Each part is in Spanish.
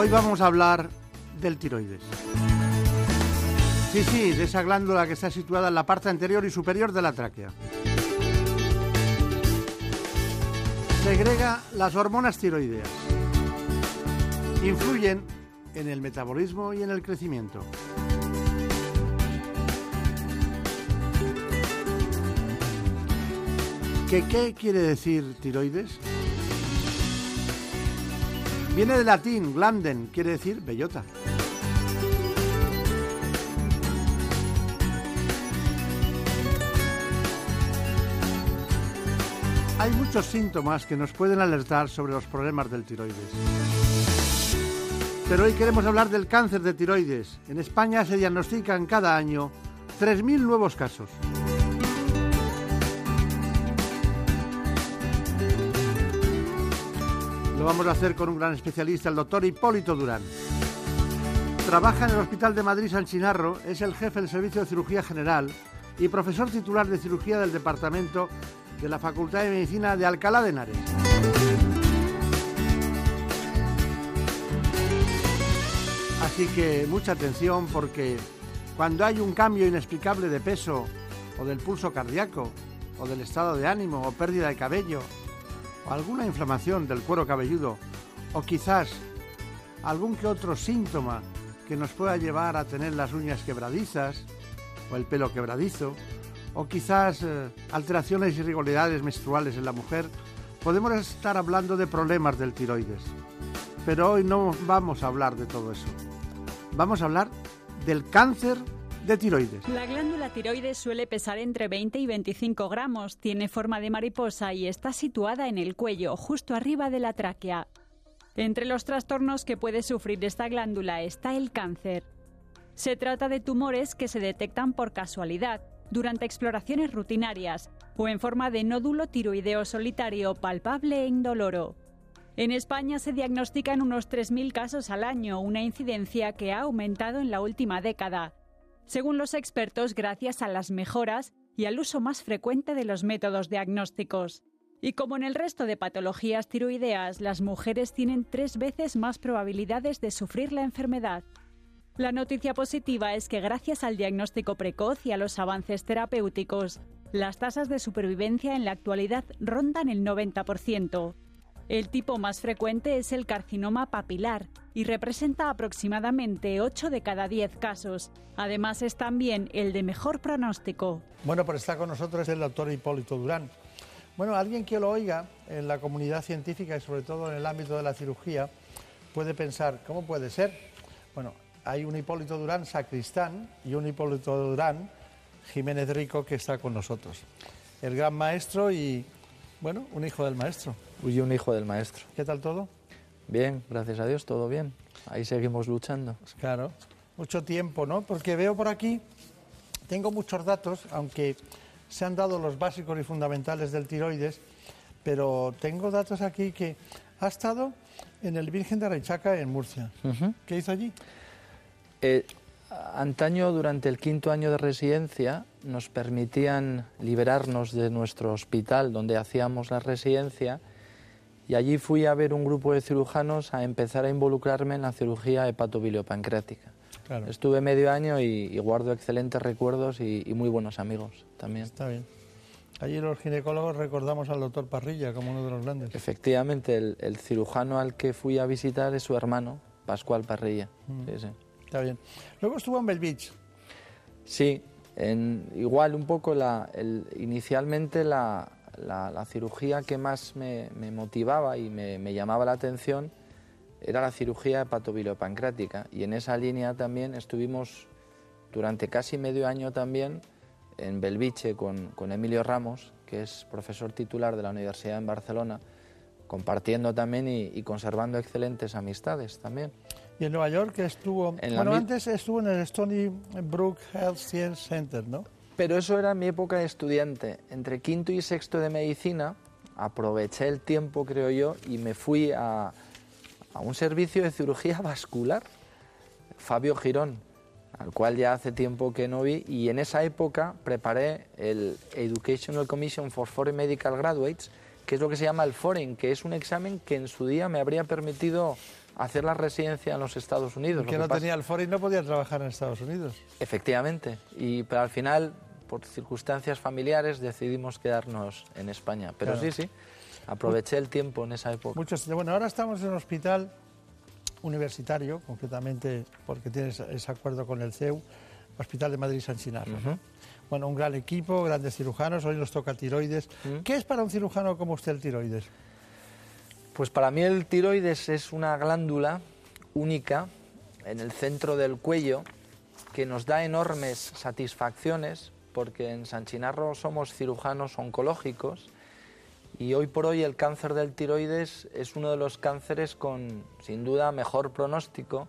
Hoy vamos a hablar del tiroides. Sí, sí, de esa glándula que está situada en la parte anterior y superior de la tráquea. Segrega las hormonas tiroideas. Influyen en el metabolismo y en el crecimiento. ¿Qué, ¿Qué quiere decir tiroides? Viene del latín glanden, quiere decir bellota. Hay muchos síntomas que nos pueden alertar sobre los problemas del tiroides. Pero hoy queremos hablar del cáncer de tiroides. En España se diagnostican cada año 3.000 nuevos casos. Lo vamos a hacer con un gran especialista, el doctor Hipólito Durán. Trabaja en el Hospital de Madrid San Chinarro, es el jefe del Servicio de Cirugía General y profesor titular de cirugía del Departamento de la Facultad de Medicina de Alcalá de Henares. Así que mucha atención porque cuando hay un cambio inexplicable de peso o del pulso cardíaco o del estado de ánimo o pérdida de cabello alguna inflamación del cuero cabelludo o quizás algún que otro síntoma que nos pueda llevar a tener las uñas quebradizas o el pelo quebradizo o quizás eh, alteraciones y irregularidades menstruales en la mujer, podemos estar hablando de problemas del tiroides. Pero hoy no vamos a hablar de todo eso. Vamos a hablar del cáncer La glándula tiroides suele pesar entre 20 y 25 gramos, tiene forma de mariposa y está situada en el cuello, justo arriba de la tráquea. Entre los trastornos que puede sufrir esta glándula está el cáncer. Se trata de tumores que se detectan por casualidad, durante exploraciones rutinarias o en forma de nódulo tiroideo solitario palpable e indoloro. En España se diagnostican unos 3.000 casos al año, una incidencia que ha aumentado en la última década, según los expertos gracias a las mejoras y al uso más frecuente de los métodos diagnósticos. Y como en el resto de patologías tiroideas, las mujeres tienen tres veces más probabilidades de sufrir la enfermedad. La noticia positiva es que gracias al diagnóstico precoz y a los avances terapéuticos, las tasas de supervivencia en la actualidad rondan el 90%. El tipo más frecuente es el carcinoma papilar y representa aproximadamente 8 de cada 10 casos. Además es también el de mejor pronóstico. Bueno, pues está con nosotros el doctor Hipólito Durán. Bueno, alguien que lo oiga en la comunidad científica y sobre todo en el ámbito de la cirugía puede pensar, ¿cómo puede ser? Bueno, hay un Hipólito Durán sacristán y un Hipólito Durán Jiménez Rico que está con nosotros. El gran maestro y, bueno, un hijo del maestro. Y un hijo del maestro. ¿Qué tal todo? Bien, gracias a Dios, todo bien. Ahí seguimos luchando. Pues claro, mucho tiempo, ¿no? Porque veo por aquí, tengo muchos datos, aunque se han dado los básicos y fundamentales del tiroides, pero tengo datos aquí que ha estado en el Virgen de Reichaca en Murcia. ¿Qué hizo allí? Eh, antaño, durante el quinto año de residencia, nos permitían liberarnos de nuestro hospital donde hacíamos la residencia y allí fui a ver un grupo de cirujanos a empezar a involucrarme en la cirugía hepatobiliopancreática. Claro. Estuve medio año y, guardo excelentes recuerdos y, muy buenos amigos también. Está bien. Allí los ginecólogos recordamos al doctor Parrilla como uno de los grandes. Efectivamente, el, cirujano al que fui a visitar es su hermano, Pascual Parrilla. Mm. Sí, sí. Está bien. Luego estuvo en Belvich. Sí, en, igual un poco la, inicialmente la, la, cirugía que más me, motivaba y me, llamaba la atención era la cirugía hepatobiliopancrática y en esa línea también estuvimos durante casi medio año también en Belviche con, con Emilio Ramos, que es profesor titular de la Universidad en Barcelona, compartiendo también y, conservando excelentes amistades también. Y en Nueva York estuvo, bueno, antes estuvo en el Stony Brook Health Science Center, ¿no? Pero eso era mi época de estudiante. Entre quinto y sexto de medicina, aproveché el tiempo, creo yo, y me fui a, a un servicio de cirugía vascular, Fabio Girón, al cual ya hace tiempo que no vi, y en esa época preparé el Educational Commission for Foreign Medical Graduates, que es lo que se llama el Foreign, que es un examen que en su día me habría permitido hacer la residencia en los Estados Unidos. Que no tenía el Foreign no podía trabajar en Estados Unidos. Efectivamente, y pero al final, por circunstancias familiares, decidimos quedarnos en España. Pero sí, sí, aproveché el tiempo en esa época. Muchos, bueno, ahora estamos en un hospital universitario, concretamente porque tienes ese acuerdo con el CEU, Hospital de Madrid San Chinarro bueno, un gran equipo, grandes cirujanos, hoy nos toca tiroides. ¿Qué es para un cirujano como usted el tiroides? Pues para mí el tiroides es una glándula única en el centro del cuello que nos da enormes satisfacciones porque en San Chinarro somos cirujanos oncológicos y hoy por hoy el cáncer del tiroides es uno de los cánceres con sin duda mejor pronóstico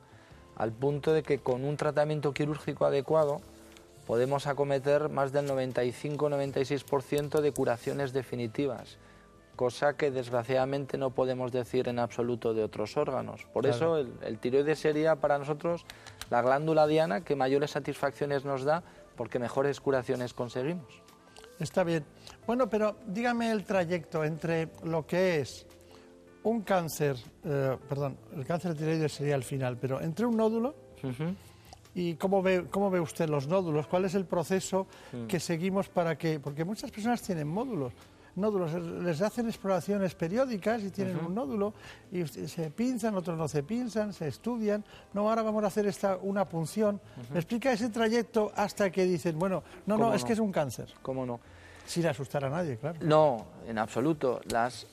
al punto de que con un tratamiento quirúrgico adecuado podemos acometer más del 95-96% de curaciones definitivas, cosa que desgraciadamente no podemos decir en absoluto de otros órganos. Por eso el, tiroides sería para nosotros la glándula diana que mayores satisfacciones nos da porque mejores curaciones conseguimos. Está bien. Bueno, pero dígame el trayecto entre lo que es un cáncer, eh, perdón, el cáncer de tiroides sería el final, pero entre un nódulo ¿Y cómo ve, cómo ve usted los nódulos? ¿Cuál es el proceso mm. que seguimos para que.? Porque muchas personas tienen módulos. Nódulos, les hacen exploraciones periódicas y tienen un nódulo y se pinzan, otros no se pinzan, se estudian. No, ahora vamos a hacer esta, una punción. ¿Me explica ese trayecto hasta que dicen, bueno, no, no, es que es un cáncer? ¿Cómo no? Sin asustar a nadie, claro. No, en absoluto. Las,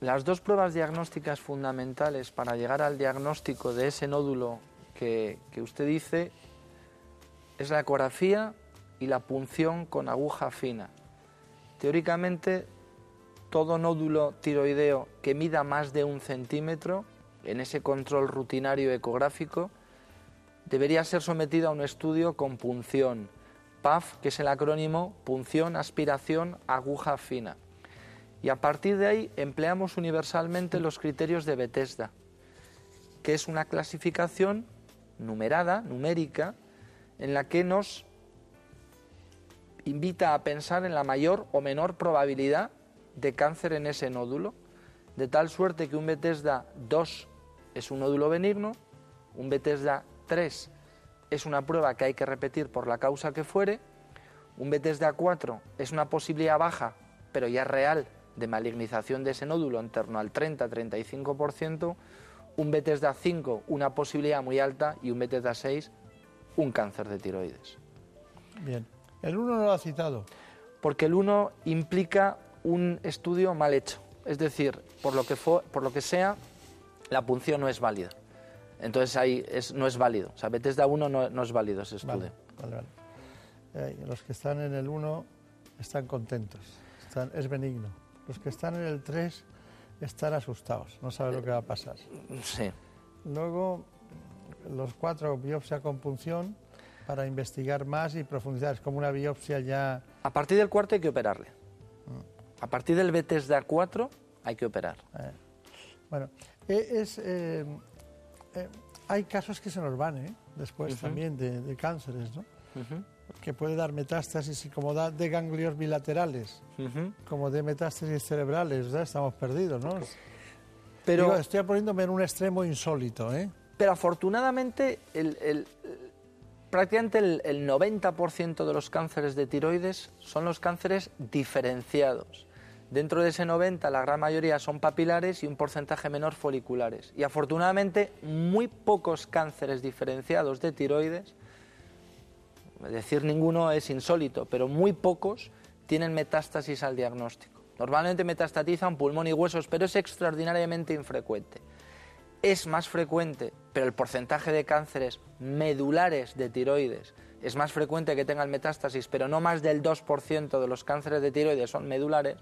las dos pruebas diagnósticas fundamentales para llegar al diagnóstico de ese nódulo que, que usted dice es la ecografía y la punción con aguja fina. Teóricamente, todo nódulo tiroideo que mida más de un centímetro, en ese control rutinario ecográfico, debería ser sometido a un estudio con punción. PAF, que es el acrónimo punción, aspiración, aguja fina. Y a partir de ahí empleamos universalmente los criterios de Bethesda, que es una clasificación numerada, numérica, en la que nos invita a pensar en la mayor o menor probabilidad de cáncer en ese nódulo, de tal suerte que un Bethesda 2 es un nódulo benigno, un Bethesda 3 es una prueba que hay que repetir por la causa que fuere, un Bethesda 4 es una posibilidad baja, pero ya real, de malignización de ese nódulo en torno al 30-35%, un Bethesda 5 una posibilidad muy alta y un Bethesda 6 un cáncer de tiroides. Bien. El 1 no lo ha citado. Porque el 1 implica un estudio mal hecho. Es decir, por lo que, por lo que sea, la punción no es válida. Entonces ahí es, no es válido. O sea, Bethesda 1 no, no es válido ese estudio. Vale, vale, eh, los que están en el 1 están contentos. es benigno. Los que están en el 3 están asustados. No saben lo que va a pasar. Sí. Luego, los cuatro biopsia con punción para investigar más y profundizar. Es como una biopsia ya... A partir del cuarto hay que operarle. A partir del Bethesda 4 hay que operar. Eh, bueno, eh, es, eh, hay casos que se nos van después también de, cánceres, ¿no? Que puede dar metástasis y como da de ganglios bilaterales, como de metástasis cerebrales, estamos perdidos, ¿no? Pero estoy poniéndome en un extremo insólito, ¿eh? Pero afortunadamente, el, prácticamente el, 90% de los cánceres de tiroides son los cánceres diferenciados. Dentro de ese 90, la gran mayoría son papilares y un porcentaje menor foliculares. Y afortunadamente, muy pocos cánceres diferenciados de tiroides, decir ninguno es insólito, pero muy pocos tienen metástasis al diagnóstico. Normalmente metastatizan pulmón y huesos, pero es extraordinariamente infrecuente es más frecuente, pero el porcentaje de cánceres medulares de tiroides es más frecuente que tengan metástasis, pero no más del 2% de los cánceres de tiroides son medulares,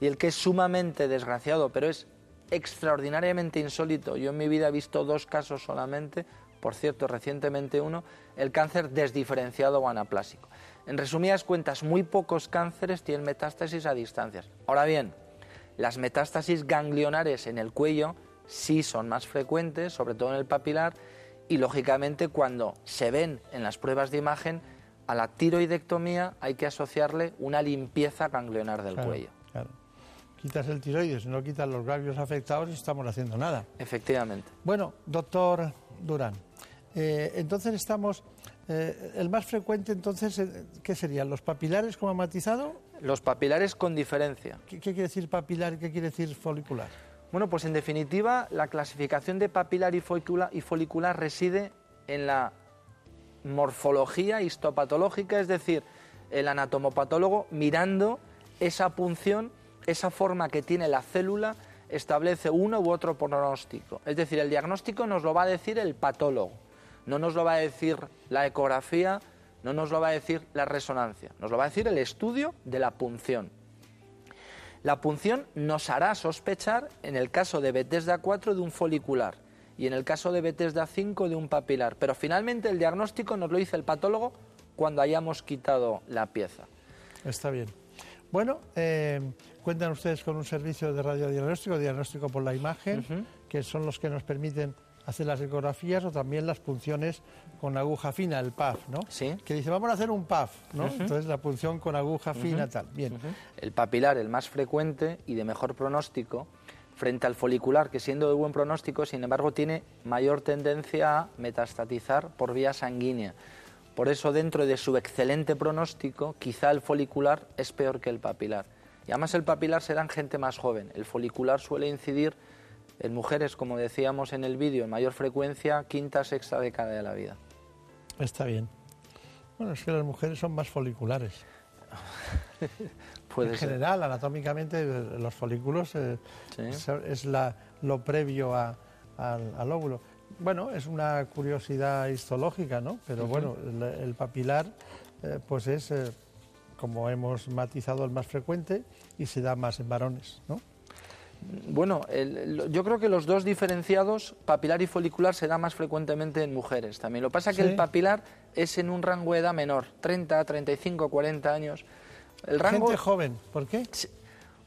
y el que es sumamente desgraciado, pero es extraordinariamente insólito, yo en mi vida he visto dos casos solamente, por cierto, recientemente uno, el cáncer desdiferenciado o anaplásico. En resumidas cuentas, muy pocos cánceres tienen metástasis a distancias. Ahora bien, las metástasis ganglionares en el cuello sí son más frecuentes, sobre todo en el papilar, y lógicamente cuando se ven en las pruebas de imagen, a la tiroidectomía hay que asociarle una limpieza ganglionar del cuello. Claro. Quitas el tiroides, no quitas los ganglios afectados y estamos haciendo nada. Efectivamente. Bueno, doctor Durán, eh, entonces estamos, eh, el más frecuente entonces, eh, ¿qué serían? ¿Los papilares como ha matizado? Los papilares con diferencia. ¿Qué, qué quiere decir papilar y qué quiere decir folicular? Bueno, pues en definitiva, la clasificación de papilar y folicular, reside en la morfología histopatológica, es decir, el anatomopatólogo mirando esa punción, esa forma que tiene la célula, establece uno u otro pronóstico. Es decir, el diagnóstico nos lo va a decir el patólogo, no nos lo va a decir la ecografía, no nos lo va a decir la resonancia, nos lo va a decir el estudio de la punción. La punción nos hará sospechar, en el caso de Bethesda 4, de un folicular y en el caso de Bethesda 5 de un papilar. Pero finalmente el diagnóstico nos lo dice el patólogo cuando hayamos quitado la pieza. Está bien. Bueno, eh, cuentan ustedes con un servicio de radiodiagnóstico, diagnóstico por la imagen, que son los que nos permiten hacer las ecografías o también las punciones con aguja fina, el PAF, ¿no? Sí. Que dice, vamos a hacer un PAF, ¿no? Entonces la punción con aguja fina, tal. Bien. El papilar, el más frecuente y de mejor pronóstico, frente al folicular, que siendo de buen pronóstico, sin embargo, tiene mayor tendencia a metastatizar por vía sanguínea. Por eso, dentro de su excelente pronóstico, quizá el folicular es peor que el papilar. Y además el papilar será en gente más joven. El folicular suele incidir en mujeres, como decíamos en el vídeo, en mayor frecuencia, quinta, sexta década de la vida. Está bien. Bueno, es que las mujeres son más foliculares. en general, anatómicamente, los folículos eh, es, la, lo previo al, óvulo. Bueno, es una curiosidad histológica, ¿no? Pero bueno, el, papilar, eh, pues es, eh, como hemos matizado, el más frecuente y se da más en varones, ¿no? Bueno, yo creo que los dos diferenciados, papilar y folicular, se da más frecuentemente en mujeres también. Lo que pasa es que el papilar es en un rango de edad menor, 30, 35, 40 años. El rango, Gente joven, ¿por qué?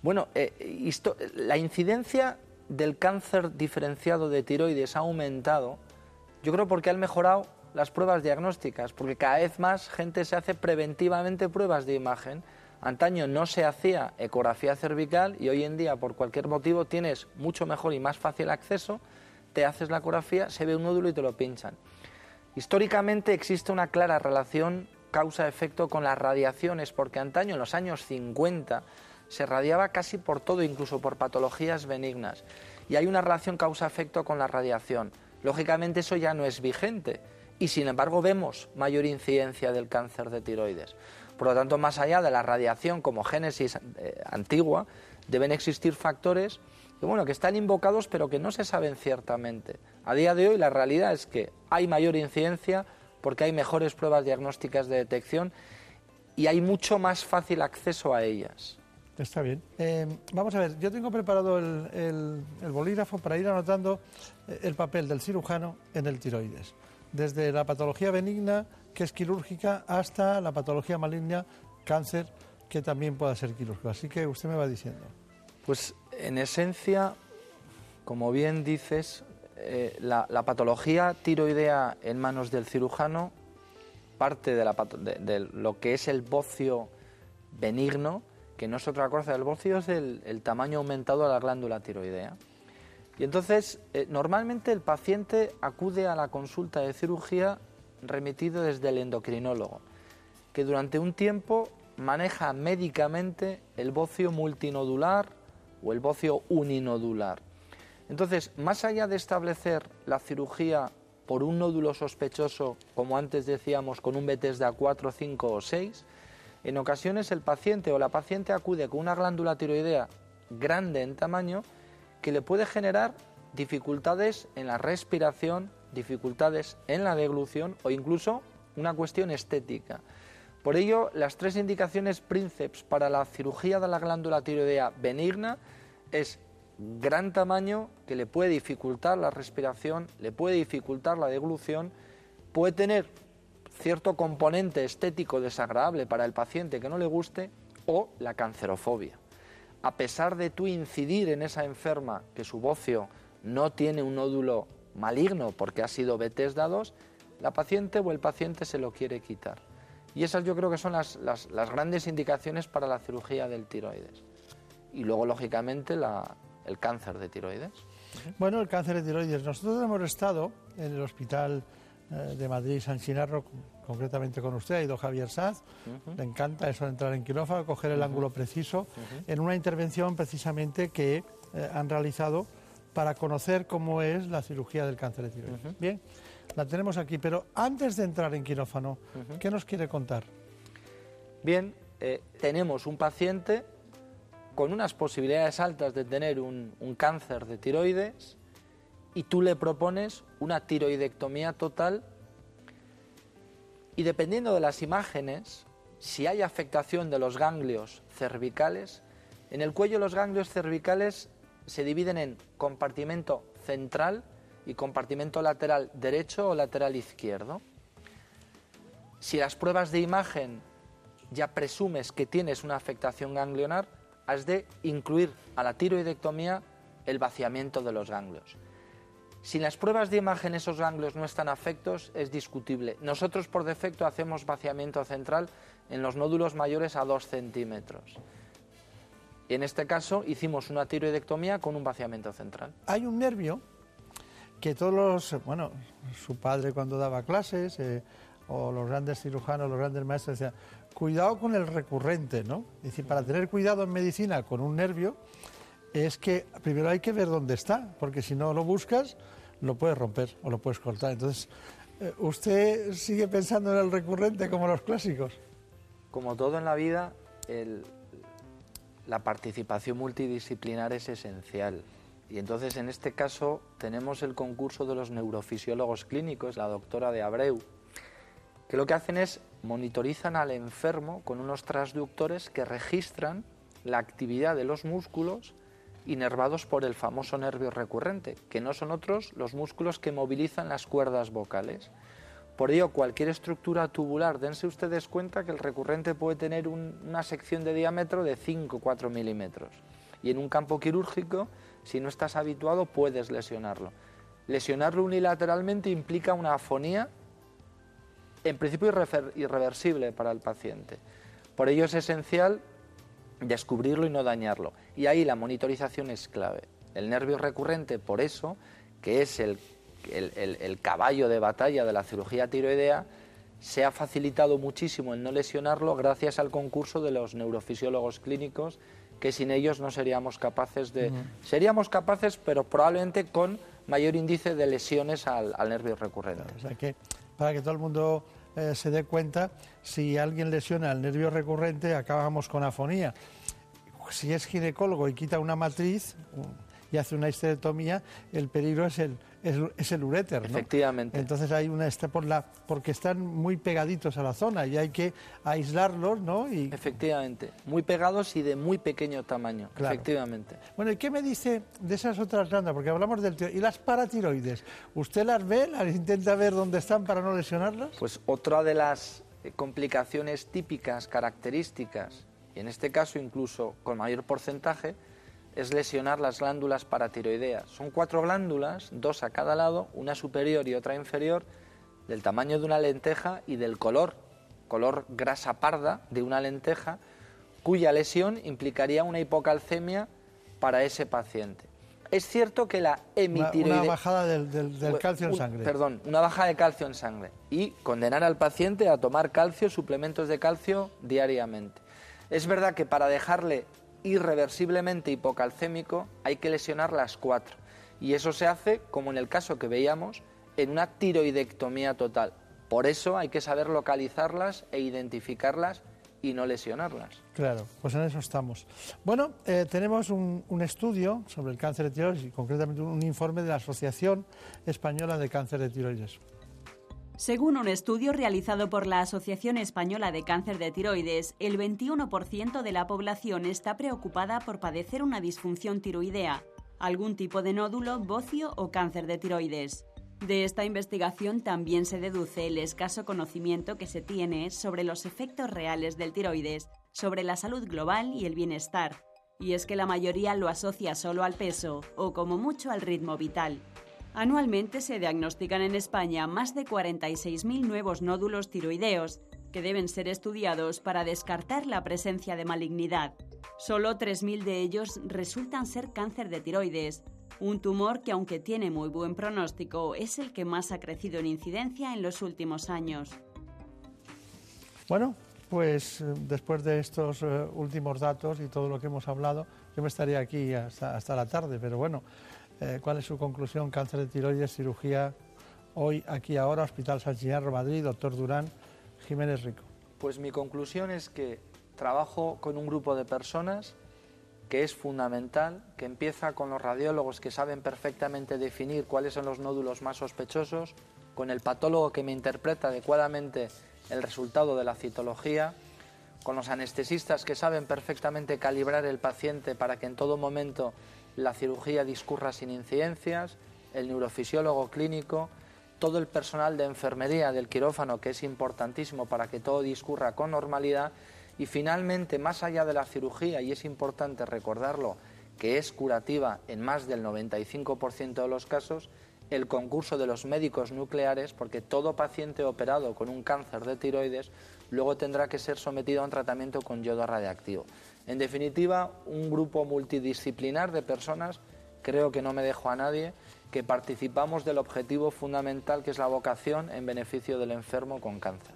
Bueno, eh, la incidencia del cáncer diferenciado de tiroides ha aumentado, yo creo porque han mejorado las pruebas diagnósticas, porque cada vez más gente se hace preventivamente pruebas de imagen Antaño no se hacía ecografía cervical y hoy en día, por cualquier motivo, tienes mucho mejor y más fácil acceso, te haces la ecografía, se ve un nódulo y te lo pinchan. Históricamente existe una clara relación causa-efecto con las radiaciones, porque antaño, en los años 50, se radiaba casi por todo, incluso por patologías benignas. Y hay una relación causa-efecto con la radiación. Lógicamente eso ya no es vigente y sin embargo vemos mayor incidencia del cáncer de tiroides. Por lo tanto, más allá de la radiación como génesis eh, antigua, deben existir factores que, bueno, que están invocados pero que no se saben ciertamente. A día de hoy la realidad es que hay mayor incidencia porque hay mejores pruebas diagnósticas de detección y hay mucho más fácil acceso a ellas. Está bien. Eh, vamos a ver, yo tengo preparado el, bolígrafo para ir anotando eh, el papel del cirujano en el tiroides, desde la patología benigna que es quirúrgica, hasta la patología maligna, cáncer, que también pueda ser quirúrgico. Así que usted me va diciendo. Pues en esencia, como bien dices, eh, la, patología tiroidea en manos del cirujano parte de, de, lo que es el bocio benigno, que no es otra cosa, el bocio es el, tamaño aumentado de la glándula tiroidea. Y entonces, eh, normalmente el paciente acude a la consulta de cirugía remitido desde el endocrinólogo, que durante un tiempo maneja médicamente el bocio multinodular o el bocio uninodular. Entonces, más allá de establecer la cirugía por un nódulo sospechoso, como antes decíamos, con un Bethesda 4, 5 o 6, en ocasiones el paciente o la paciente acude con una glándula tiroidea grande en tamaño que le puede generar dificultades en la respiración, dificultades en la deglución o incluso una cuestión estética. Por ello, las tres indicaciones príncipes para la cirugía de la glándula tiroidea benigna es gran tamaño que le puede dificultar la respiración, le puede dificultar la deglución, puede tener cierto componente estético desagradable para el paciente que no le guste o la cancerofobia. A pesar de tú incidir en esa enferma que su bocio no tiene un nódulo maligno porque ha sido B2, la paciente o el paciente se lo quiere quitar. Y esas yo creo que son las, las, grandes indicaciones para la cirugía del tiroides. Y luego, lógicamente, el cáncer de tiroides. Bueno, el cáncer de tiroides. Nosotros hemos estado en el hospital de Madrid, San Chinarro, concretamente con usted, ha ido Javier Saz, le encanta eso de entrar en quirófano, coger el ángulo preciso, en una intervención precisamente que eh, han realizado para conocer cómo es la cirugía del cáncer de tiroides. Bien, la tenemos aquí, pero antes de entrar en quirófano, ¿qué nos quiere contar? Bien, eh, tenemos un paciente con unas posibilidades altas de tener un, cáncer de tiroides y tú le propones una tiroidectomía total y dependiendo de las imágenes, si hay afectación de los ganglios cervicales, en el cuello los ganglios cervicales se dividen en compartimento central y compartimento lateral derecho o lateral izquierdo. Si las pruebas de imagen ya presumes que tienes una afectación ganglionar, has de incluir a la tiroidectomía el vaciamiento de los ganglios. Si las pruebas de imagen esos ganglios no están afectos, es discutible. Nosotros por defecto hacemos vaciamiento central en los nódulos mayores a 2 centímetros. En este caso hicimos una tiroidectomía con un vaciamiento central. Hay un nervio que todos los, bueno, su padre cuando daba clases, eh, o los grandes cirujanos, los grandes maestros decían, cuidado con el recurrente, ¿no? Es decir, para tener cuidado en medicina con un nervio, es que primero hay que ver dónde está, porque si no lo buscas, lo puedes romper o lo puedes cortar. Entonces, eh, ¿usted sigue pensando en el recurrente como los clásicos? Como todo en la vida, la participación multidisciplinar es esencial. Y entonces en este caso tenemos el concurso de los neurofisiólogos clínicos, la doctora de Abreu, que lo que hacen es monitorizan al enfermo con unos transductores que registran la actividad de los músculos inervados por el famoso nervio recurrente, que no son otros los músculos que movilizan las cuerdas vocales. Por ello, cualquier estructura tubular, dense ustedes cuenta que el recurrente puede tener una sección de diámetro de 5 o 4 milímetros. Y en un campo quirúrgico, si no estás habituado, puedes lesionarlo. Lesionarlo unilateralmente implica una afonía, en principio irreversible para el paciente. Por ello es esencial descubrirlo y no dañarlo. Y ahí la monitorización es clave. El nervio recurrente, por eso, que es el el, caballo de batalla de la cirugía tiroidea, se ha facilitado muchísimo en no lesionarlo gracias al concurso de los neurofisiólogos clínicos, que sin ellos no seríamos capaces de... Seríamos capaces, pero probablemente con mayor índice de lesiones al, nervio recurrente. o sea que, para que todo el mundo eh, se dé cuenta, si alguien lesiona el nervio recurrente, acabamos con afonía. Si es ginecólogo y quita una matriz y hace una histerectomía, el peligro es el, es, el uréter, ¿no? Efectivamente. Entonces hay una este por la porque están muy pegaditos a la zona y hay que aislarlos, ¿no? Y... Efectivamente, muy pegados y de muy pequeño tamaño. Efectivamente. Bueno, ¿y qué me dice de esas otras glandas? Porque hablamos del y las paratiroides. ¿Usted las ve? ¿Las intenta ver dónde están para no lesionarlas? Pues otra de las eh, complicaciones típicas, características, y en este caso incluso con mayor porcentaje, es lesionar las glándulas paratiroideas. Son cuatro glándulas, dos a cada lado, una superior y otra inferior, del tamaño de una lenteja y del color, color grasa parda de una lenteja, cuya lesión implicaría una hipocalcemia para ese paciente. Es cierto que la hemitiroidea... Una, bajada del, calcio en sangre. Perdón, una bajada de calcio en sangre. Y condenar al paciente a tomar calcio, suplementos de calcio diariamente. Es verdad que para dejarle irreversiblemente hipocalcémico, hay que lesionar las cuatro. Y eso se hace, como en el caso que veíamos, en una tiroidectomía total. Por eso hay que saber localizarlas e identificarlas y no lesionarlas. Claro, pues en eso estamos. Bueno, eh, tenemos un, estudio sobre el cáncer de tiroides y concretamente un informe de la Asociación Española de Cáncer de Tiroides. Según un estudio realizado por la Asociación Española de Cáncer de Tiroides, el 21% de la población está preocupada por padecer una disfunción tiroidea, algún tipo de nódulo, bocio o cáncer de tiroides. De esta investigación también se deduce el escaso conocimiento que se tiene sobre los efectos reales del tiroides, sobre la salud global y el bienestar. Y es que la mayoría lo asocia solo al peso o como mucho al ritmo vital. Anualmente se diagnostican en España más de 46.000 nuevos nódulos tiroideos, que deben ser estudiados para descartar la presencia de malignidad. Solo 3.000 de ellos resultan ser cáncer de tiroides, un tumor que aunque tiene muy buen pronóstico, es el que más ha crecido en incidencia en los últimos años. Bueno, pues eh, después de estos eh, últimos datos y todo lo que hemos hablado, yo me estaría aquí hasta, hasta la tarde, pero bueno, eh, ¿Cuál es su conclusión? Cáncer de tiroides, cirugía, hoy, aquí, ahora, Hospital San Madrid, doctor Durán, Jiménez Rico. Pues mi conclusión es que trabajo con un grupo de personas que es fundamental, que empieza con los radiólogos que saben perfectamente definir cuáles son los nódulos más sospechosos, con el patólogo que me interpreta adecuadamente el resultado de la citología, con los anestesistas que saben perfectamente calibrar el paciente para que en todo momento la cirugía discurra sin incidencias, el neurofisiólogo clínico, todo el personal de enfermería del quirófano, que es importantísimo para que todo discurra con normalidad, y finalmente, más allá de la cirugía, y es importante recordarlo, que es curativa en más del 95% de los casos, el concurso de los médicos nucleares, porque todo paciente operado con un cáncer de tiroides luego tendrá que ser sometido a un tratamiento con yodo radiactivo. En definitiva, un grupo multidisciplinar de personas, creo que no me dejo a nadie, que participamos del objetivo fundamental que es la vocación en beneficio del enfermo con cáncer.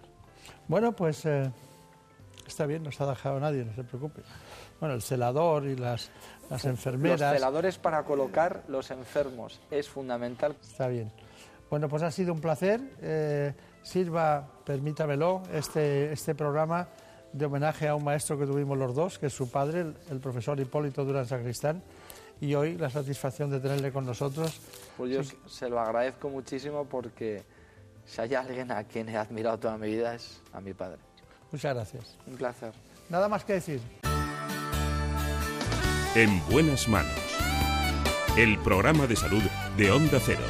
Bueno, pues eh, está bien, no se ha dejado a nadie, no se preocupe. Bueno, el celador y las, las enfermeras. Los celadores para colocar los enfermos es fundamental. Está bien. Bueno, pues ha sido un placer. Eh, sirva, permítamelo, este, este programa de homenaje a un maestro que tuvimos los dos, que es su padre, el, profesor Hipólito Durán Sacristán, y hoy la satisfacción de tenerle con nosotros. Pues yo se lo agradezco muchísimo porque si hay alguien a quien he admirado toda mi vida es a mi padre. Muchas gracias. Un placer. Nada más que decir. En buenas manos. El programa de salud de Onda Cero.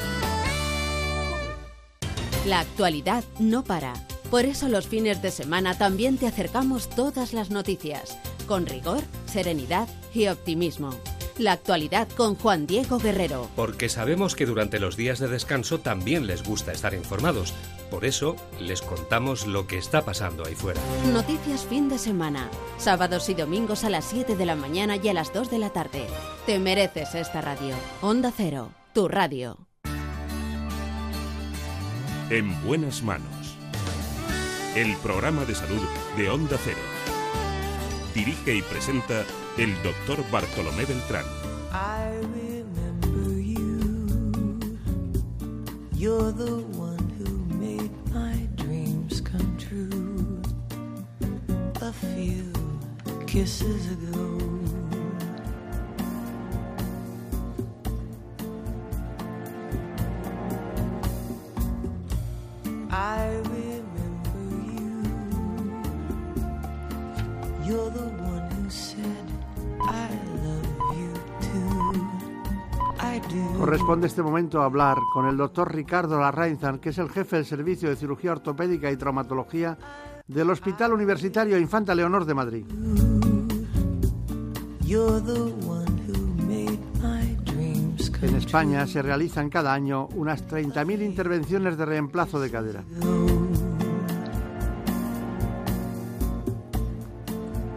La actualidad no para por eso los fines de semana también te acercamos todas las noticias, con rigor, serenidad y optimismo. La actualidad con Juan Diego Guerrero. Porque sabemos que durante los días de descanso también les gusta estar informados. Por eso les contamos lo que está pasando ahí fuera. Noticias fin de semana. Sábados y domingos a las 7 de la mañana y a las 2 de la tarde. Te mereces esta radio. Onda Cero, tu radio. En buenas manos el programa de salud de Onda Cero. Dirige y presenta el doctor Bartolomé Beltrán. I remember you. You're the one who made my dreams come true. A few kisses ago. I Corresponde este momento hablar con el doctor Ricardo Larrainzan, que es el jefe del Servicio de Cirugía Ortopédica y Traumatología del Hospital Universitario Infanta Leonor de Madrid. En España se realizan cada año unas 30.000 intervenciones de reemplazo de cadera.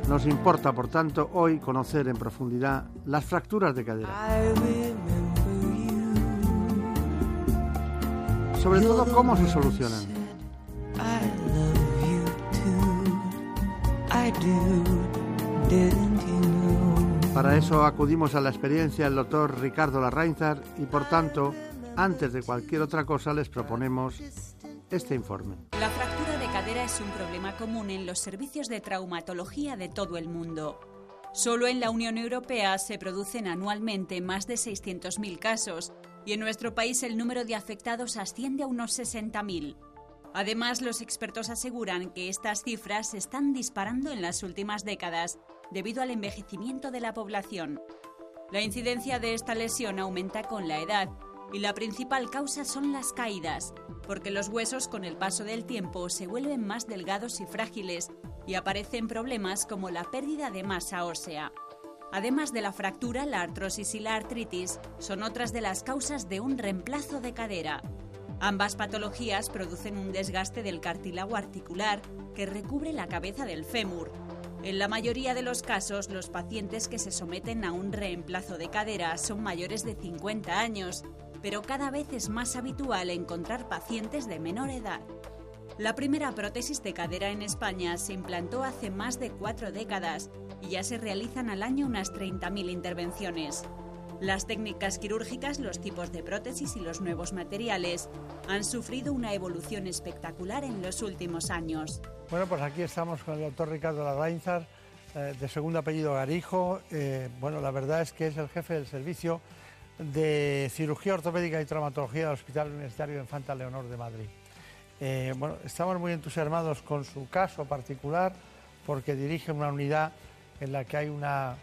Nos importa, por tanto, hoy conocer en profundidad las fracturas de cadera. Sobre todo, cómo se solucionan. Para eso acudimos a la experiencia del doctor Ricardo Larrainzar y, por tanto, antes de cualquier otra cosa, les proponemos este informe. La fractura de cadera es un problema común en los servicios de traumatología de todo el mundo. Solo en la Unión Europea se producen anualmente más de 600.000 casos y en nuestro país el número de afectados asciende a unos 60.000. Además, los expertos aseguran que estas cifras se están disparando en las últimas décadas debido al envejecimiento de la población. La incidencia de esta lesión aumenta con la edad y la principal causa son las caídas, porque los huesos con el paso del tiempo se vuelven más delgados y frágiles y aparecen problemas como la pérdida de masa ósea. Además de la fractura, la artrosis y la artritis son otras de las causas de un reemplazo de cadera. Ambas patologías producen un desgaste del cartílago articular que recubre la cabeza del fémur. En la mayoría de los casos, los pacientes que se someten a un reemplazo de cadera son mayores de 50 años, pero cada vez es más habitual encontrar pacientes de menor edad. La primera prótesis de cadera en España se implantó hace más de cuatro décadas y ya se realizan al año unas 30.000 intervenciones. Las técnicas quirúrgicas, los tipos de prótesis y los nuevos materiales han sufrido una evolución espectacular en los últimos años. Bueno, pues aquí estamos con el doctor Ricardo Larrainzar, eh, de segundo apellido Garijo. Eh, bueno, la verdad es que es el jefe del servicio de cirugía ortopédica y traumatología del Hospital Universitario de Infanta Leonor de Madrid. Eh, bueno, estamos muy entusiasmados con su caso particular porque dirige una unidad en la que hay una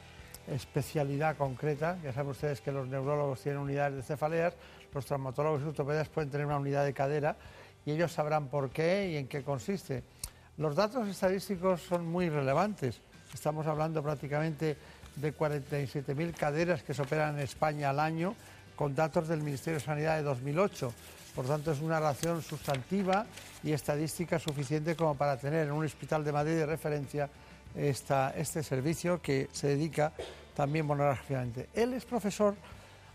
especialidad concreta. Ya saben ustedes que los neurólogos tienen unidades de cefaleas, los traumatólogos y ortopedas pueden tener una unidad de cadera y ellos sabrán por qué y en qué consiste. Los datos estadísticos son muy relevantes. Estamos hablando prácticamente de 47.000 caderas que se operan en España al año, con datos del Ministerio de Sanidad de 2008. Por tanto, es una relación sustantiva y estadística suficiente como para tener en un hospital de Madrid de referencia este servicio que se dedica también monográficamente. Él es profesor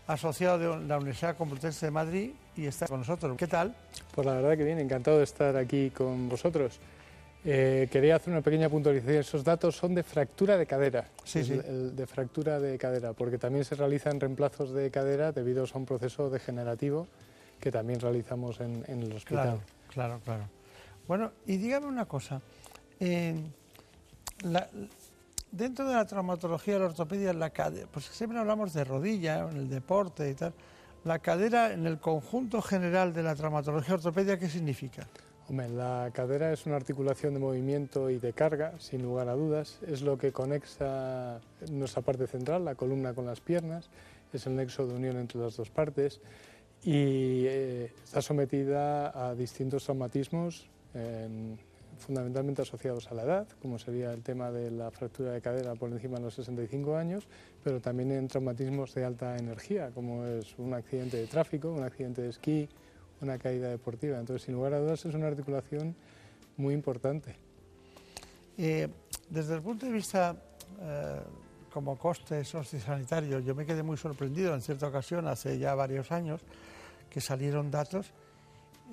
asociado de la Universidad Complutense de Madrid y está con nosotros. ¿Qué tal? Pues la verdad que bien, encantado de estar aquí con vosotros. Eh, quería hacer una pequeña puntualización. Esos datos son de fractura de cadera. Sí, sí. de fractura de cadera, porque también se realizan reemplazos de cadera debido a un proceso degenerativo que también realizamos en, el hospital. Claro, claro, claro. Bueno, y dígame una cosa. dentro de la traumatología la ortopedia, la cadera, pues siempre hablamos de rodilla, en el deporte y tal. La cadera, en el conjunto general de la traumatología ortopedia, ¿qué significa? la cadera es una articulación de movimiento y de carga, sin lugar a dudas. Es lo que conecta nuestra parte central, la columna con las piernas. Es el nexo de unión entre las dos partes y eh, está sometida a distintos traumatismos, fundamentalmente asociados a la edad, como sería el tema de la fractura de cadera por encima de los 65 años, pero también en traumatismos de alta energía, como es un accidente de tráfico, un accidente de esquí, una caída deportiva. Entonces, sin lugar a dudas, es una articulación muy importante. Eh, desde el punto de vista eh, como coste sociosanitario, yo me quedé muy sorprendido en cierta ocasión, hace ya varios años, que salieron datos.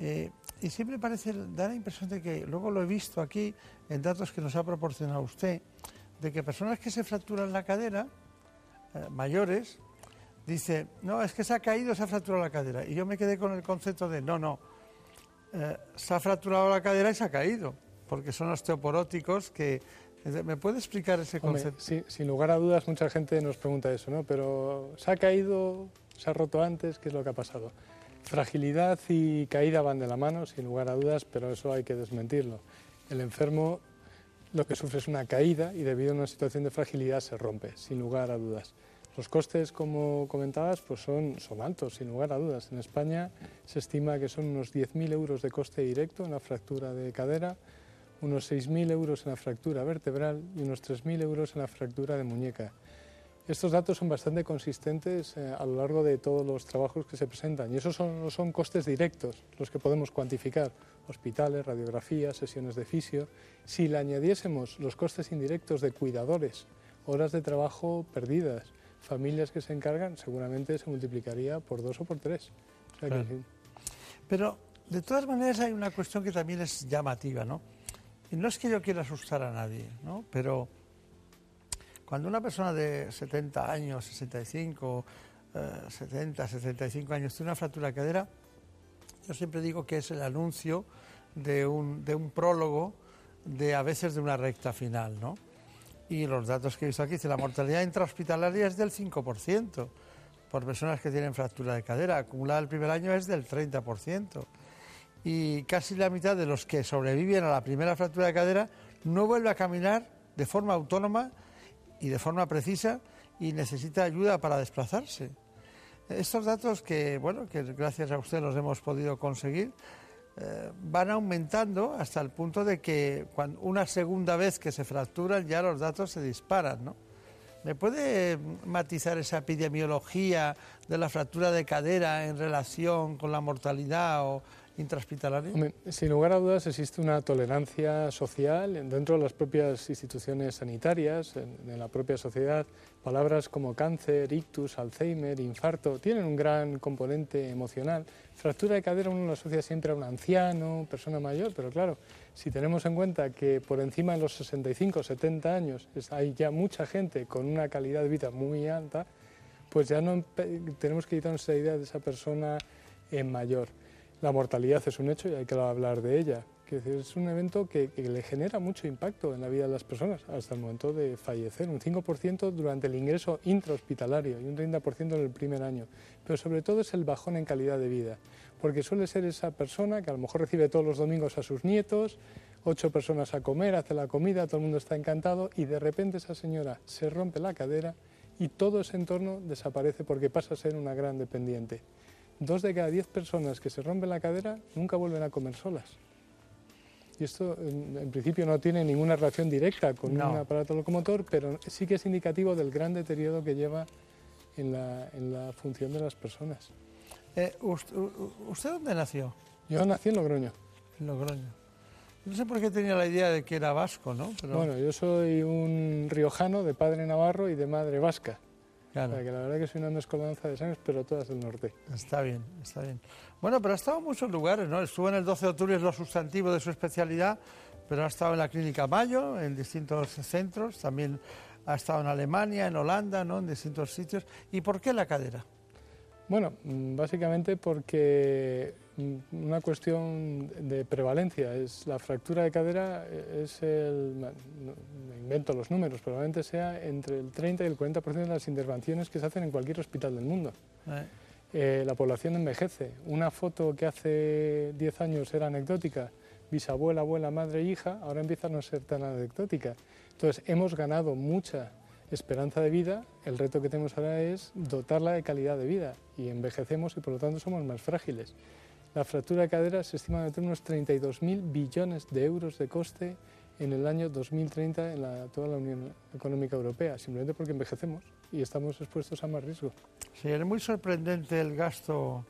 Eh, y siempre parece, da la impresión de que, luego lo he visto aquí en datos que nos ha proporcionado usted, de que personas que se fracturan la cadera, mayores, dice, no, es que se ha caído, se ha fracturado la cadera. Y yo me quedé con el concepto de, no, no, eh, se ha fracturado la cadera y se ha caído, porque son osteoporóticos que... ¿Me puede explicar ese concepto? sí, sin lugar a dudas, mucha gente nos pregunta eso, ¿no? Pero ¿se ha caído, se ha roto antes? ¿Qué es lo que ha pasado? Fragilidad y caída van de la mano, sin lugar a dudas, pero eso hay que desmentirlo. El enfermo lo que sufre es una caída y debido a una situación de fragilidad se rompe, sin lugar a dudas. Los costes, como comentabas, pues son, son altos, sin lugar a dudas. En España se estima que son unos 10.000 euros de coste directo en la fractura de cadera, unos 6.000 euros en la fractura vertebral y unos 3.000 euros en la fractura de muñeca. Estos datos son bastante consistentes eh, a lo largo de todos los trabajos que se presentan y esos son, son costes directos, los que podemos cuantificar, hospitales, radiografías, sesiones de fisio. Si le añadiésemos los costes indirectos de cuidadores, horas de trabajo perdidas, familias que se encargan, seguramente se multiplicaría por dos o por tres. Pero de todas maneras hay una cuestión que también es llamativa, ¿no? No es que yo quiera asustar a nadie, ¿no? Pero cuando una persona de 70 años, 65, 70, 75 años tiene una fractura de cadera, yo siempre digo que es el anuncio de un, de un prólogo de a veces de una recta final, ¿no? Y los datos que he visto aquí, dice la mortalidad intrahospitalaria es del 5% por personas que tienen fractura de cadera, acumulada el primer año es del 30%. Y casi la mitad de los que sobreviven a la primera fractura de cadera no vuelve a caminar de forma autónoma y de forma precisa y necesita ayuda para desplazarse. Estos datos que, bueno, que gracias a usted los hemos podido conseguir, eh, van aumentando hasta el punto de que cuando una segunda vez que se fracturan ya los datos se disparan, ¿no? ¿Me puede matizar esa epidemiología de la fractura de cadera en relación con la mortalidad o sin lugar a dudas existe una tolerancia social dentro de las propias instituciones sanitarias, en, la propia sociedad. Palabras como cáncer, ictus, Alzheimer, infarto, tienen un gran componente emocional. Fractura de cadera uno lo asocia siempre a un anciano, persona mayor, pero claro, si tenemos en cuenta que por encima de los 65 70 años hay ya mucha gente con una calidad de vida muy alta, pues ya no tenemos que quitarnos esa idea de esa persona en mayor. La mortalidad es un hecho y hay que hablar de ella. Es un evento que, le genera mucho impacto en la vida de las personas hasta el momento de fallecer, un 5% durante el ingreso intrahospitalario y un 30% en el primer año. Pero sobre todo es el bajón en calidad de vida, porque suele ser esa persona que a lo mejor recibe todos los domingos a sus nietos, ocho personas a comer, hace la comida, todo el mundo está encantado y de repente esa señora se rompe la cadera y todo ese entorno desaparece porque pasa a ser una gran dependiente dos de cada diez personas que se rompen la cadera nunca vuelven a comer solas. Y esto en, principio no tiene ninguna relación directa con un aparato locomotor, pero sí que es indicativo del gran deterioro que lleva en la, función de las personas. Eh, usted, dónde nació? Yo nací en Logroño. En Logroño. No sé por qué tenía la idea de que era vasco, ¿no? Bueno, yo soy un riojano de padre navarro y de madre vasca. Claro. que la verdad que soy una mezcolanza de sangres, pero todas del norte. Está bien, está bien. Bueno, pero ha estado en muchos lugares, ¿no? Estuvo en el 12 de octubre, es lo sustantivo de su especialidad, pero ha estado en la Clínica Mayo, en distintos centros, también ha estado en Alemania, en Holanda, ¿no? En distintos sitios. ¿Y por qué la cadera? Bueno, mm, básicamente porque una cuestión de prevalencia es la fractura de cadera eh, es el me invento los números probablemente sea entre el 30 y el 40% de las intervenciones que se hacen en cualquier hospital del mundo eh. Eh, la población envejece una foto que hace 10 años era anecdótica bisabuela abuela madre e hija ahora empieza a no ser tan anecdótica entonces hemos ganado mucha esperanza de vida, el reto que tenemos ahora es dotarla de calidad de vida y envejecemos y por lo tanto somos más frágiles. La fractura de cadera se estima tener unos 32.000 billones de euros de coste en el año 2030 en toda la Unión Económica Europea, simplemente porque envejecemos y estamos expuestos a más riesgo. Sí, es muy sorprendente el gasto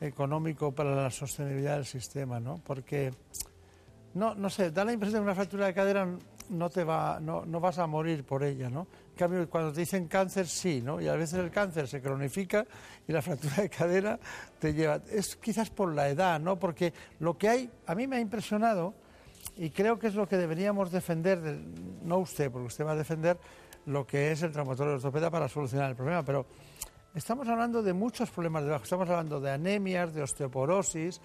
económico para la sostenibilidad del sistema, ¿no? Porque, no, no sé, da la impresión de que una fractura de cadera no, te va, no, no vas a morir por ella, ¿no? Cambio, cuando te dicen cáncer, sí, ¿no? Y a veces el cáncer se cronifica y la fractura de cadera te lleva. Es quizás por la edad, ¿no? Porque lo que hay, a mí me ha impresionado, y creo que es lo que deberíamos defender, no usted, porque usted va a defender lo que es el traumatólogo ortopeda para solucionar el problema, pero estamos hablando de muchos problemas de bajo. Estamos hablando de anemias, de osteoporosis,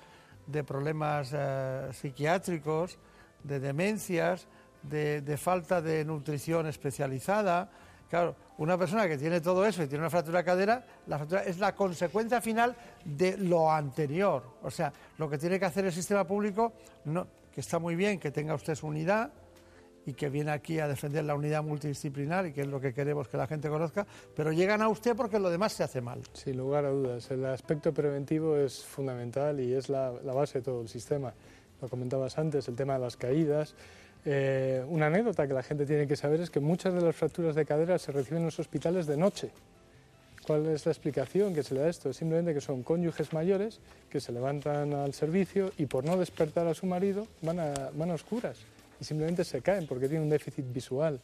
de problemas eh, psiquiátricos, de demencias de, falta de nutrición especializada. Claro, una persona que tiene todo eso y tiene una fractura de cadera, la fractura es la consecuencia final de lo anterior. O sea, lo que tiene que hacer el sistema público, que está muy bien que tenga usted su unidad y que viene aquí a defender la unidad multidisciplinar y que es lo que queremos que la gente conozca, pero llegan a usted porque lo demás se hace mal. Sin lugar a dudas, el aspecto preventivo es fundamental y es la, la base de todo el sistema. Lo comentabas antes, el tema de las caídas, eh, una anécdota que la gente tiene que saber es que muchas de las fracturas de cadera se reciben en los hospitales de noche. ¿Cuál es la explicación que se le da a esto? Es simplemente que son cónyuges mayores que se levantan al servicio y por no despertar a su marido van a, van oscuras y simplemente se caen porque tienen un déficit visual.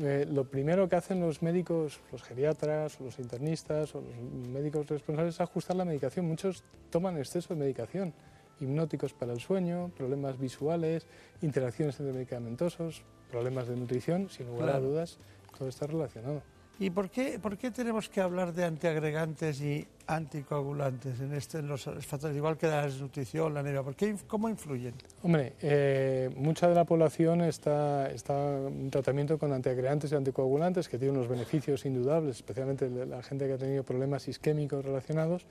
Eh, lo primero que hacen los médicos, los geriatras, los internistas o los médicos responsables es ajustar la medicación. Muchos toman exceso de medicación hipnóticos para el sueño, problemas visuales, interacciones entre medicamentosos, problemas de nutrición, sin lugar a dudas, todo está relacionado. ¿Y por qué, por qué tenemos que hablar de antiagregantes y anticoagulantes en, este, en los factores, igual que la desnutrición, la anemia? ¿Por qué, ¿Cómo influyen? Hombre, eh, mucha de la población está, está en tratamiento con antiagregantes y anticoagulantes que tienen unos beneficios indudables, especialmente la gente que ha tenido problemas isquémicos relacionados,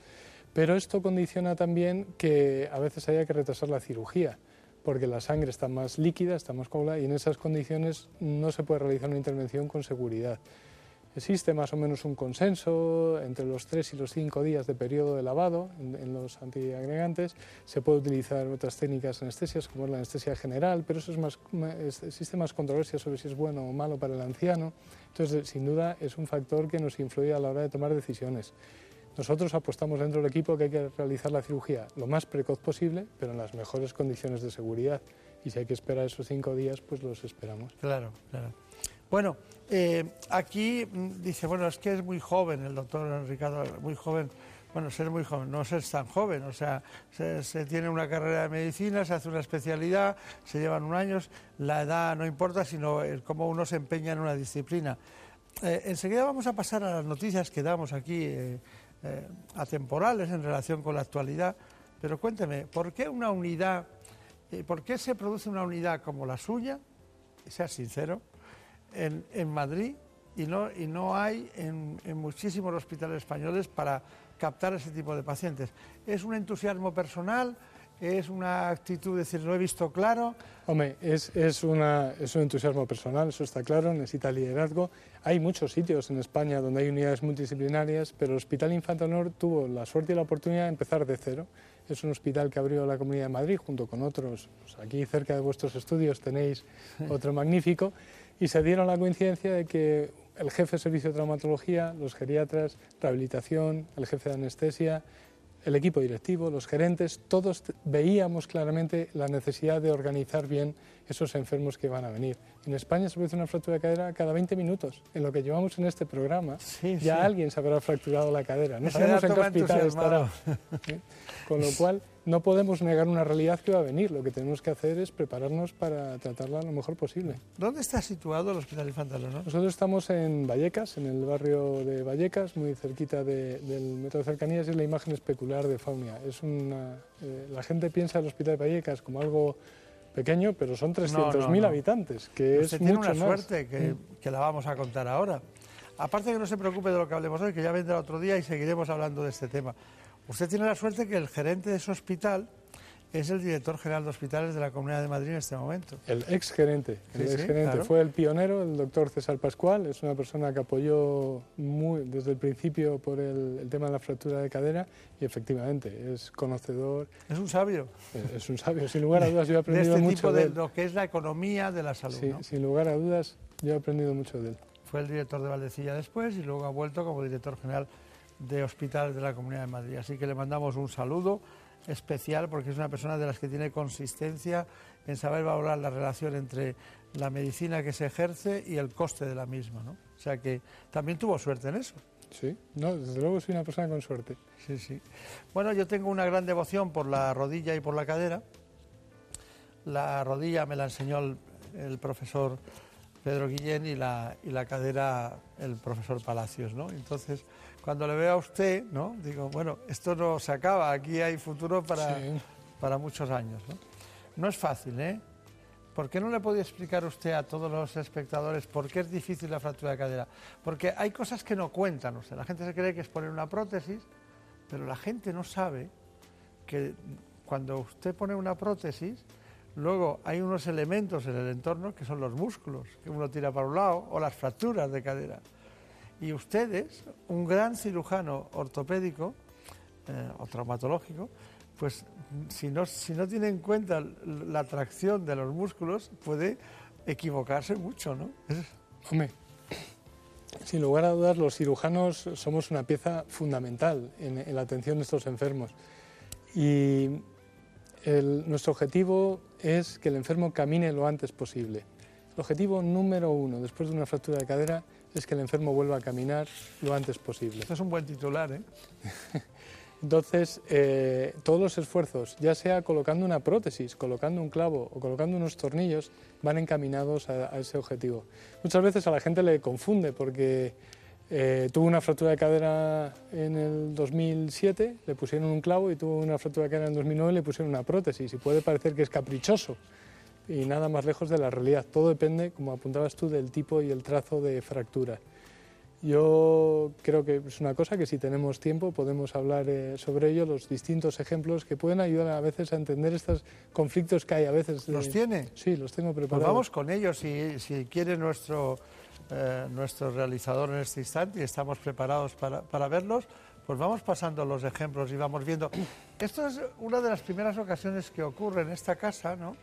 pero esto condiciona también que a veces haya que retrasar la cirugía porque la sangre está más líquida, está más coagulada y en esas condiciones no se puede realizar una intervención con seguridad. Existe más o menos un consenso entre los tres y los cinco días de periodo de lavado en, los antiagregantes. Se puede utilizar otras técnicas anestesias como la anestesia general, pero eso es más, existe más controversia sobre si es bueno o malo para el anciano. Entonces, sin duda, es un factor que nos influye a la hora de tomar decisiones. Nosotros apostamos dentro del equipo que hay que realizar la cirugía lo más precoz posible, pero en las mejores condiciones de seguridad. Y si hay que esperar esos cinco días, pues los esperamos. Claro, claro. Bueno, eh, aquí mm, dice, bueno, es que es muy joven el doctor Ricardo, muy joven. Bueno, ser muy joven, no ser tan joven, o sea, se, tiene una carrera de medicina, se hace una especialidad, se llevan un año, la edad no importa, sino cómo uno se empeña en una disciplina. Eh, enseguida vamos a pasar a las noticias que damos aquí, eh, atemporales en relación con la actualidad, pero cuénteme, ¿por qué una unidad, por qué se produce una unidad como la suya, sea sincero, en, Madrid y no, y no hay en, muchísimos hospitales españoles para captar ese tipo de pacientes. ¿Es un entusiasmo personal? ¿Es una actitud de decir, lo he visto claro? Hombre, es, es, una, es un entusiasmo personal, eso está claro, necesita liderazgo. Hay muchos sitios en España donde hay unidades multidisciplinarias, pero el Hospital Infanta Honor tuvo la suerte y la oportunidad de empezar de cero. Es un hospital que abrió la Comunidad de Madrid junto con otros. Pues aquí cerca de vuestros estudios tenéis otro magnífico y se dieron la coincidencia de que el jefe de servicio de traumatología, los geriatras, rehabilitación, el jefe de anestesia, el equipo directivo, los gerentes, todos veíamos claramente la necesidad de organizar bien esos enfermos que van a venir. En España se produce una fractura de cadera cada 20 minutos. En lo que llevamos en este programa, ya alguien se habrá fracturado la cadera. No sabemos en qué hospital estará. Con lo cual, no podemos negar una realidad que va a venir. Lo que tenemos que hacer es prepararnos para tratarla lo mejor posible. ¿Dónde está situado el Hospital Infantil? Nosotros estamos en Vallecas, en el barrio de Vallecas, muy cerquita del metro de cercanías, y es la imagen especular de Faunia. Es una, eh, la gente piensa el Hospital de Vallecas como algo pequeño, pero son 300.000 habitantes, que es tiene una suerte que, que la vamos a contar ahora. Aparte que no se preocupe de lo que hablemos hoy, que ya vendrá otro día y seguiremos hablando de este tema. Usted tiene la suerte que el gerente de su hospital es el director general de hospitales de la Comunidad de Madrid en este momento. El ex gerente, el ex gerente fue el pionero, el doctor César Pascual, es una persona que apoyó muy, desde el principio por el, tema de la fractura de cadera y efectivamente es conocedor. Es un sabio. Es, un sabio, sin lugar a dudas yo he aprendido de este mucho tipo de, lo que es la economía de la salud. Sí, sin lugar a dudas yo he aprendido mucho de él. Fue el director de Valdecilla después y luego ha vuelto como director general de hospitales de la Comunidad de Madrid. Así que le mandamos un saludo especial porque es una persona de las que tiene consistencia en saber valorar la relación entre la medicina que se ejerce y el coste de la misma. ¿no? O sea que también tuvo suerte en eso. Sí, no, desde luego soy una persona con suerte. Sí, sí. Bueno, yo tengo una gran devoción por la rodilla y por la cadera. La rodilla me la enseñó el, profesor Pedro Guillén y la, y la cadera el profesor Palacios, ¿no? Entonces, cuando le veo a usted, ¿no? Digo, bueno, esto no se acaba, aquí hay futuro para, para muchos años, ¿no? No es fácil, ¿eh? ¿Por qué no le podía explicar usted a todos los espectadores por qué es difícil la fractura de cadera? Porque hay cosas que no cuentan usted. La gente se cree que es poner una prótesis, pero la gente no sabe que cuando usted pone una prótesis, luego hay unos elementos en el entorno que son los músculos, que uno tira para un lado, o las fracturas de cadera. Y ustedes, un gran cirujano ortopédico eh, o traumatológico, pues si no, si no tiene en cuenta la tracción de los músculos, puede equivocarse mucho, ¿no? Hombre, sin lugar a dudas, los cirujanos somos una pieza fundamental en, la atención de estos enfermos. Y nuestro objetivo es que el enfermo camine lo antes posible. El objetivo número uno después de una fractura de cadera es que el enfermo vuelva a caminar lo antes posible. Esto es un buen titular, ¿eh? Entonces, eh, todos los esfuerzos, ya sea colocando una prótesis, colocando un clavo o colocando unos tornillos, van encaminados a, ese objetivo. Muchas veces a la gente le confunde porque Eh, tuvo una fractura de cadera en el 2007, le pusieron un clavo y tuvo una fractura de cadera en el 2009 y le pusieron una prótesis. Y puede parecer que es caprichoso y nada más lejos de la realidad. Todo depende, como apuntabas tú, del tipo y el trazo de fractura. Yo creo que es una cosa que si tenemos tiempo podemos hablar eh, sobre ello, los distintos ejemplos que pueden ayudar a veces a entender estos conflictos que hay a veces. ¿Los tiene? Sí, los tengo Pues preparados. vamos con ellos si, si quiere nuestro, eh, nuestro realizador en este instante y estamos preparados para, para verlos, pues vamos pasando los ejemplos y vamos viendo. Esto es una de las primeras ocasiones que ocurre en esta casa, ¿no?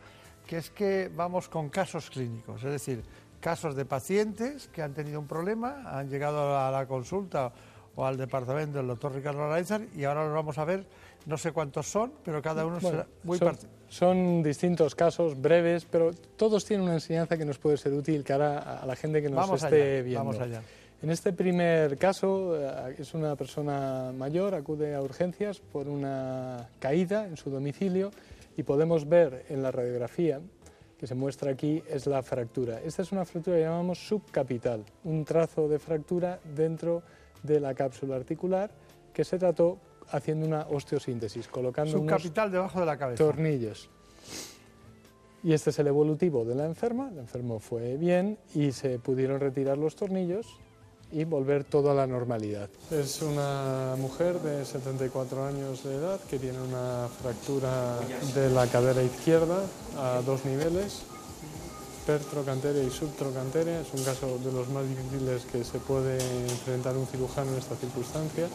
Que es que vamos con casos clínicos, es decir, casos de pacientes que han tenido un problema, han llegado a la consulta o al departamento del doctor Ricardo Araiza y ahora los vamos a ver, no sé cuántos son, pero cada uno Bueno, será muy son, son distintos casos breves, pero todos tienen una enseñanza que nos puede ser útil cara a- a la gente que nos Vamos esté allá, viendo. vamos allá. En este primer caso eh, es una persona mayor, acude a urgencias por una caída en su domicilio y podemos ver en la radiografía que se muestra aquí es la fractura. Esta es una fractura que llamamos subcapital, un trazo de fractura dentro de la cápsula articular que se trató haciendo una osteosíntesis, colocando unos Subcapital debajo de la cabeza. tornillos. Y este es el evolutivo de la enferma. El enfermo fue bien y se pudieron retirar los tornillos y volver todo a la normalidad. Es una mujer de 74 años de edad que tiene una fractura de la cadera izquierda a dos niveles, pertrocanteria y subtrocanteria. Es un caso de los más difíciles que se puede enfrentar un cirujano en esta circunstancia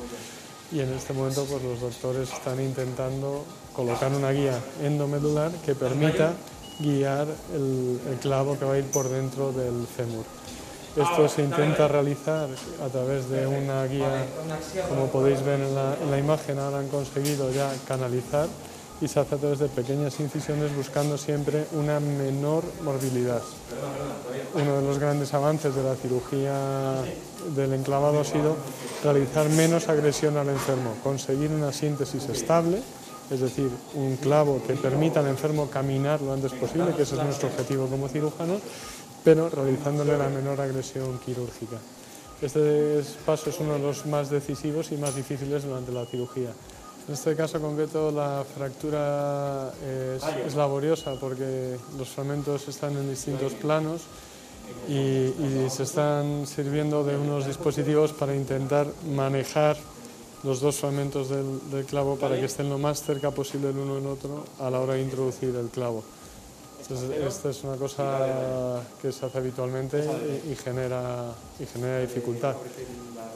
y en este momento pues, los doctores están intentando colocar una guía endomedular que permita guiar el, el clavo que va a ir por dentro del fémur. Esto se intenta realizar a través de una guía, como podéis ver en la, en la imagen, ahora han conseguido ya canalizar y se hace a través de pequeñas incisiones buscando siempre una menor morbilidad. Uno de los grandes avances de la cirugía del enclavado ha sido realizar menos agresión al enfermo, conseguir una síntesis estable, es decir, un clavo que permita al enfermo caminar lo antes posible, que ese es nuestro objetivo como cirujanos, pero realizándole la menor agresión quirúrgica. Este es- paso es uno de los más decisivos y más difíciles durante la cirugía. En este caso concreto la fractura es, es laboriosa porque los fragmentos están en distintos planos y, y se están sirviendo de unos dispositivos para intentar manejar los dos fragmentos del, del clavo para que estén lo más cerca posible el uno del otro a la hora de introducir el clavo. Entonces, esta es una cosa que se hace habitualmente y, genera, y genera dificultad.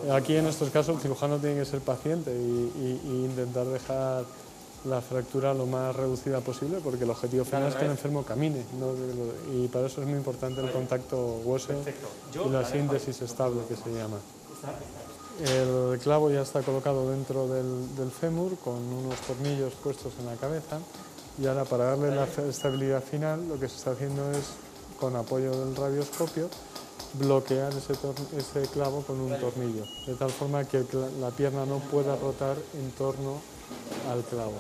Aquí en estos casos el cirujano tiene que ser paciente y, intentar dejar la fractura lo más reducida posible porque el objetivo final es que el enfermo camine y para eso es muy importante el contacto hueso y la síntesis estable que se llama. El clavo ya está colocado dentro del, del fémur con unos tornillos puestos en la cabeza y ahora para darle la estabilidad final lo que se está haciendo es con apoyo del radioscopio bloquear ese, clavo con un tornillo de tal forma que la pierna no pueda rotar en torno al clavo.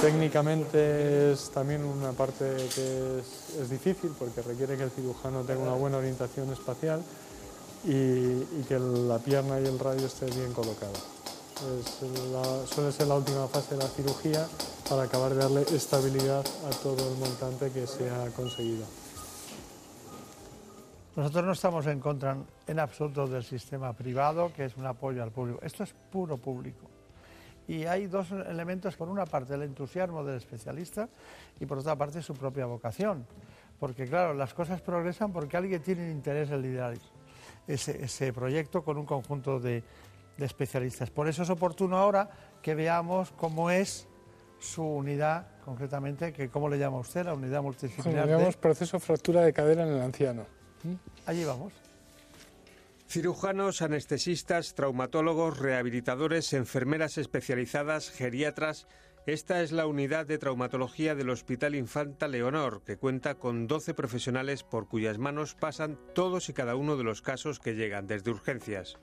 Técnicamente es también una parte que es, es difícil porque requiere que el cirujano tenga una buena orientación espacial y, y que la pierna y el radio esté bien colocado. Suele ser la última fase de la cirugía para acabar de darle estabilidad a todo el montante que se ha conseguido. Nosotros no estamos en contra en absoluto del sistema privado, que es un apoyo al público. Esto es puro público. Y hay dos elementos, por una parte el entusiasmo del especialista y por otra parte su propia vocación. Porque claro, las cosas progresan porque alguien tiene interés en liderar ese proyecto con un conjunto de, de especialistas. Por eso es oportuno ahora que veamos cómo es su unidad, concretamente, que cómo le llama usted, la unidad multidisciplinar. de- Llamamos proceso fractura de cadera en el anciano. Allí vamos. Cirujanos, anestesistas, traumatólogos, rehabilitadores, enfermeras especializadas, geriatras. Esta es la unidad de traumatología del Hospital Infanta Leonor, que cuenta con 12 profesionales por cuyas manos pasan todos y cada uno de los casos que llegan desde urgencias.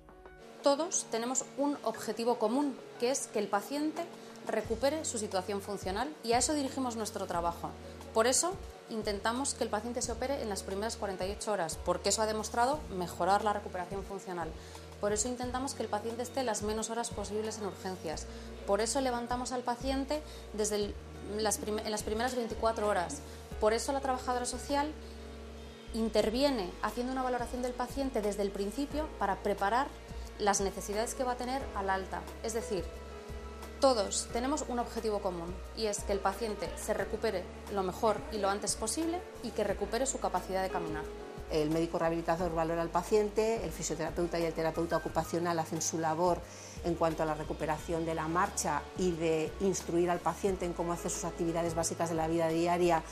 Todos tenemos un objetivo común, que es que el paciente recupere su situación funcional y a eso dirigimos nuestro trabajo. Por eso intentamos que el paciente se opere en las primeras 48 horas, porque eso ha demostrado mejorar la recuperación funcional. Por eso intentamos que el paciente esté las menos horas posibles en urgencias. Por eso levantamos al paciente desde las, en las primeras 24 horas. Por eso la trabajadora social interviene haciendo una valoración del paciente desde el principio para preparar las necesidades que va a tener al alta. Es decir, todos tenemos un objetivo común y es que el paciente se recupere lo mejor y lo antes posible y que recupere su capacidad de caminar. El médico rehabilitador valora al paciente, el fisioterapeuta y el terapeuta ocupacional hacen su labor en cuanto a la recuperación de la marcha y de instruir al paciente en cómo hacer sus actividades básicas de la vida diaria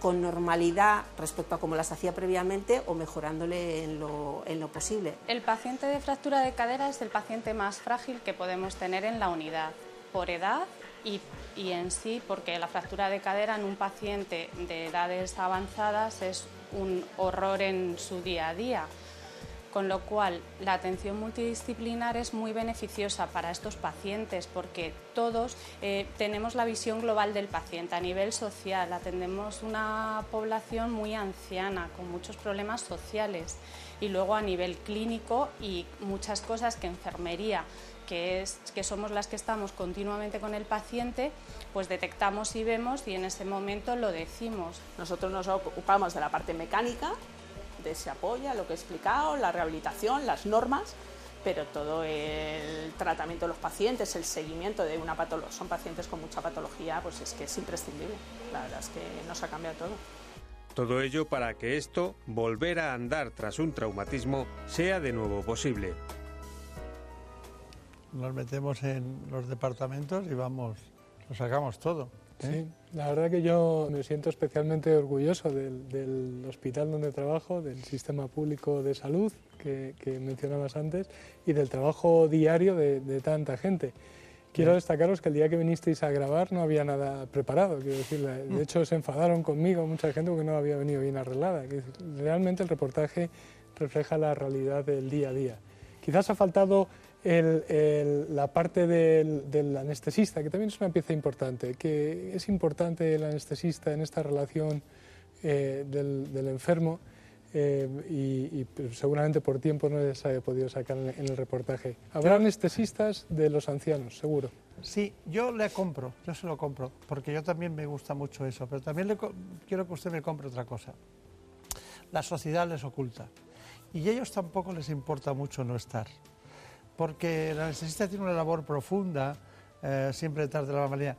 con normalidad respecto a como las hacía previamente o mejorándole en lo, en lo, posible. El paciente de fractura de cadera es el paciente más frágil que podemos tener en la unidad, por edad y, y en sí porque la fractura de cadera en un paciente de edades avanzadas es un horror en su día a día con lo cual la atención multidisciplinar es muy beneficiosa para estos pacientes porque todos eh, tenemos la visión global del paciente a nivel social, atendemos una población muy anciana con muchos problemas sociales y luego a nivel clínico y muchas cosas que enfermería que, es, que somos las que estamos continuamente con el paciente, pues detectamos y vemos y en ese momento lo decimos. Nosotros nos ocupamos de la parte mecánica, de se apoya, lo que he explicado, la rehabilitación, las normas, pero todo el tratamiento de los pacientes, el seguimiento de una patología, son pacientes con mucha patología, pues es que es imprescindible. La verdad es que nos ha cambiado todo. Todo ello para que esto, volver a andar tras un traumatismo, sea de nuevo posible. Nos metemos en los departamentos y vamos, lo sacamos todo. ¿Eh? Sí, la verdad que yo me siento especialmente orgulloso del, hospital donde trabajo, del sistema público de salud que, mencionabas antes y del trabajo diario de, tanta gente. Quiero destacaros que el día que vinisteis a grabar no había nada preparado, quiero decir, de mm. hecho se enfadaron conmigo mucha gente porque no había venido bien arreglada. Realmente el reportaje refleja la realidad del día a día. Quizás ha faltado la parte del, anestesista, que también es una pieza importante, que es importante el anestesista en esta relación eh, del, enfermo eh, y, seguramente por tiempo no se ha podido sacar en, el reportaje. Habrá anestesistas de los ancianos, seguro. Sí, yo le compro, yo se lo compro, porque yo también me gusta mucho eso, pero también le quiero que usted me compre otra cosa. La sociedad les oculta y ellos tampoco les importa mucho no estar porque el anestesista tiene una labor profunda, eh, siempre detrás de la normalidad.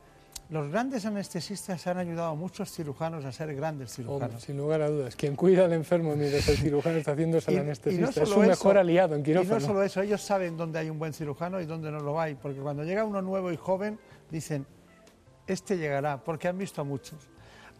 Los grandes anestesistas han ayudado a muchos cirujanos a ser grandes cirujanos. sin lugar a dudas. Quien cuida al enfermo mientras el cirujano está haciendo es el anestesista. es su mejor aliado en quirófano. Y no solo eso, ellos saben dónde hay un buen cirujano y dónde no lo hay. Porque cuando llega uno nuevo y joven, dicen, este llegará, porque han visto a muchos.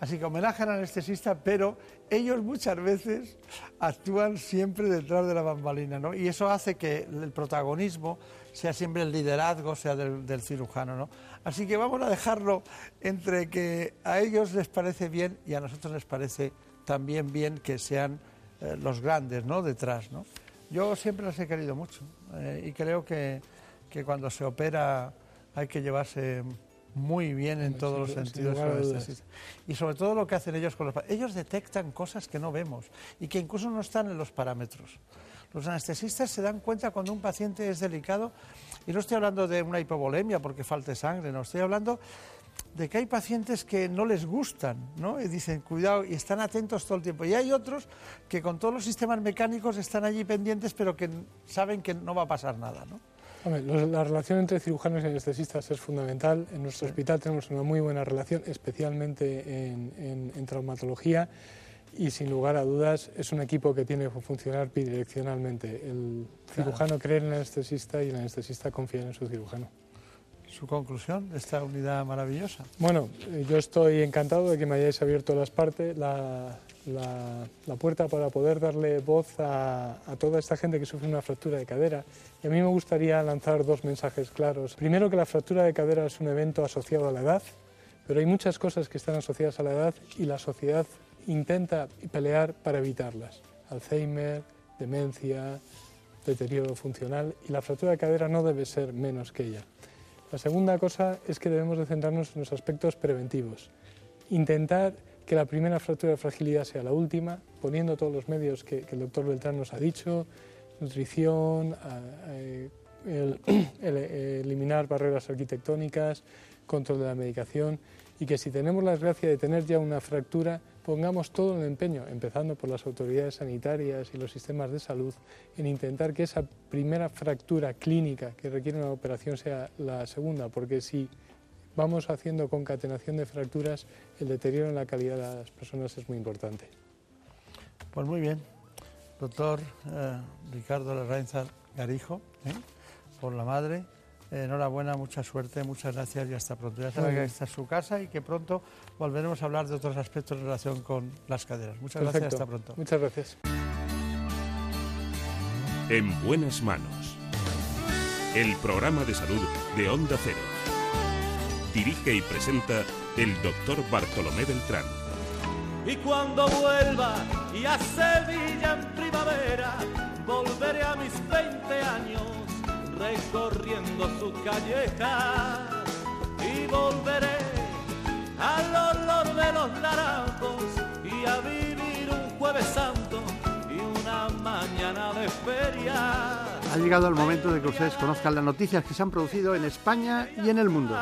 Así que homenaje al anestesista, pero ellos muchas veces actúan siempre detrás de la bambalina, ¿no? Y eso hace que el protagonismo sea siempre el liderazgo, sea del, cirujano, ¿no? Así que vamos a dejarlo entre que a ellos les parece bien y a nosotros les parece también bien que sean eh, los grandes, ¿no? Detrás, ¿no? Yo siempre los he querido mucho eh, y creo que, que cuando se opera hay que llevarse muy bien en todos los sentidos. y sobre todo lo que hacen ellos con los Ellos detectan cosas que no vemos y que incluso no están en los parámetros. Los anestesistas se dan cuenta cuando un paciente es delicado, y no estoy hablando de una hipovolemia porque falte sangre, no, estoy hablando de que hay pacientes que no les gustan, ¿no? Y dicen, cuidado, y están atentos todo el tiempo. Y hay otros que con todos los sistemas mecánicos están allí pendientes, pero que saben que no va a pasar nada, ¿no? La relación entre cirujanos y anestesistas es fundamental. En nuestro hospital tenemos una muy buena relación, especialmente en, traumatología, y sin lugar a dudas es un equipo que tiene que funcionar bidireccionalmente. El cirujano cree en el anestesista y el anestesista confía en su cirujano. ¿Su conclusión de esta unidad maravillosa? Bueno, eh, yo estoy encantado de que me hayáis abierto las partes, la, la, puerta para poder darle voz a, toda esta gente que sufre una fractura de cadera. Y a mí me gustaría lanzar dos mensajes claros. Primero, que la fractura de cadera es un evento asociado a la edad, pero hay muchas cosas que están asociadas a la edad y la sociedad intenta pelear para evitarlas. Alzheimer, demencia, deterioro funcional y la fractura de cadera no debe ser menos que ella. La segunda cosa es que debemos de centrarnos en los aspectos preventivos. Intentar que la primera fractura de fragilidad sea la última, poniendo todos los medios que, el doctor Beltrán nos ha dicho, nutrición, eliminar barreras arquitectónicas, control de la medicación y que si tenemos la desgracia de tener ya una fractura, pongamos todo el empeño, empezando por las autoridades sanitarias y los sistemas de salud, en intentar que esa primera fractura clínica que requiere una operación sea la segunda, porque si vamos haciendo concatenación de fracturas, el deterioro en la calidad de las personas es muy importante. Pues muy bien, doctor eh, Ricardo Larrainza Garijo, ¿eh? por la madre. Enhorabuena, mucha suerte, muchas gracias y hasta pronto. Ya sabe que esta es su casa y que pronto volveremos a hablar de otros aspectos en relación con las caderas. Muchas gracias, hasta pronto. Muchas gracias. En buenas manos. El programa de salud de Onda Cero. Dirige y presenta el doctor Bartolomé Beltrán. Y cuando vuelva y a Sevilla en primavera, volveré a mis 20 años recorriendo sus callejas y volveré al olor de los naranjos y a vivir un jueves santo y una mañana de feria. Ha llegado el momento de que ustedes conozcan las noticias que se han producido en España y en el mundo.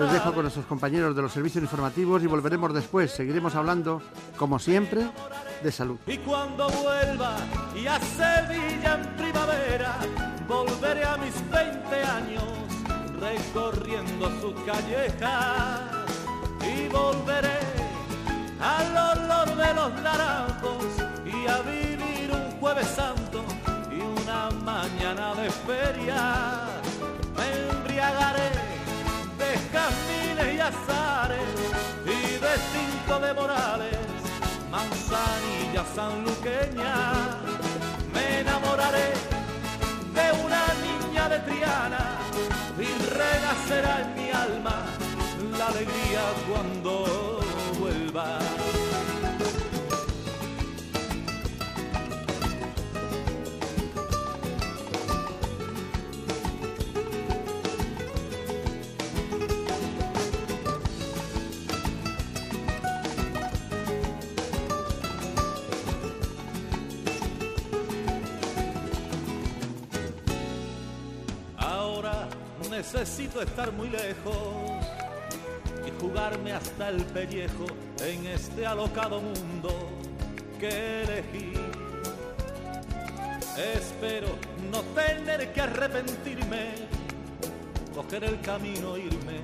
Les dejo con nuestros compañeros de los servicios informativos y volveremos después. Seguiremos hablando, como siempre, Y cuando vuelva y a Sevilla en primavera, volveré a mis 20 años recorriendo sus callejas y volveré al olor de los naranjos y a vivir un jueves santo y una mañana de feria. Me embriagaré de jazmines y azares y de cinco de morales manzanilla sanluqueña. Me enamoraré de una niña de Triana y renacerá en mi alma la alegría cuando vuelva. Necesito estar muy lejos y jugarme hasta el pellejo en este alocado mundo que elegí. Espero no tener que arrepentirme, coger el camino, irme,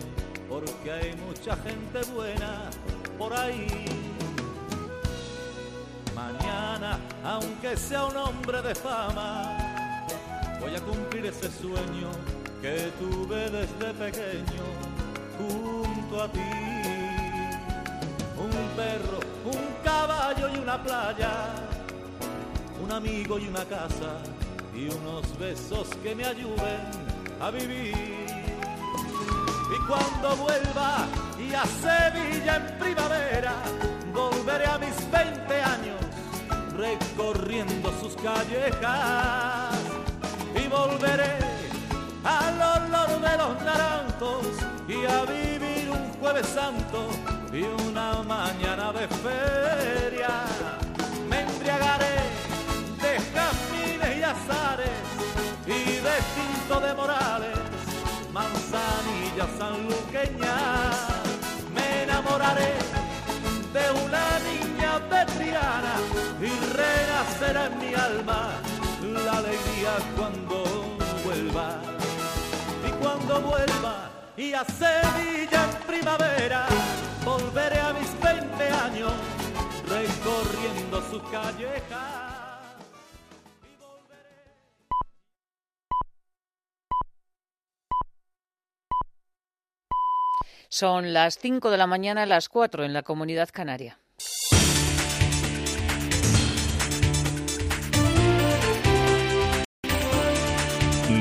porque hay mucha gente buena por ahí. Mañana, aunque sea un hombre de fama, voy a cumplir ese sueño que tuve desde pequeño junto a ti. Un perro, un caballo y una playa, un amigo y una casa y unos besos que me ayuden a vivir. Y cuando vuelva y a Sevilla en primavera, volveré a mis 20 años recorriendo sus callejas y volveré al olor de los naranjos y a vivir un jueves santo y una mañana de feria. Me embriagaré de jazmines y azares y de tinto de morales, manzanilla sanluqueña. Me enamoraré de una niña de Triana y renacerá en mi alma la alegría cuando vuelva cuando vuelva y a Sevilla en primavera volveré a mis 20 años recorriendo sus callejas. Son las 5 de la mañana, las 4 en la comunidad canaria.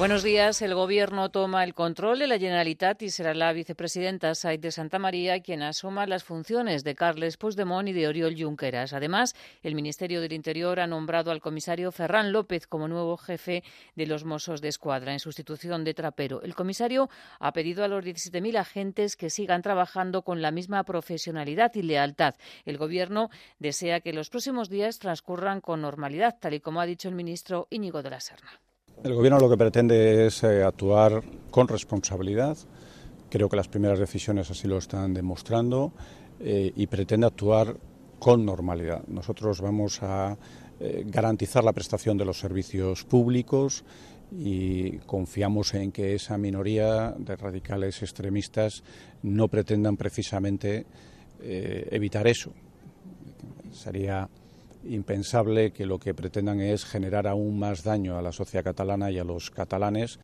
Buenos días. El Gobierno toma el control de la Generalitat y será la vicepresidenta Said de Santa María quien asuma las funciones de Carles Puigdemont y de Oriol Junqueras. Además, el Ministerio del Interior ha nombrado al comisario Ferran López como nuevo jefe de los Mossos de Escuadra, en sustitución de Trapero. El comisario ha pedido a los 17.000 agentes que sigan trabajando con la misma profesionalidad y lealtad. El Gobierno desea que los próximos días transcurran con normalidad, tal y como ha dicho el ministro Íñigo de la Serna. El Gobierno lo que pretende es eh, actuar con responsabilidad. Creo que las primeras decisiones así lo están demostrando eh, y pretende actuar con normalidad. Nosotros vamos a eh, garantizar la prestación de los servicios públicos y confiamos en que esa minoría de radicales extremistas no pretendan precisamente evitar eso. Sería impensable que lo que pretendan es generar aún más daño a la sociedad catalana y a los catalanes.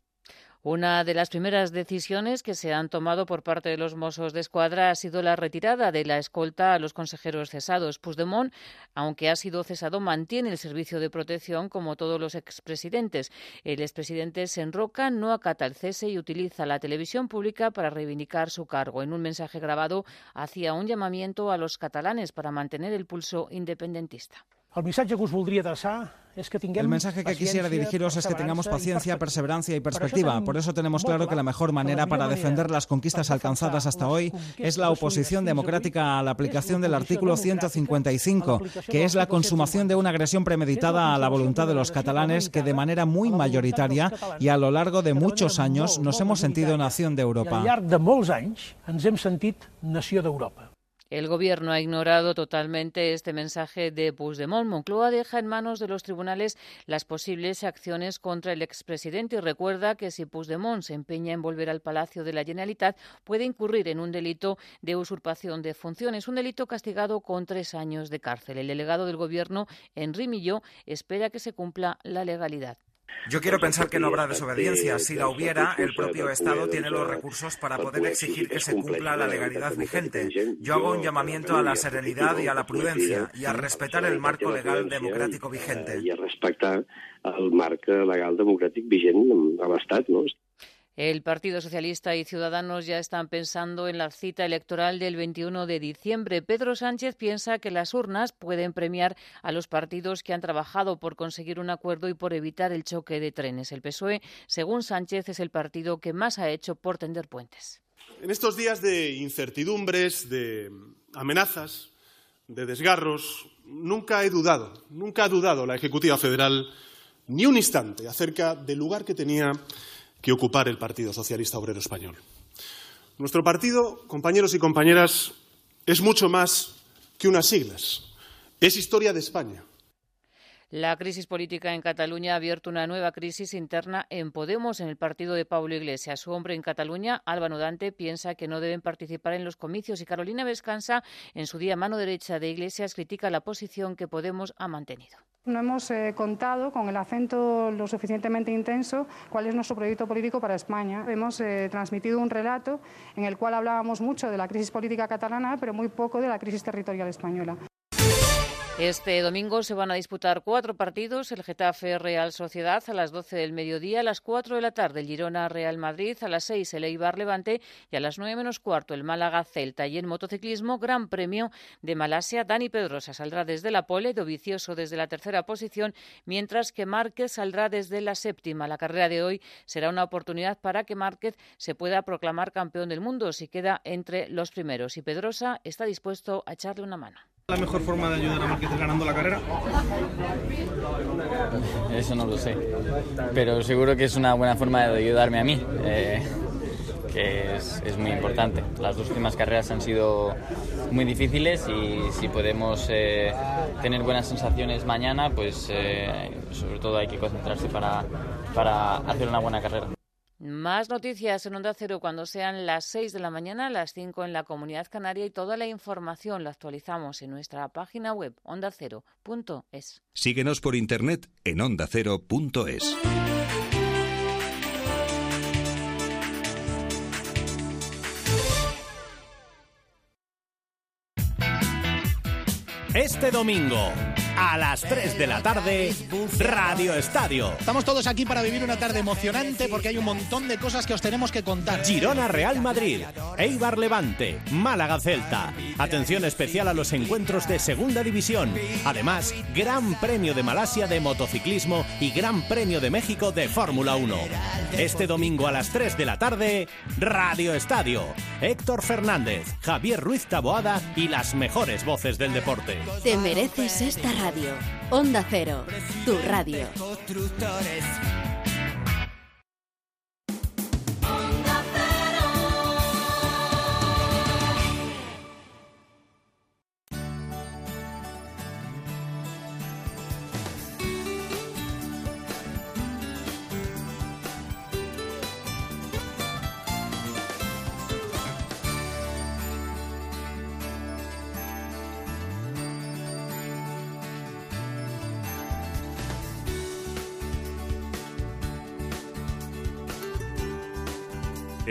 Una de las primeras decisiones que se han tomado por parte de los Mossos de Escuadra ha sido la retirada de la escolta a los consejeros cesados. Puigdemont, aunque ha sido cesado, mantiene el servicio de protección como todos los expresidentes. El expresidente se enroca, no acata el cese y utiliza la televisión pública para reivindicar su cargo. En un mensaje grabado hacía un llamamiento a los catalanes para mantener el pulso independentista. El mensaje que quisiera dirigiros es que tengamos paciencia, perseverancia y perspectiva. Por eso tenemos claro que la mejor manera para defender las conquistas alcanzadas hasta hoy es la oposición democrática a la aplicación del artículo 155, que es la consumación de una agresión premeditada a la voluntad de los catalanes que de manera muy mayoritaria y a lo largo de muchos años nos hemos sentido nación de Europa. El Gobierno ha ignorado totalmente este mensaje de Puigdemont. Moncloa deja en manos de los tribunales las posibles acciones contra el expresidente y recuerda que si Puigdemont se empeña en volver al Palacio de la Generalitat puede incurrir en un delito de usurpación de funciones, un delito castigado con tres años de cárcel. El delegado del Gobierno, Henri Milló, espera que se cumpla la legalidad. Yo quiero pensar que no habrá desobediencia. Si la hubiera, el propio Estado tiene los recursos para poder exigir que se cumpla la legalidad vigente. Yo hago un llamamiento a la serenidad y a la prudencia y a respetar el marco legal democrático vigente. Y a respetar el marco legal democrático vigente a l'Estat, el Partido Socialista y Ciudadanos ya están pensando en la cita electoral del 21 de diciembre. Pedro Sánchez piensa que las urnas pueden premiar a los partidos que han trabajado por conseguir un acuerdo y por evitar el choque de trenes. El PSOE, según Sánchez, es el partido que más ha hecho por tender puentes. En estos días de incertidumbres, de amenazas, de desgarros, nunca he dudado, nunca ha dudado la Ejecutiva Federal ni un instante acerca del lugar que tenía que ocupar el Partido Socialista Obrero Español. Nuestro partido, compañeros y compañeras, es mucho más que unas siglas. Es historia de España. La crisis política en Cataluña ha abierto una nueva crisis interna en Podemos, en el partido de Pablo Iglesias. Su hombre en Cataluña, Álvaro Dante, piensa que no deben participar en los comicios y Carolina Vescansa, en su día mano derecha de Iglesias, critica la posición que Podemos ha mantenido. No hemos eh, contado con el acento lo suficientemente intenso cuál es nuestro proyecto político para España. Hemos eh, transmitido un relato en el cual hablábamos mucho de la crisis política catalana, pero muy poco de la crisis territorial española. Este domingo se van a disputar cuatro partidos, el Getafe Real Sociedad a las 12 del mediodía, a las 4 de la tarde el Girona Real Madrid, a las 6 el Eibar Levante y a las 9 menos cuarto el Málaga Celta. Y en motociclismo, Gran Premio de Malasia, Dani Pedrosa saldrá desde la pole, Dovicioso desde la tercera posición, mientras que Márquez saldrá desde la séptima. La carrera de hoy será una oportunidad para que Márquez se pueda proclamar campeón del mundo si queda entre los primeros y Pedrosa está dispuesto a echarle una mano. ¿La mejor forma de ayudar a Márquez ganando la carrera? Eso no lo sé, pero seguro que es una buena forma de ayudarme a mí, eh, que es, es, muy importante. Las dos últimas carreras han sido muy difíciles y si podemos eh, tener buenas sensaciones mañana, pues eh, sobre todo hay que concentrarse para, para hacer una buena carrera. Más noticias en Onda Cero cuando sean las 6 de la mañana, las 5 en la Comunidad Canaria y toda la información la actualizamos en nuestra página web ondacero.es. Síguenos por internet en ondacero.es. Este domingo a las 3 de la tarde, Radio Estadio. Estamos todos aquí para vivir una tarde emocionante porque hay un montón de cosas que os tenemos que contar. Girona Real Madrid, Eibar Levante, Málaga Celta. Atención especial a los encuentros de Segunda División. Además, Gran Premio de Malasia de motociclismo y Gran Premio de México de Fórmula 1. Este domingo a las 3 de la tarde, Radio Estadio. Héctor Fernández, Javier Ruiz Taboada y las mejores voces del deporte. Te mereces esta radio. Onda Cero, tu radio.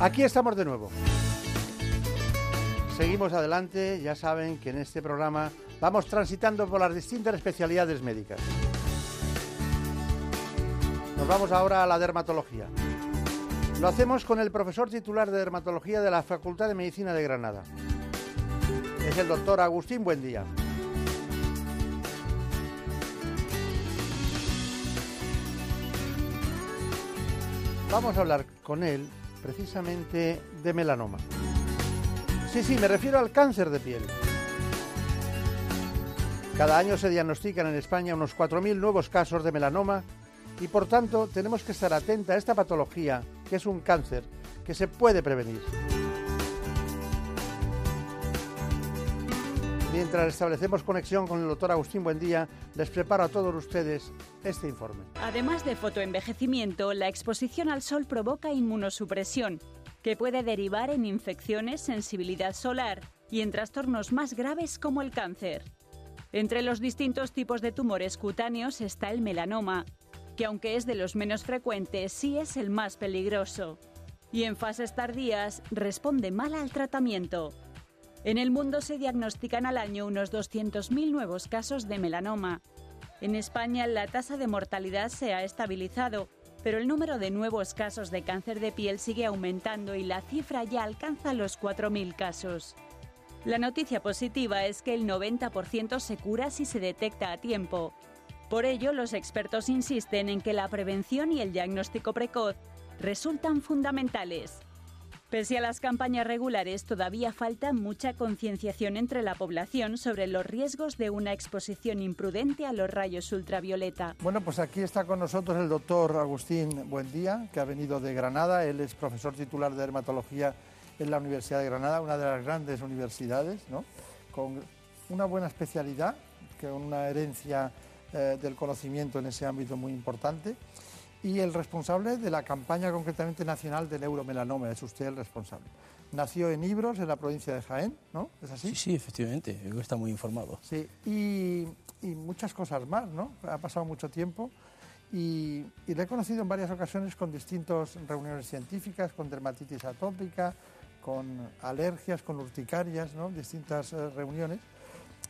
Aquí estamos de nuevo. Seguimos adelante, ya saben que en este programa vamos transitando por las distintas especialidades médicas. Nos vamos ahora a la dermatología. Lo hacemos con el profesor titular de dermatología de la Facultad de Medicina de Granada. Es el doctor Agustín Buendía. Vamos a hablar con él precisamente de melanoma. Sí, sí, me refiero al cáncer de piel. Cada año se diagnostican en España unos 4.000 nuevos casos de melanoma y por tanto tenemos que estar atenta a esta patología, que es un cáncer que se puede prevenir. Mientras establecemos conexión con el doctor Agustín Buendía, les preparo a todos ustedes este informe. Además de fotoenvejecimiento, la exposición al sol provoca inmunosupresión, que puede derivar en infecciones, sensibilidad solar y en trastornos más graves como el cáncer. Entre los distintos tipos de tumores cutáneos está el melanoma, que aunque es de los menos frecuentes, sí es el más peligroso. Y en fases tardías responde mal al tratamiento. En el mundo se diagnostican al año unos 200.000 nuevos casos de melanoma. En España la tasa de mortalidad se ha estabilizado, pero el número de nuevos casos de cáncer de piel sigue aumentando y la cifra ya alcanza los 4.000 casos. La noticia positiva es que el 90% se cura si se detecta a tiempo. Por ello, los expertos insisten en que la prevención y el diagnóstico precoz resultan fundamentales. Pese a las campañas regulares, todavía falta mucha concienciación entre la población sobre los riesgos de una exposición imprudente a los rayos ultravioleta. Bueno, pues aquí está con nosotros el doctor Agustín Buendía, que ha venido de Granada. Él es profesor titular de dermatología en la Universidad de Granada, una de las grandes universidades, con una buena especialidad, con una herencia eh, del conocimiento en ese ámbito muy importante y el responsable de la campaña concretamente nacional de neuromelanoma, es usted el responsable. Nació en Ibros, en la provincia de Jaén, ¿no? ¿Es así? Sí, sí, efectivamente, está muy informado. Sí, y, y, muchas cosas más, ¿no? Ha pasado mucho tiempo y, y le he conocido en varias ocasiones con distintas reuniones científicas, con dermatitis atópica, con alergias, con urticarias, ¿no? Distintas eh, reuniones.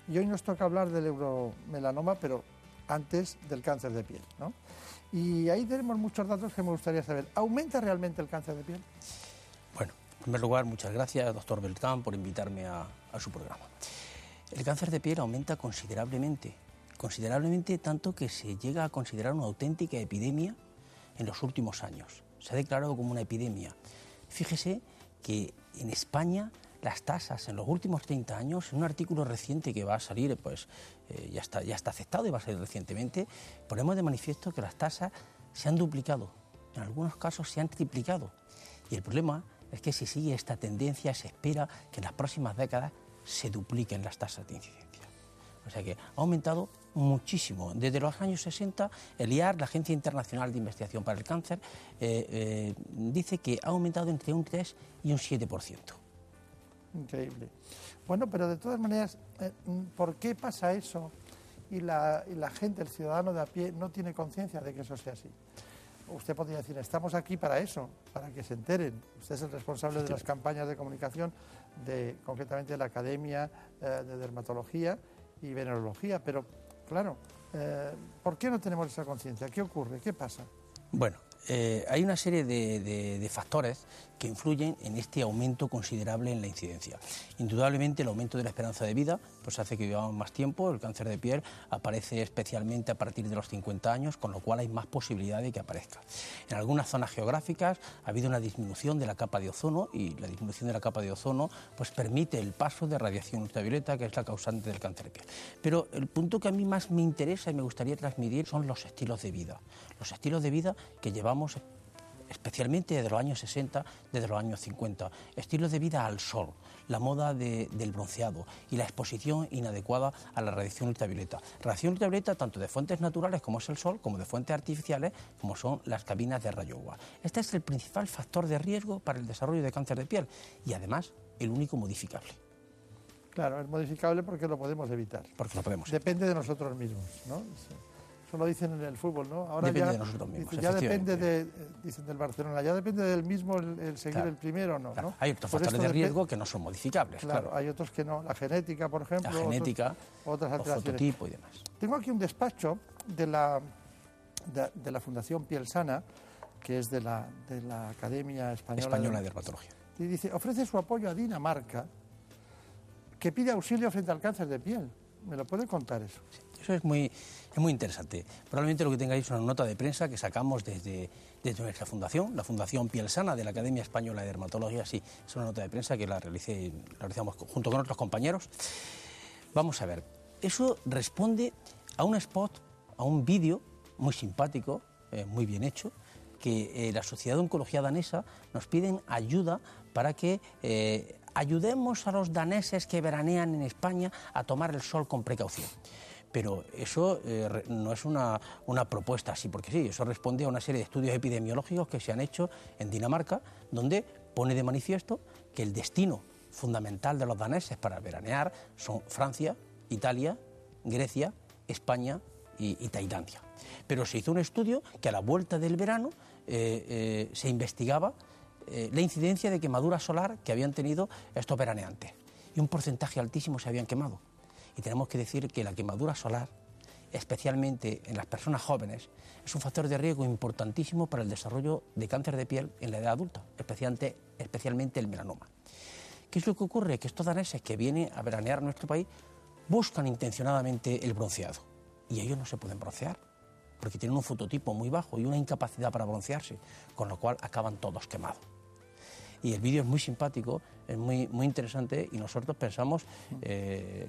Y hoy nos toca hablar del neuromelanoma, pero antes del cáncer de piel, ¿no? Y ahí tenemos muchos datos que me gustaría saber. ¿Aumenta realmente el cáncer de piel? Bueno, en primer lugar, muchas gracias, doctor Beltrán, por invitarme a, a su programa. El cáncer de piel aumenta considerablemente, considerablemente tanto que se llega a considerar una auténtica epidemia en los últimos años. Se ha declarado como una epidemia. Fíjese que en España las tasas en los últimos 30 años, en un artículo reciente que va a salir, pues eh, ya, está, ya está aceptado y va a salir recientemente, ponemos de manifiesto que las tasas se han duplicado, en algunos casos se han triplicado. Y el problema es que si sigue esta tendencia se espera que en las próximas décadas se dupliquen las tasas de incidencia. O sea que ha aumentado muchísimo. Desde los años 60, el IAR, la Agencia Internacional de Investigación para el Cáncer, eh, eh, dice que ha aumentado entre un 3 y un 7%. Increíble. Bueno, pero de todas maneras, eh, ¿por qué pasa eso y la, y la gente, el ciudadano de a pie, no tiene conciencia de que eso sea así? Usted podría decir, estamos aquí para eso, para que se enteren. Usted es el responsable de las campañas de comunicación, de, concretamente de la Academia de Dermatología y venerología, pero claro, eh, ¿por qué no tenemos esa conciencia? ¿Qué ocurre? ¿Qué pasa? Bueno, eh, hay una serie de, factores que influyen en este aumento considerable en la incidencia. Indudablemente el aumento de la esperanza de vida pues hace que vivamos más tiempo, el cáncer de piel aparece especialmente a partir de los 50 años, con lo cual hay más posibilidad de que aparezca. En algunas zonas geográficas ha habido una disminución de la capa de ozono y la disminución de la capa de ozono pues permite el paso de radiación ultravioleta que es la causante del cáncer de piel. Pero el punto que a mí más me interesa y me gustaría transmitir son los estilos de vida. Los estilos de vida que llevamos especialmente desde los años 60, desde los años 50. Estilos de vida al sol, la moda del bronceado y la exposición inadecuada a la radiación ultravioleta. Radiación ultravioleta tanto de fuentes naturales como es el sol, como de fuentes artificiales como son las cabinas de rayo UVA. Este es el principal factor de riesgo para el desarrollo de cáncer de piel y además el único modificable. Claro, es modificable porque lo podemos evitar. Porque lo podemos. Depende de nosotros mismos, ¿no? Eso lo dicen en el fútbol, ¿no? Ahora depende ya, de nosotros mismos. ya depende de, dicen del Barcelona, ya depende del mismo el, seguir el primero no, ¿no? Hay otros factores de riesgo que no son modificables. Claro, hay otros que no. La genética, por ejemplo. La genética, otras alteraciones. fototipo y demás. Tengo aquí un despacho de la, de, la Fundación Piel Sana, que es de la, de la Academia Española, Española de Dermatología. Y dice, ofrece su apoyo a Dinamarca, que pide auxilio frente al cáncer de piel. ¿Me lo puede contar eso? Eso es muy, es muy interesante. Probablemente lo que tengáis es una nota de prensa que sacamos desde, desde nuestra fundación, la Fundación Piel Sana de la Academia Española de Dermatología. Sí, es una nota de prensa que la, realicé, realizamos junto con otros compañeros. Vamos a ver, eso responde a un spot, a un vídeo muy simpático, eh, muy bien hecho, que eh, la Sociedad de Oncología Danesa nos piden ayuda para que eh, ayudemos a los daneses que veranean en España a tomar el sol con precaución. Pero eso eh, no es una, propuesta así porque sí, eso responde a una serie de estudios epidemiológicos que se han hecho en Dinamarca, donde pone de manifiesto que el destino fundamental de los daneses para veranear son Francia, Italia, Grecia, España y, Tailandia. Pero se hizo un estudio que a la vuelta del verano eh, eh, se investigaba la incidencia de quemadura solar que habían tenido estos veraneantes. Y un porcentaje altísimo se habían quemado. Y tenemos que decir que la quemadura solar, especialmente en las personas jóvenes, es un factor de riesgo importantísimo para el desarrollo de cáncer de piel en la edad adulta, especialmente, especialmente el melanoma. ¿Qué es lo que ocurre? Que estos daneses que vienen a veranear a nuestro país buscan intencionadamente el bronceado y ellos no se pueden broncear porque tienen un fototipo muy bajo y una incapacidad para broncearse, con lo cual acaban todos quemados. Y el vídeo es muy simpático, es muy, muy interesante y nosotros pensamos eh,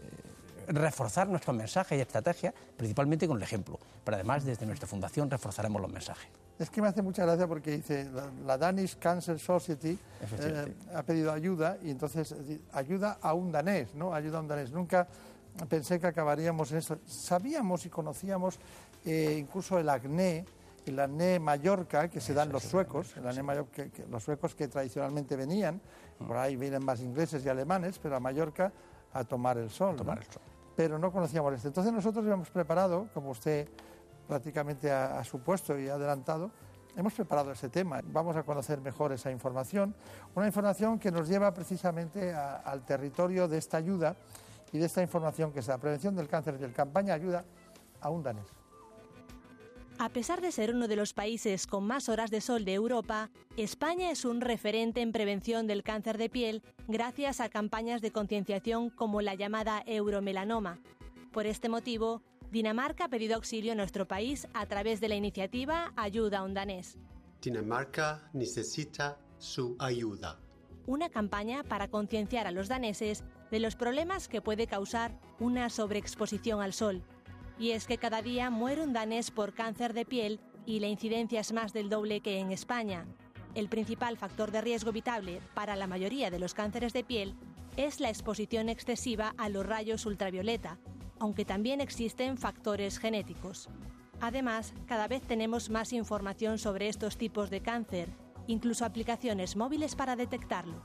reforzar nuestros mensajes y estrategias, principalmente con el ejemplo. Pero además, desde nuestra fundación reforzaremos los mensajes. Es que me hace mucha gracia porque dice, la, Danish Cancer Society eh, ha pedido ayuda y entonces ayuda a un danés, ¿no? Ayuda a un danés. Nunca pensé que acabaríamos en eso. Sabíamos y conocíamos eh, incluso el acné, el acné Mallorca que se dan los suecos, el acné los suecos que tradicionalmente venían, por ahí vienen más ingleses y alemanes, pero a Mallorca a tomar el sol. tomar el sol pero no conocíamos esto. Entonces nosotros hemos preparado, como usted prácticamente ha, supuesto y ha adelantado, hemos preparado ese tema. Vamos a conocer mejor esa información, una información que nos lleva precisamente al territorio de esta ayuda y de esta información que es la prevención del cáncer y el campaña ayuda a un danés. A pesar de ser uno de los países con más horas de sol de Europa, España es un referente en prevención del cáncer de piel gracias a campañas de concienciación como la llamada Euromelanoma. Por este motivo, Dinamarca ha pedido auxilio a nuestro país a través de la iniciativa Ayuda a un danés. Dinamarca necesita su ayuda. una campaña para concienciar a los daneses de los problemas que puede causar una sobreexposición al sol. Y es que cada día muere un danés por cáncer de piel y la incidencia es más del doble que en España. El principal factor de riesgo evitable para la mayoría de los cánceres de piel es la exposición excesiva a los rayos ultravioleta, aunque también existen factores genéticos. Además, cada vez tenemos más información sobre estos tipos de cáncer, incluso aplicaciones móviles para detectarlo.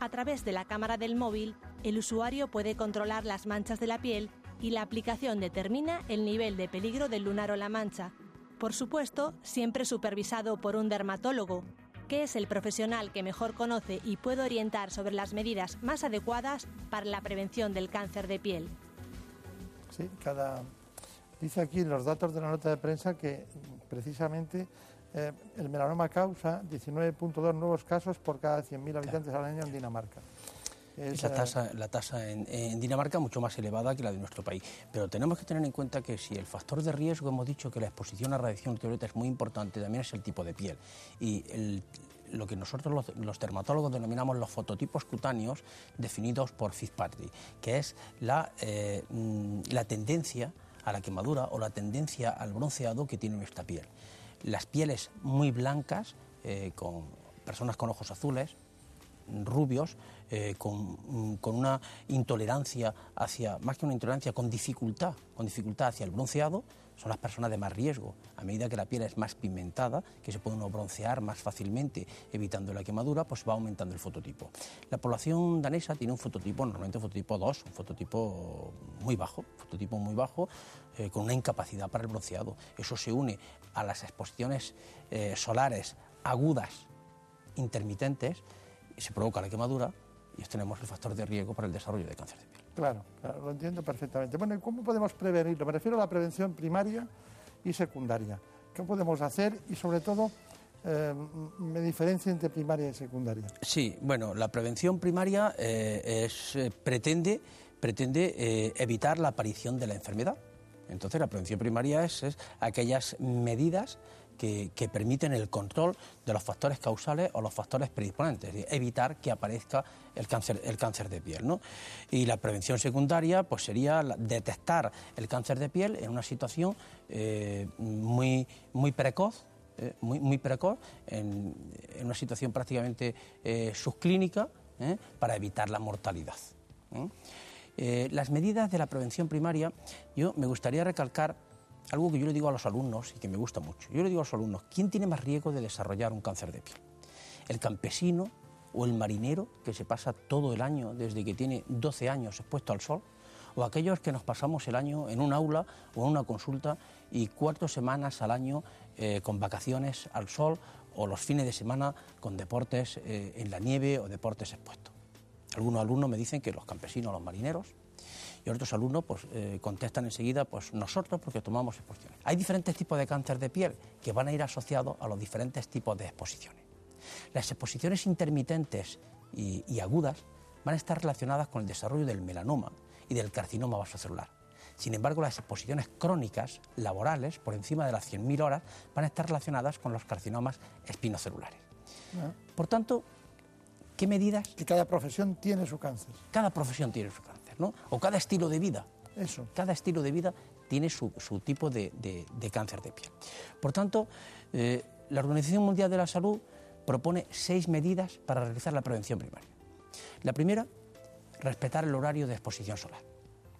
A través de la cámara del móvil, el usuario puede controlar las manchas de la piel y la aplicación determina el nivel de peligro del lunar o la mancha. Por supuesto, siempre supervisado por un dermatólogo, que es el profesional que mejor conoce y puede orientar sobre las medidas más adecuadas para la prevención del cáncer de piel. Sí, cada Dice aquí los datos de la nota de prensa que precisamente eh, el melanoma causa 19.2 nuevos casos por cada 100.000 habitantes al año en Dinamarca. Es, la tasa, la tasa en, en, Dinamarca mucho más elevada que la de nuestro país. Pero tenemos que tener en cuenta que si el factor de riesgo, hemos dicho que la exposición a radiación ultravioleta es muy importante, también es el tipo de piel. Y el, lo que nosotros los, los, dermatólogos denominamos los fototipos cutáneos definidos por Fitzpatrick, que es la, eh, la tendencia a la quemadura o la tendencia al bronceado que tiene nuestra piel. Las pieles muy blancas, eh, con personas con ojos azules, rubios, eh, con, con, una intolerancia hacia, más que una intolerancia, con dificultad, con dificultad hacia el bronceado, son las personas de más riesgo. A medida que la piel es más pigmentada, que se puede uno broncear más fácilmente, evitando la quemadura, pues va aumentando el fototipo. La población danesa tiene un fototipo, normalmente un fototipo 2, un fototipo muy bajo, fototipo muy bajo, eh, con una incapacidad para el bronceado. Eso se une a las exposiciones eh, solares agudas, intermitentes, y se provoca la quemadura, y tenemos el factor de riesgo para el desarrollo de cáncer de piel. Claro, claro, lo entiendo perfectamente. Bueno, ¿y cómo podemos prevenirlo? Me refiero a la prevención primaria y secundaria. ¿Qué podemos hacer? Y sobre todo, eh, me diferencia entre primaria y secundaria. Sí, bueno, la prevención primaria eh, es, eh, pretende, pretende evitar la aparición de la enfermedad. Entonces, la prevención primaria es, es aquellas medidas que, permiten el control de los factores causales o los factores predisponentes, evitar que aparezca el cáncer, el cáncer de piel. ¿no? Y la prevención secundaria pues, sería detectar el cáncer de piel en una situación eh, muy, muy precoz, eh, muy, muy precoz, en, una situación prácticamente eh, subclínica, para evitar la mortalidad. las medidas de la prevención primaria, yo me gustaría recalcar algo que yo le digo a los alumnos y que me gusta mucho. Yo le digo a los alumnos, ¿quién tiene más riesgo de desarrollar un cáncer de piel? ¿El campesino o el marinero que se pasa todo el año desde que tiene 12 años expuesto al sol? ¿O aquellos que nos pasamos el año en un aula o en una consulta y cuatro semanas al año eh, con vacaciones al sol o los fines de semana con deportes eh, en la nieve o deportes expuestos? Algunos alumnos me dicen que los campesinos, los marineros, y otros alumnos pues, eh, contestan enseguida, pues nosotros porque tomamos exposiciones. Hay diferentes tipos de cáncer de piel que van a ir asociados a los diferentes tipos de exposiciones. Las exposiciones intermitentes y, y agudas van a estar relacionadas con el desarrollo del melanoma y del carcinoma vasocelular. Sin embargo, las exposiciones crónicas laborales, por encima de las 100.000 horas, van a estar relacionadas con los carcinomas espinocelulares. Ah. Por tanto, ¿qué medidas? Que cada profesión tiene su cáncer. Cada profesión tiene su cáncer. ¿No? O cada estilo de vida. Eso. Cada estilo de vida tiene su, su tipo de, de, de, cáncer de piel. Por tanto, eh, la Organización Mundial de la Salud propone seis medidas para realizar la prevención primaria. La primera, respetar el horario de exposición solar.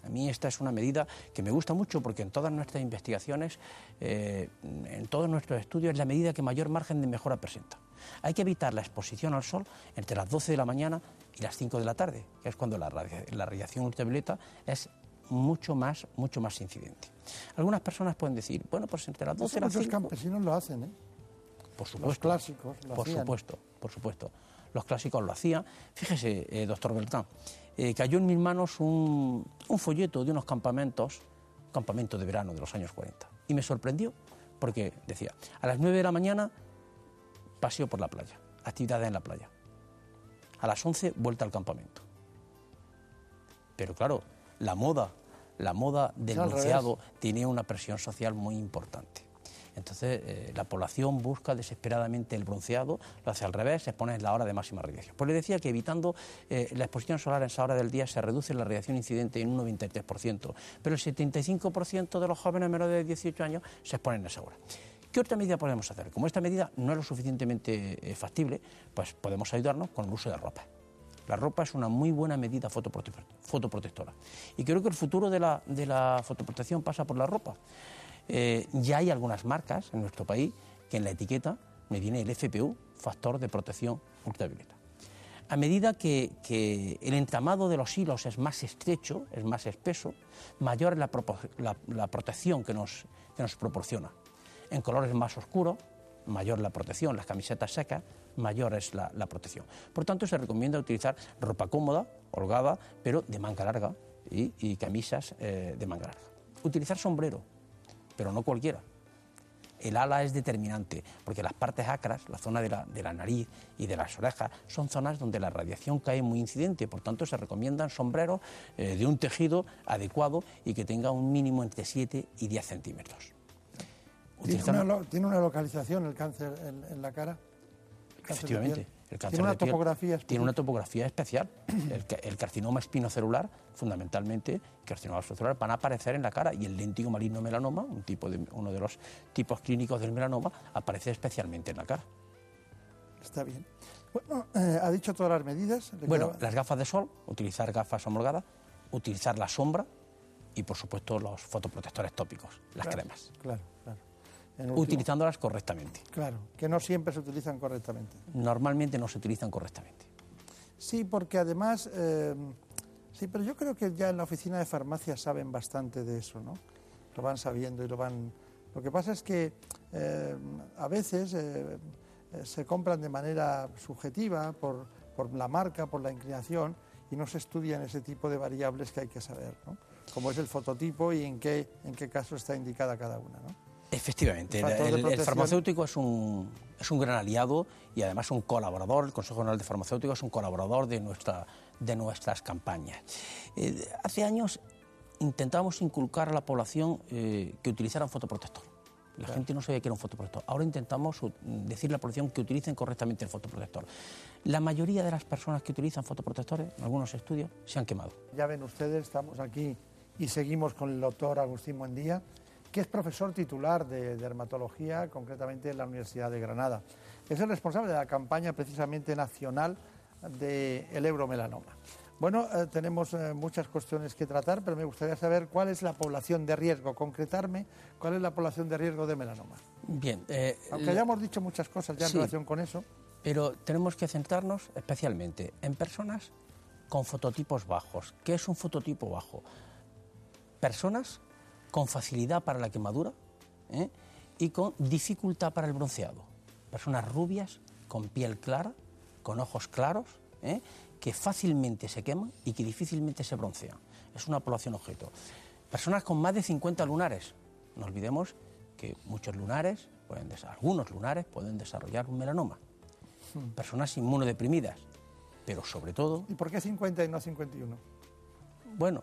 A mí esta es una medida que me gusta mucho porque en todas nuestras investigaciones, eh, en todos nuestros estudios, es la medida que mayor margen de mejora presenta. Hay que evitar la exposición al sol entre las 12 de la mañana y las 5 de la tarde, que es cuando la, la radiación ultravioleta es mucho más, mucho más incidente. Algunas personas pueden decir, bueno, pues entre las 12 y las 5... Muchos campesinos lo hacen, ¿eh? Por supuesto. Los clásicos lo Por hacían. supuesto, por supuesto. Los clásicos lo hacían. Fíjese, eh, doctor Beltrán, eh, cayó en mis manos un, un folleto de unos campamentos, campamento de verano de los años 40. Y me sorprendió porque decía, a las 9 de la mañana, paseo por la playa, actividades en la playa. A las 11, vuelta al campamento. Pero claro, la moda, la moda del bronceado tenía una presión social muy importante. Entonces, eh, la población busca desesperadamente el bronceado, lo hace al revés, se pone en la hora de máxima radiación. Pues le decía que evitando eh, la exposición solar en esa hora del día se reduce la radiación incidente en un 93%, pero el 75% de los jóvenes menores de 18 años se exponen en esa hora. ¿Qué otra medida podemos hacer? Como esta medida no es lo suficientemente eh, factible, pues podemos ayudarnos con el uso de ropa. La ropa es una muy buena medida fotoprotectora. Y creo que el futuro de la, de la fotoprotección pasa por la ropa. Eh, ya hay algunas marcas en nuestro país que en la etiqueta me viene el FPU, factor de protección ultravioleta. A medida que, el entramado de los hilos es más estrecho, es más espeso, mayor es la, protección que nos, que nos proporciona. En colores más oscuros, mayor la protección, las camisetas secas, mayor es la, protección. Por tanto, se recomienda utilizar ropa cómoda, holgada, pero de manga larga y, camisas eh, de manga larga. Utilizar sombrero, pero no cualquiera. El ala es determinante, porque las partes acras, la zona de la, nariz y de las orejas, son zonas donde la radiación cae muy incidente, por tanto se recomiendan sombreros eh, de un tejido adecuado y que tenga un mínimo entre 7 y 10 centímetros. ¿Tiene una, localización el cáncer en la cara? Efectivamente. El cáncer ¿Tiene una topografía especial? Tiene una topografía especial. El, carcinoma espinocelular, fundamentalmente, el carcinoma espinocelular, van a aparecer en la cara y el léntigo maligno melanoma, un tipo de, uno de los tipos clínicos del melanoma, aparece especialmente en la cara. Está bien. Bueno, eh, ha dicho todas las medidas. Bueno, las gafas de sol, utilizar gafas homologadas, utilizar la sombra y, por supuesto, los fotoprotectores tópicos, las cremas. Claro, utilizándolas correctamente. Claro, que no siempre se utilizan correctamente. Normalmente no se utilizan correctamente. Sí, porque además, eh, sí, pero yo creo que ya en la oficina de farmacia saben bastante de eso, ¿no? Lo van sabiendo y lo van... Lo que pasa es que eh, a veces eh, se compran de manera subjetiva por, por la marca, por la inclinación, y no se estudian ese tipo de variables que hay que saber, ¿no? Como es el fototipo y en qué, en qué caso está indicada cada una, ¿no? Efectivamente, el, farmacéutico es un, es un gran aliado y además un colaborador, el Consejo General de Farmacéuticos es un colaborador de, nuestra, de nuestras campañas. Eh, hace años intentamos inculcar a la población eh, que utilizaran fotoprotector. La gente no sabía que era un fotoprotector. Ahora intentamos decirle a la población que utilicen correctamente el fotoprotector. La mayoría de las personas que utilizan fotoprotectores, en algunos estudios, se han quemado. Ya ven ustedes, estamos aquí y seguimos con el doctor Agustín Buendía que es profesor titular de dermatología, concretamente en la Universidad de Granada. Es el responsable de la campaña precisamente nacional del euromelanoma. Bueno, eh, tenemos eh, muchas cuestiones que tratar, pero me gustaría saber cuál es la población de riesgo, concretarme cuál es la población de riesgo de melanoma. Bien. Eh, Aunque hayamos dicho muchas cosas ya en relación con eso. Pero tenemos que centrarnos especialmente en personas con fototipos bajos. ¿Qué es un fototipo bajo? Personas con facilidad para la quemadura ¿eh? y con dificultad para el bronceado. Personas rubias, con piel clara, con ojos claros, ¿eh? que fácilmente se queman y que difícilmente se broncean. Es una población objeto. Personas con más de 50 lunares. No olvidemos que muchos lunares, pueden algunos lunares pueden desarrollar un melanoma. Hmm. Personas inmunodeprimidas, pero sobre todo... ¿Y por qué 50 y no 51? Bueno,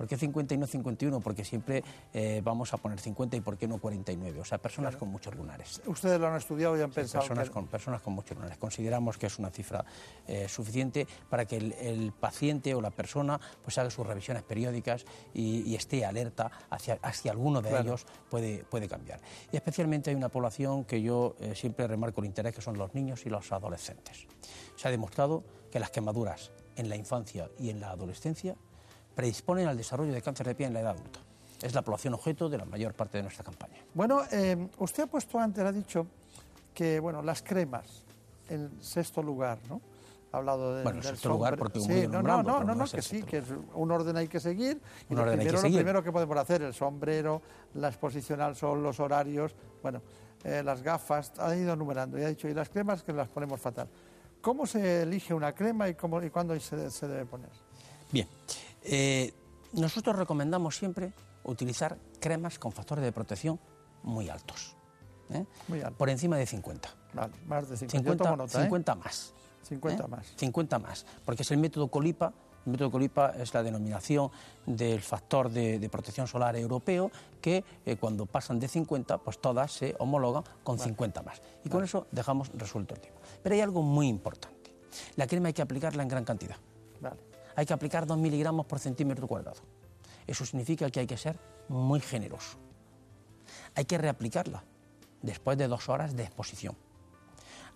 ¿Por qué 50 y no 51? Porque siempre eh, vamos a poner 50 y ¿por qué no 49? O sea, personas con muchos lunares. Ustedes lo han estudiado y han pensado. Personas, con, personas con muchos lunares. Consideramos que es una cifra eh, suficiente para que el, paciente o la persona pues haga sus revisiones periódicas y, esté alerta hacia, hacia alguno de ellos puede, puede cambiar. Y especialmente hay una población que yo eh, siempre remarco el interés, que son los niños y los adolescentes. Se ha demostrado que las quemaduras en la infancia y en la adolescencia predisponen al desarrollo de cáncer de piel en la edad adulta. Es la población objeto de la mayor parte de nuestra campaña. Bueno, eh, usted ha puesto antes, ha dicho que bueno, las cremas, en sexto lugar, ¿no? Ha hablado de, bueno, sexto lugar porque sí, no, no, no, no, no, que sí, que es un orden hay que seguir. Y lo, primero, lo primero que podemos hacer, el sombrero, la exposición al sol, los horarios, bueno, eh, las gafas, ha ido numerando y ha dicho, y las cremas que las ponemos fatal. ¿Cómo se elige una crema y, cómo, y cuándo se, se debe poner? Bien, eh, nosotros recomendamos siempre utilizar cremas con factores de protección muy altos. ¿eh? Por encima de 50. Vale, más de 50. 50, 50 más. 50 más. 50 más. Porque es el método Colipa El método Colipa es la denominación del factor de, protección solar europeo que eh, cuando pasan de 50, pues todas se homologan con 50 más. Y con eso dejamos resuelto el tema. Pero hay algo muy importante. La crema hay que aplicarla en gran cantidad. Hay que aplicar 2 miligramos por centímetro cuadrado. Eso significa que hay que ser muy generoso. Hay que reaplicarla después de dos horas de exposición.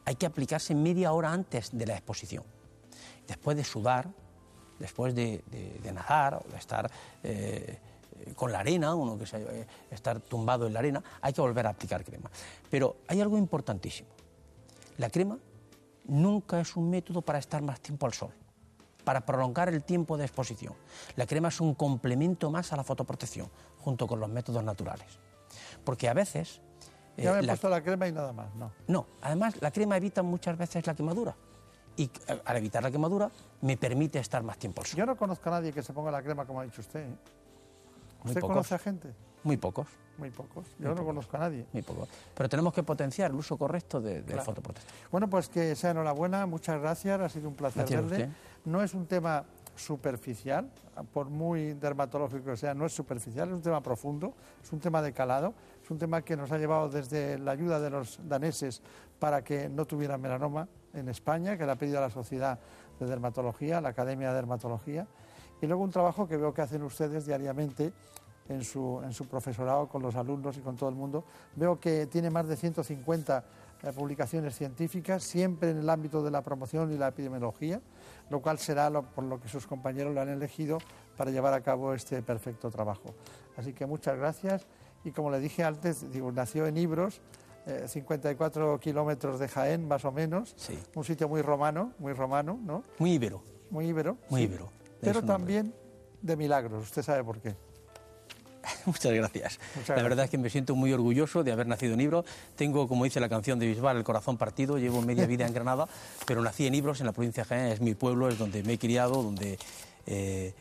Hay que aplicarse media hora antes de la exposición. Después de sudar, después de, nadar o de estar eh, con la arena, uno que se, eh, estar tumbado en la arena, hay que volver a aplicar crema. Pero hay algo importantísimo. La crema nunca es un método para estar más tiempo al sol, para prolongar el tiempo de exposición. La crema es un complemento más a la fotoprotección, junto con los métodos naturales. Porque a veces... ya me he eh, puesto la crema y nada más, ¿no? No, además la crema evita muchas veces la quemadura y eh, al evitar la quemadura me permite estar más tiempo al sol. Yo no conozco a nadie que se ponga la crema como ha dicho usted. ¿eh? ¿Usted conoce a gente? Muy pocos. Muy pocos. Yo no conozco a nadie. Muy pocos. Pero tenemos que potenciar el uso correcto de, de fotoprotección. Bueno, pues que sea enhorabuena, muchas gracias, ha sido un placer verle. No es un tema superficial, por muy dermatológico que sea, no es superficial, es un tema profundo, es un tema de calado, es un tema que nos ha llevado desde la ayuda de los daneses para que no tuvieran melanoma en España, que le ha pedido a la Sociedad de Dermatología, la Academia de Dermatología, y luego un trabajo que veo que hacen ustedes diariamente en su, en su profesorado con los alumnos y con todo el mundo. Veo que tiene más de 150 eh, publicaciones científicas, siempre en el ámbito de la promoción y la epidemiología, lo cual será por lo que sus compañeros lo han elegido para llevar a cabo este perfecto trabajo. Así que muchas gracias y como le dije antes, digo, nació en Ibros, 54 eh, kilómetros de Jaén, más o menos, un sitio muy romano, muy romano, ¿no? Muy ibero. Muy ibero. Muy ibero. Pero también de milagros, usted sabe por qué. Muchas gracias. la verdad es que me siento muy orgulloso de haber nacido en Ibros. Tengo, como dice la canción de Bisbal, el corazón partido. Llevo media vida en Granada, pero nací en Ibros, en la provincia de Jaén. Es mi pueblo, es donde me he criado, donde eh,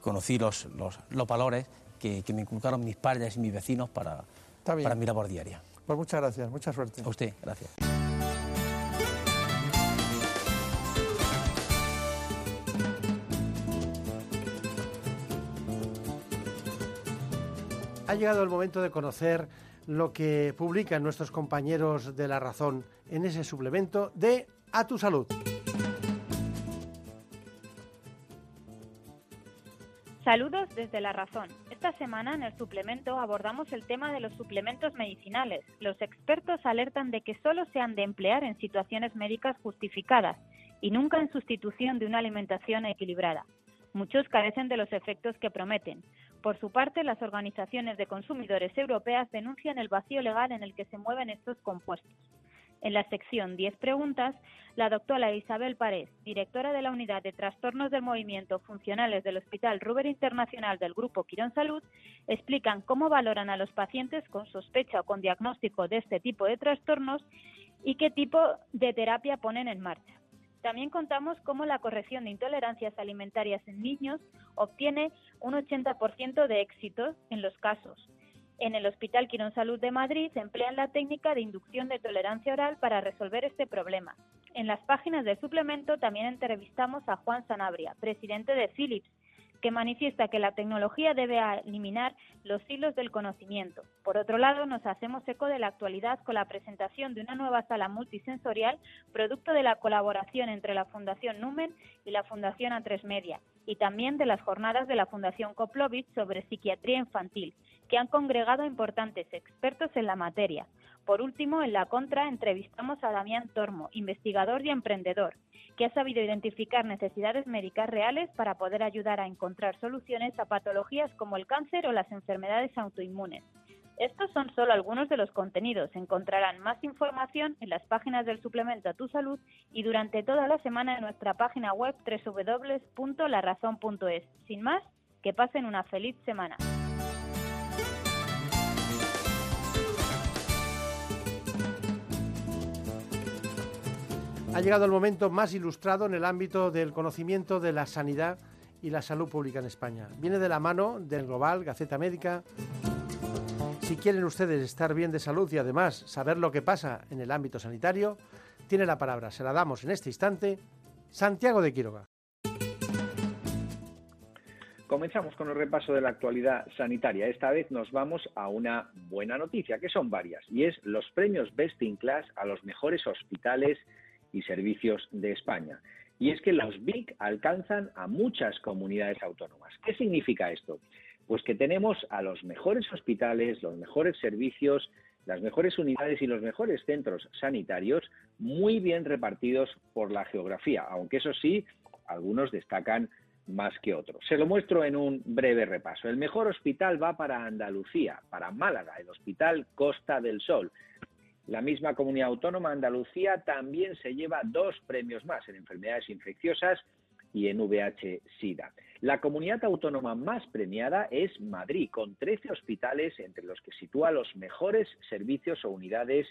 conocí los, los, valores que, me inculcaron mis padres y mis vecinos para, para mi labor diaria. Pues muchas gracias, mucha suerte. A usted, gracias. Ha llegado el momento de conocer lo que publican nuestros compañeros de La Razón en ese suplemento de A tu Salud. Saludos desde La Razón. Esta semana en el suplemento abordamos el tema de los suplementos medicinales. Los expertos alertan de que solo se han de emplear en situaciones médicas justificadas y nunca en sustitución de una alimentación equilibrada. Muchos carecen de los efectos que prometen. Por su parte, las organizaciones de consumidores europeas denuncian el vacío legal en el que se mueven estos compuestos. En la sección 10 preguntas, la doctora Isabel Párez, directora de la Unidad de Trastornos del Movimiento Funcionales del Hospital Ruber Internacional del Grupo Quirón Salud, explican cómo valoran a los pacientes con sospecha o con diagnóstico de este tipo de trastornos y qué tipo de terapia ponen en marcha. También contamos cómo la corrección de intolerancias alimentarias en niños obtiene un 80% de éxito en los casos. En el Hospital Quirón Salud de Madrid emplean la técnica de inducción de tolerancia oral para resolver este problema. En las páginas del suplemento también entrevistamos a Juan Sanabria, presidente de Philips, que manifiesta que la tecnología debe eliminar los hilos del conocimiento. Por otro lado, nos hacemos eco de la actualidad con la presentación de una nueva sala multisensorial, producto de la colaboración entre la Fundación Numen y la Fundación A3 Media, y también de las jornadas de la Fundación Koplovich sobre psiquiatría infantil, que han congregado a importantes expertos en la materia. Por último, en la contra entrevistamos a Damián Tormo, investigador y emprendedor, que ha sabido identificar necesidades médicas reales para poder ayudar a encontrar soluciones a patologías como el cáncer o las enfermedades autoinmunes. Estos son solo algunos de los contenidos. Encontrarán más información en las páginas del suplemento a tu salud y durante toda la semana en nuestra página web www.larazón.es. Sin más, que pasen una feliz semana. Ha llegado el momento más ilustrado en el ámbito del conocimiento de la sanidad y la salud pública en España. Viene de la mano del Global, Gaceta Médica. Si quieren ustedes estar bien de salud y además saber lo que pasa en el ámbito sanitario, tiene la palabra, se la damos en este instante, Santiago de Quiroga. Comenzamos con el repaso de la actualidad sanitaria. Esta vez nos vamos a una buena noticia, que son varias, y es los premios Best in Class a los mejores hospitales y servicios de España. Y es que los BIC alcanzan a muchas comunidades autónomas. ¿Qué significa esto? Pues que tenemos a los mejores hospitales, los mejores servicios, las mejores unidades y los mejores centros sanitarios muy bien repartidos por la geografía, aunque eso sí, algunos destacan más que otros. Se lo muestro en un breve repaso. El mejor hospital va para Andalucía, para Málaga, el Hospital Costa del Sol. La misma comunidad autónoma, Andalucía, también se lleva dos premios más en enfermedades infecciosas y en VH-Sida. La comunidad autónoma más premiada es Madrid, con 13 hospitales entre los que sitúa los mejores servicios o unidades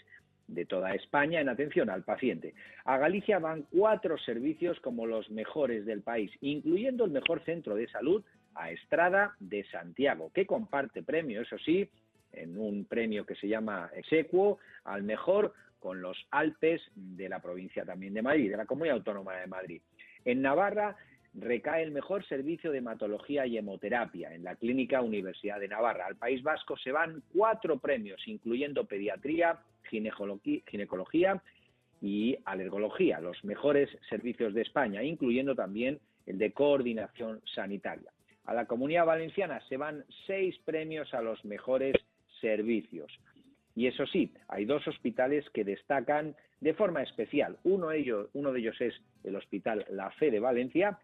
de toda España en atención al paciente. A Galicia van cuatro servicios como los mejores del país, incluyendo el mejor centro de salud a Estrada de Santiago, que comparte premio, eso sí, en un premio que se llama Exequo, al mejor con los Alpes de la provincia también de Madrid, de la Comunidad Autónoma de Madrid. En Navarra recae el mejor servicio de hematología y hemoterapia en la Clínica Universidad de Navarra. Al País Vasco se van cuatro premios, incluyendo pediatría, ginecología y alergología, los mejores servicios de España, incluyendo también el de coordinación sanitaria. A la Comunidad Valenciana se van seis premios a los mejores servicios. Y eso sí, hay dos hospitales que destacan de forma especial. Uno de ellos, es el Hospital La Fe de Valencia,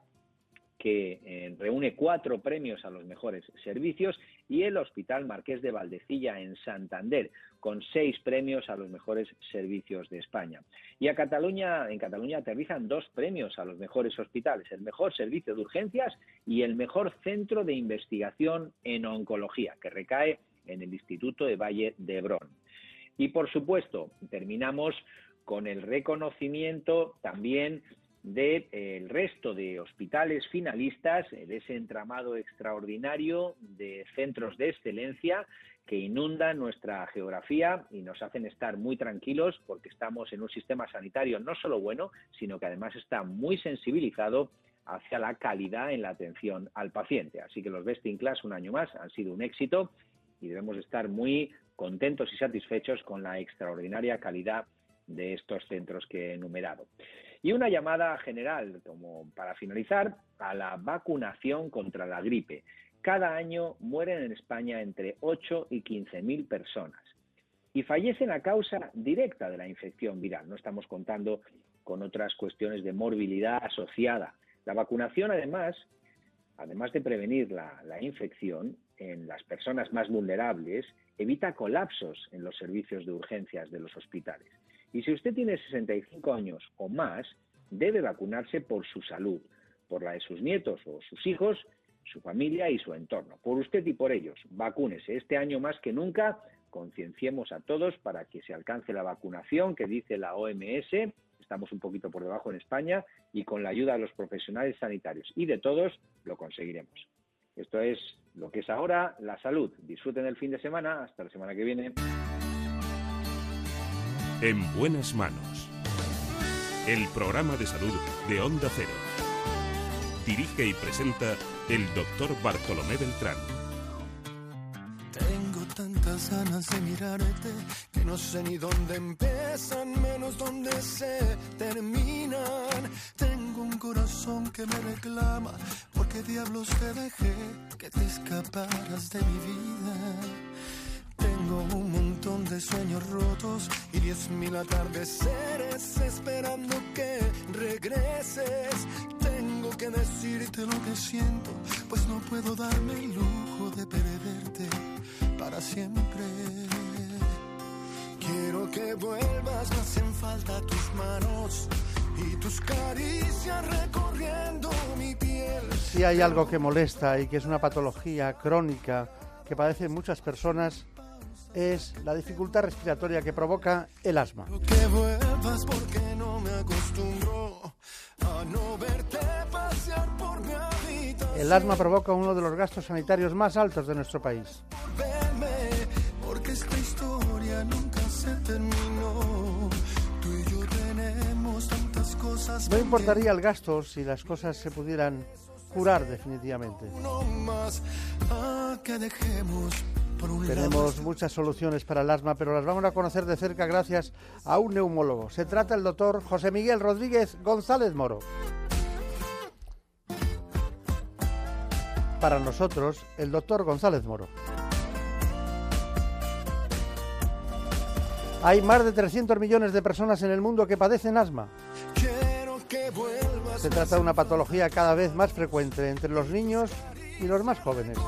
que eh, reúne cuatro premios a los mejores servicios, y el Hospital Marqués de Valdecilla en Santander, con seis premios a los mejores servicios de España. Y a Cataluña, en Cataluña aterrizan dos premios a los mejores hospitales, el mejor servicio de urgencias y el mejor centro de investigación en oncología, que recae en el Instituto de Valle de Hebrón. Y por supuesto, terminamos con el reconocimiento también del eh, resto de hospitales finalistas, de ese entramado extraordinario de centros de excelencia que inundan nuestra geografía y nos hacen estar muy tranquilos porque estamos en un sistema sanitario no solo bueno, sino que además está muy sensibilizado hacia la calidad en la atención al paciente. Así que los Best in Class un año más han sido un éxito y debemos estar muy contentos y satisfechos con la extraordinaria calidad de estos centros que he enumerado. Y una llamada general, como para finalizar, a la vacunación contra la gripe. Cada año mueren en España entre 8 y 15 mil personas y fallecen a causa directa de la infección viral. No estamos contando con otras cuestiones de morbilidad asociada. La vacunación, además, además de prevenir la, la infección en las personas más vulnerables, evita colapsos en los servicios de urgencias de los hospitales. Y si usted tiene 65 años o más, debe vacunarse por su salud, por la de sus nietos o sus hijos, su familia y su entorno. Por usted y por ellos, vacúnese. Este año más que nunca, concienciemos a todos para que se alcance la vacunación que dice la OMS. Estamos un poquito por debajo en España y con la ayuda de los profesionales sanitarios y de todos lo conseguiremos. Esto es lo que es ahora la salud. Disfruten el fin de semana. Hasta la semana que viene. En buenas manos. El programa de salud de Onda Cero. Dirige y presenta el doctor Bartolomé Beltrán. Ganas de mirarte que no sé ni dónde empiezan, menos dónde se terminan. Tengo un corazón que me reclama, porque diablos te dejé que te escaparas de mi vida. Tengo un montón de sueños rotos y diez mil atardeceres esperando que regreses. Tengo que decirte lo que siento, pues no puedo darme el lujo de perderte para siempre. Quiero que vuelvas, me hacen falta tus manos y tus caricias recorriendo mi piel. Si hay algo que molesta y que es una patología crónica que padecen muchas personas, es la dificultad respiratoria que provoca el asma. El asma provoca uno de los gastos sanitarios más altos de nuestro país. No importaría el gasto si las cosas se pudieran curar definitivamente. Ah, Tenemos muchas soluciones para el asma, pero las vamos a conocer de cerca gracias a un neumólogo. Se trata del doctor José Miguel Rodríguez González Moro. Para nosotros, el doctor González Moro. Hay más de 300 millones de personas en el mundo que padecen asma. Se trata de una patología cada vez más frecuente entre los niños y los más jóvenes.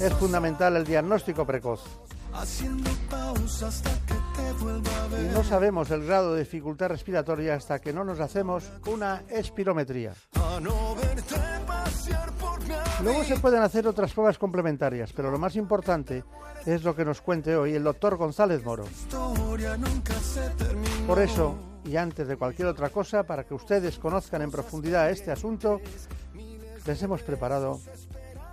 Es fundamental el diagnóstico precoz. Y no sabemos el grado de dificultad respiratoria hasta que no nos hacemos una espirometría. Luego se pueden hacer otras pruebas complementarias, pero lo más importante es lo que nos cuente hoy el doctor González Moro. Por eso, y antes de cualquier otra cosa, para que ustedes conozcan en profundidad este asunto, les hemos preparado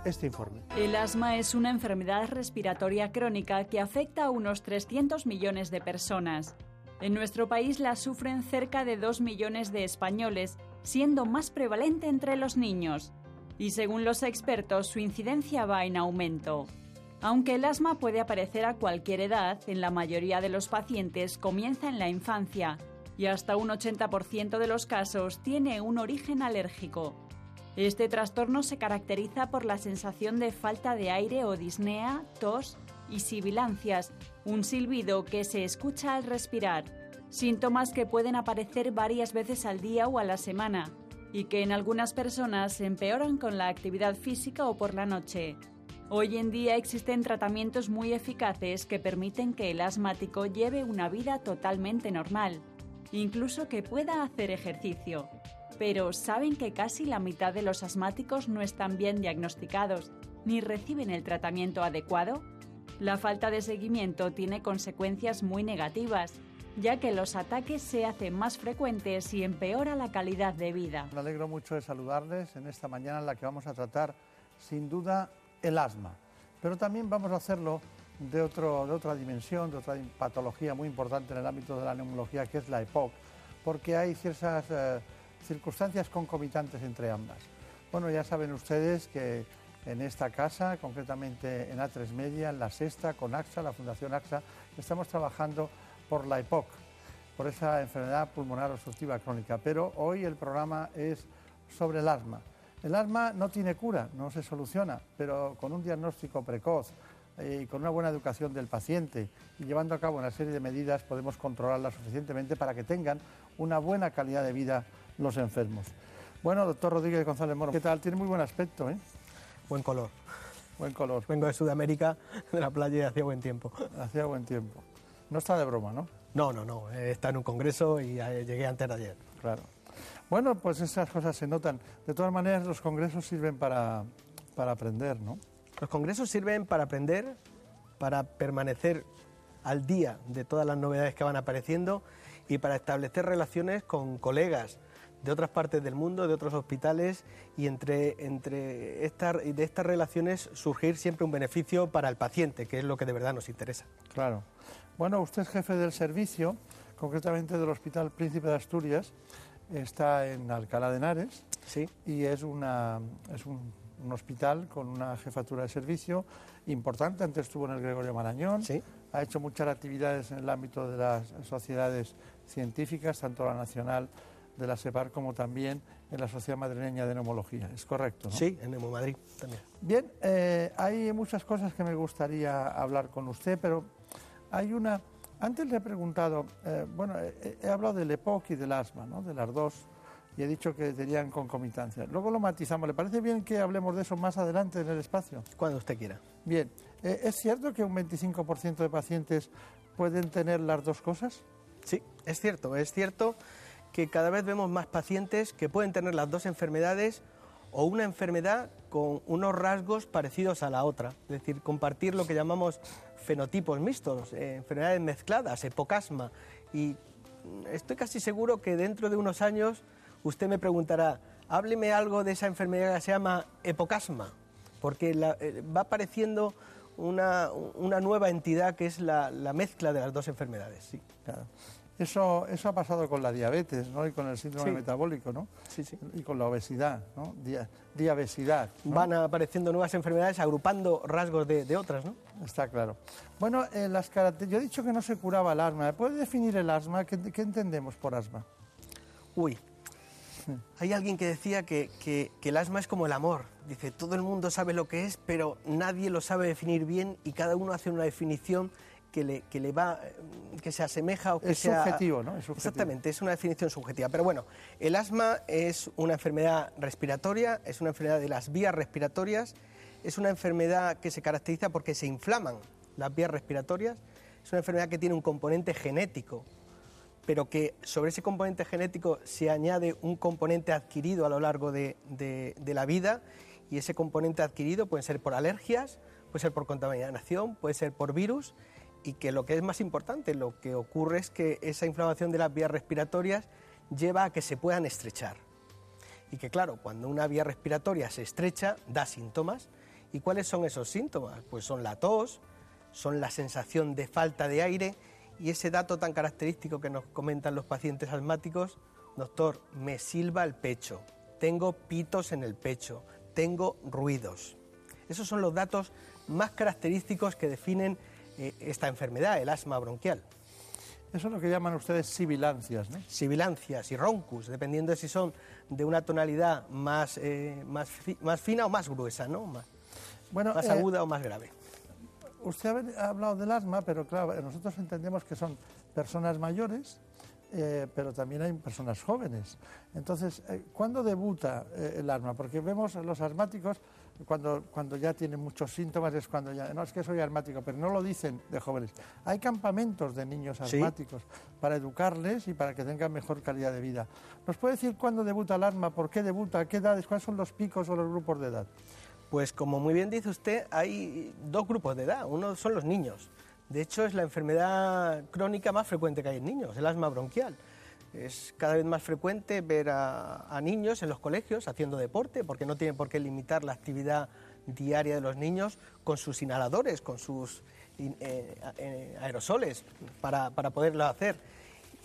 este informe. El asma es una enfermedad respiratoria crónica que afecta a unos 300 millones de personas. En nuestro país la sufren cerca de 2 millones de españoles, siendo más prevalente entre los niños. Y según los expertos, su incidencia va en aumento. Aunque el asma puede aparecer a cualquier edad, en la mayoría de los pacientes comienza en la infancia y hasta un 80% de los casos tiene un origen alérgico. Este trastorno se caracteriza por la sensación de falta de aire o disnea, tos y sibilancias, un silbido que se escucha al respirar, síntomas que pueden aparecer varias veces al día o a la semana y que en algunas personas empeoran con la actividad física o por la noche. Hoy en día existen tratamientos muy eficaces que permiten que el asmático lleve una vida totalmente normal, incluso que pueda hacer ejercicio. Pero ¿saben que casi la mitad de los asmáticos no están bien diagnosticados ni reciben el tratamiento adecuado? La falta de seguimiento tiene consecuencias muy negativas, ya que los ataques se hacen más frecuentes y empeora la calidad de vida. Me alegro mucho de saludarles en esta mañana en la que vamos a tratar, sin duda, el asma. Pero también vamos a hacerlo de, otro, de otra dimensión, de otra patología muy importante en el ámbito de la neumología, que es la EPOC, porque hay ciertas eh, circunstancias concomitantes entre ambas. Bueno, ya saben ustedes que en esta casa, concretamente en A3 Media, en la Sexta, con AXA, la Fundación AXA, estamos trabajando por la EPOC, por esa enfermedad pulmonar obstructiva crónica. Pero hoy el programa es sobre el asma. El asma no tiene cura, no se soluciona, pero con un diagnóstico precoz eh, y con una buena educación del paciente y llevando a cabo una serie de medidas podemos controlarla suficientemente para que tengan una buena calidad de vida los enfermos. Bueno, doctor Rodríguez González Moro, ¿qué tal? Tiene muy buen aspecto, ¿eh? Buen color. Buen color. Vengo de Sudamérica, de la playa y hacía buen tiempo. Hacía buen tiempo. No está de broma, ¿no? No, no, no. Está en un congreso y llegué antes de ayer. Claro. Bueno, pues esas cosas se notan. De todas maneras, los congresos sirven para, para aprender, ¿no? Los congresos sirven para aprender, para permanecer al día de todas las novedades que van apareciendo y para establecer relaciones con colegas de otras partes del mundo, de otros hospitales y entre, entre de estas relaciones surgir siempre un beneficio para el paciente, que es lo que de verdad nos interesa. Claro. Bueno, usted es jefe del servicio, concretamente del Hospital Príncipe de Asturias, está en Alcalá de Henares sí. y es, una, es un, hospital con una jefatura de servicio importante. Antes estuvo en el Gregorio Marañón, sí. ha hecho muchas actividades en el ámbito de las sociedades científicas, tanto la nacional de la SEPAR como también en la Sociedad Madrileña de Neumología. ¿Es correcto? ¿no? Sí, en Neumomadrid también. Bien, eh, hay muchas cosas que me gustaría hablar con usted, pero hay una antes le he preguntado, eh, bueno, he, hablado del EPOC y del asma, ¿no? de las dos, y he dicho que tenían concomitancia. Luego lo matizamos. ¿Le parece bien que hablemos de eso más adelante en el espacio? Cuando usted quiera. Bien, eh, ¿es cierto que un 25% de pacientes pueden tener las dos cosas? Sí, es cierto, es cierto que cada vez vemos más pacientes que pueden tener las dos enfermedades o una enfermedad con unos rasgos parecidos a la otra, es decir, compartir lo que llamamos fenotipos mixtos, eh, enfermedades mezcladas, epocasma. Y estoy casi seguro que dentro de unos años usted me preguntará, hábleme algo de esa enfermedad que se llama epocasma, porque eh, va apareciendo una, nueva entidad que es la, mezcla de las dos enfermedades. Sí. Eso, eso ha pasado con la diabetes ¿no? y con el síndrome Sí. metabólico ¿no? Sí, sí. y con la obesidad, ¿no? Dia- diabesidad. ¿no? Van apareciendo nuevas enfermedades agrupando rasgos de, de otras, ¿no? Está claro. Bueno, eh, las yo he dicho que no se curaba el asma. ¿Me puede definir el asma? ¿Qué, qué entendemos por asma? Uy, hay alguien que decía que, que- que el asma es como el amor. Dice, todo el mundo sabe lo que es, pero nadie lo sabe definir bien y cada uno hace una definición que le, que le va, eh, que se asemeja o que Es sea... subjetivo, ¿no? Es subjetivo. Exactamente, es una definición subjetiva. Pero bueno, el asma es una enfermedad respiratoria, es una enfermedad de las vías respiratorias, es una enfermedad que se caracteriza porque se inflaman las vías respiratorias, es una enfermedad que tiene un componente genético, pero que sobre ese componente genético se añade un componente adquirido a lo largo de, de- de la vida y ese componente adquirido puede ser por alergias, puede ser por contaminación, puede ser por virus y que lo que es más importante, lo que ocurre es que esa inflamación de las vías respiratorias lleva a que se puedan estrechar. Y que claro, cuando una vía respiratoria se estrecha, da síntomas. ¿Y cuáles son esos síntomas? Pues son la tos, son la sensación de falta de aire y ese dato tan característico que nos comentan los pacientes asmáticos, doctor, me silba el pecho, tengo pitos en el pecho, tengo ruidos. Esos son los datos más característicos que definen esta enfermedad, el asma bronquial. Eso es lo que llaman ustedes sibilancias, ¿no? Sibilancias y roncus, dependiendo de si son de una tonalidad más, eh, más, fi- más fina o más gruesa, ¿no? Más, Bueno, más eh, aguda o más grave. Usted ha hablado del asma, pero claro, nosotros entendemos que son personas mayores, eh, pero también hay personas jóvenes. Entonces, eh, ¿cuándo debuta eh, el asma? Porque vemos a los asmáticos cuando, cuando ya tienen muchos síntomas, es cuando ya, no es que soy asmático, pero no lo dicen de jóvenes. Hay campamentos de niños Sí. asmáticos para educarles y para que tengan mejor calidad de vida. ¿Nos puede decir cuándo debuta el asma? ¿Por qué debuta? ¿A qué edades? ¿Cuáles son los picos o los grupos de edad? Pues como muy bien dice usted, hay dos grupos de edad. Uno son los niños. De hecho, es la enfermedad crónica más frecuente que hay en niños, el asma bronquial. Es cada vez más frecuente ver a, niños en los colegios haciendo deporte, porque no tienen por qué limitar la actividad diaria de los niños con sus inhaladores, con sus eh, eh, aerosoles, para, para poderlo hacer.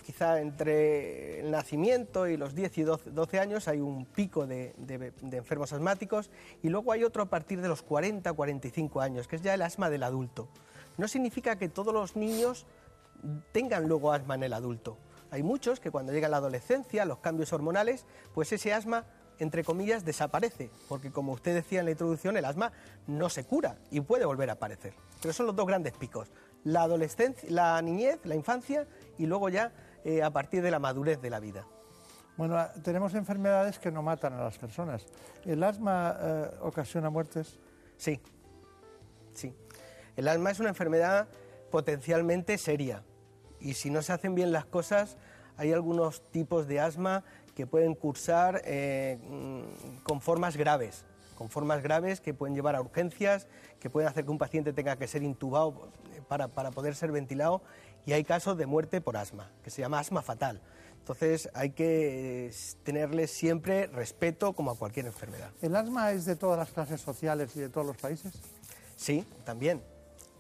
Quizá entre el nacimiento y los 10 y 12, 12 años hay un pico de, de- de enfermos asmáticos y luego hay otro a partir de los 40 45 años, que es ya el asma del adulto. No significa que todos los niños tengan luego asma en el adulto. Hay muchos que cuando llega la adolescencia, los cambios hormonales, pues ese asma, entre comillas, desaparece, porque como usted decía en la introducción, el asma no se cura y puede volver a aparecer. Pero son los dos grandes picos, la adolescencia, la niñez, la infancia y luego ya eh, a partir de la madurez de la vida. Bueno, ah, tenemos enfermedades que no matan a las personas. ¿El asma eh, ocasiona muertes? Sí, sí. El asma es una enfermedad potencialmente seria y si no se hacen bien las cosas, hay algunos tipos de asma que pueden cursar eh, con formas graves, con formas graves que pueden llevar a urgencias, que pueden hacer que un paciente tenga que ser intubado para, para poder ser ventilado y hay casos de muerte por asma, que se llama asma fatal. Entonces hay que eh, tenerle siempre respeto como a cualquier enfermedad. ¿El asma es de todas las clases sociales y de todos los países? Sí, también.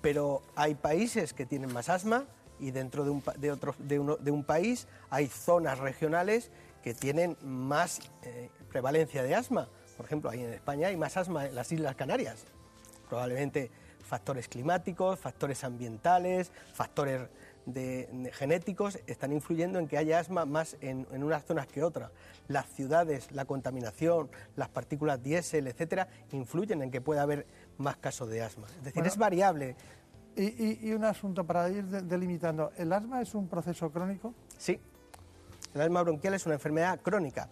Pero hay países que tienen más asma y dentro de un, de otro- de uno- de un país hay zonas regionales que tienen más eh, prevalencia de asma. Por ejemplo, ahí en España hay más asma en las Islas Canarias. Probablemente factores climáticos, factores ambientales, factores de- de genéticos están influyendo en que haya asma más en, en unas zonas que otras. Las ciudades, la contaminación, las partículas diésel, etcétera, influyen en que pueda haber más casos de asma. Es decir, Bueno, es variable. Y, un asunto para ir de- delimitando. ¿El asma es un proceso crónico? Sí, el asma bronquial es una enfermedad crónica.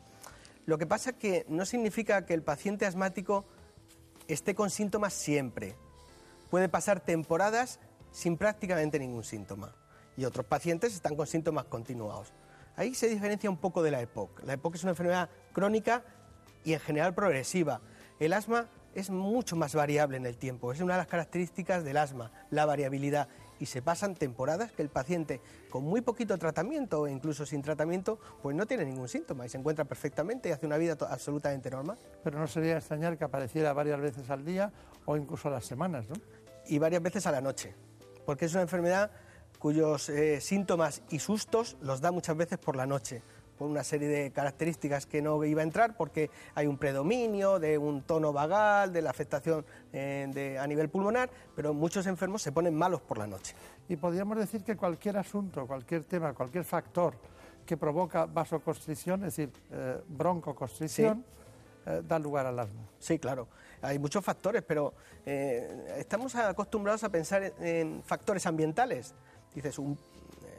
Lo que pasa que no significa que el paciente asmático esté con síntomas siempre. Puede pasar temporadas sin prácticamente ningún síntoma. Y otros pacientes están con síntomas continuados. Ahí se diferencia un poco de la EPOC. La EPOC es una enfermedad crónica y en general progresiva. El asma es mucho más variable en el tiempo. Es una de las características del asma, la variabilidad. Y se pasan temporadas que el paciente con muy poquito tratamiento o incluso sin tratamiento, pues no tiene ningún síntoma y se encuentra perfectamente y hace una vida absolutamente normal. Pero no sería extrañar que apareciera varias veces al día o incluso a las semanas, ¿no? y varias veces a la noche, porque es una enfermedad cuyos eh, síntomas y sustos los da muchas veces por la noche por una serie de características que no iba a entrar porque hay un predominio de un tono vagal, de la afectación eh, a nivel pulmonar, pero muchos enfermos se ponen malos por la noche. Y podríamos decir que cualquier asunto, cualquier tema, cualquier factor que provoca vasoconstricción, es decir, eh, broncoconstricción, eh, da lugar al asma. Sí, claro. Hay muchos factores, pero estamos acostumbrados a pensar en, factores ambientales. Dices,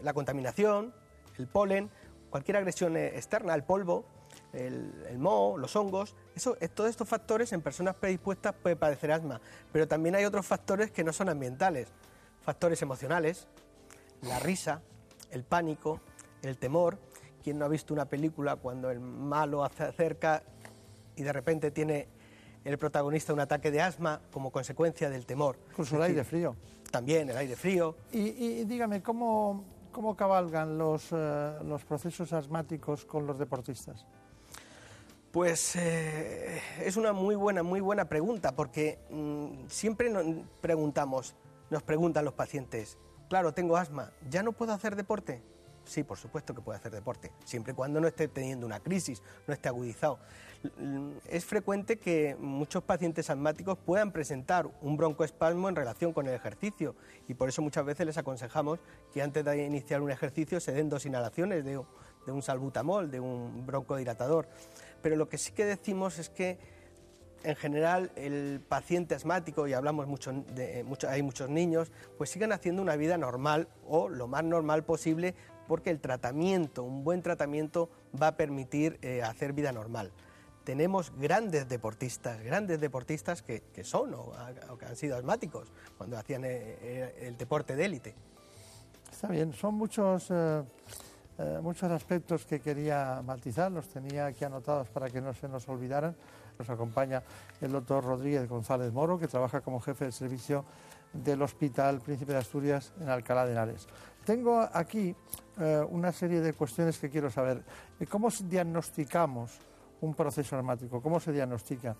la contaminación, el polen, cualquier agresión eh, externa, el polvo, el, moho, los hongos, eso, todos estos factores en personas predispuestas puede padecer asma, pero también hay otros factores que no son ambientales, factores emocionales, la risa, el pánico, el temor. ¿Quién no ha visto una película cuando el malo se acerca y de repente tiene el protagonista un ataque de asma como consecuencia del temor? Incluso el aire frío. También el aire frío. y dígame, ¿cómo, ¿Cómo cabalgan los, eh, los procesos asmáticos con los deportistas? Pues eh, es una muy buena, muy buena pregunta, porque mm, siempre nos preguntamos, nos preguntan los pacientes, claro, tengo asma, ¿ya no puedo hacer deporte? Sí, por supuesto que puede hacer deporte, siempre y cuando no esté teniendo una crisis, no esté agudizado. Es frecuente que muchos pacientes asmáticos puedan presentar un broncoespasmo en relación con el ejercicio y por eso muchas veces les aconsejamos que antes de iniciar un ejercicio se den dos inhalaciones de, un salbutamol, de un broncodilatador. Pero lo que sí que decimos es que en general el paciente asmático, y hablamos mucho de, mucho, hay muchos niños, pues sigan haciendo una vida normal o lo más normal posible porque el tratamiento, un buen tratamiento, va a permitir eh, hacer vida normal. Tenemos grandes deportistas, grandes deportistas que, son o, que han sido asmáticos cuando hacían eh, eh, el deporte de élite. Está bien, son muchos, muchos aspectos que quería matizar, los tenía aquí anotados para que no se nos olvidaran. Nos acompaña el doctor Rodríguez González Moro, que trabaja como jefe de servicio del Hospital Príncipe de Asturias en Alcalá de Henares. Tengo aquí eh, una serie de cuestiones que quiero saber. Eh, ¿Cómo diagnosticamos un proceso asmático? ¿Cómo se diagnostica?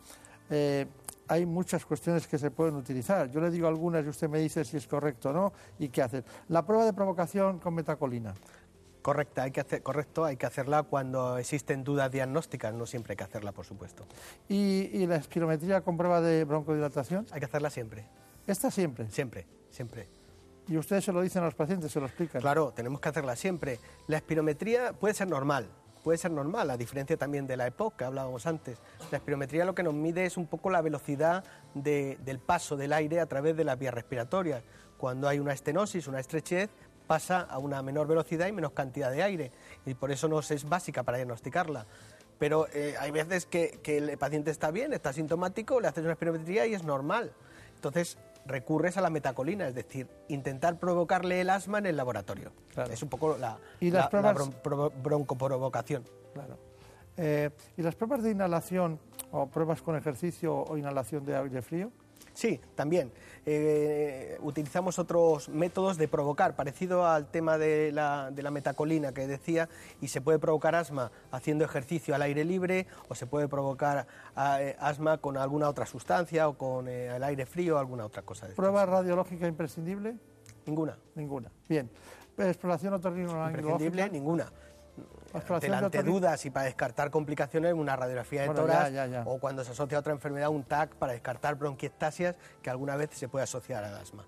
Eh, hay muchas cuestiones que se pueden utilizar. Yo le digo algunas y usted me dice si es correcto o no y qué hacer. La prueba de provocación con metacolina. Correcta, hay que hacer, correcto, hay que hacerla cuando existen dudas diagnósticas, no siempre hay que hacerla, por supuesto. ¿Y, y la espirometría con prueba de broncodilatación? Hay que hacerla siempre. ¿Esta siempre? Siempre, siempre. ¿Y ustedes se lo dicen a los pacientes, se lo explican? Claro, tenemos que hacerla siempre. La espirometría puede ser normal, puede ser normal, a diferencia también de la EPOC que hablábamos antes. La espirometría lo que nos mide es un poco la velocidad del paso del aire a través de las vías respiratorias. Cuando hay una estenosis, una estrechez, pasa a una menor velocidad y menos cantidad de aire. Y por eso nos es básica para diagnosticarla. Pero eh, hay veces que, que, el paciente está bien, está sintomático, le haces una espirometría y es normal. Entonces, recurres a la metacolina, es decir, intentar provocarle el asma en el laboratorio. Es un poco la, ¿Y las broncoprovocación. Claro. Eh, ¿Y las pruebas de inhalación o pruebas con ejercicio o inhalación de aire frío? Sí, también. Eh, utilizamos otros métodos de provocar, parecido al tema de la, de la, metacolina que decía, y se puede provocar asma haciendo ejercicio al aire libre o se puede provocar eh, asma con alguna otra sustancia o con eh, el aire frío o alguna otra cosa. ¿Prueba radiológica imprescindible? Ninguna. Ninguna. Bien. ¿Exploración otorrinolaringológica? Imprescindible, ninguna delante dudas y para descartar complicaciones una radiografía de tórax o cuando se asocia a otra enfermedad un TAC para descartar bronquiectasias que alguna vez se puede asociar al asma.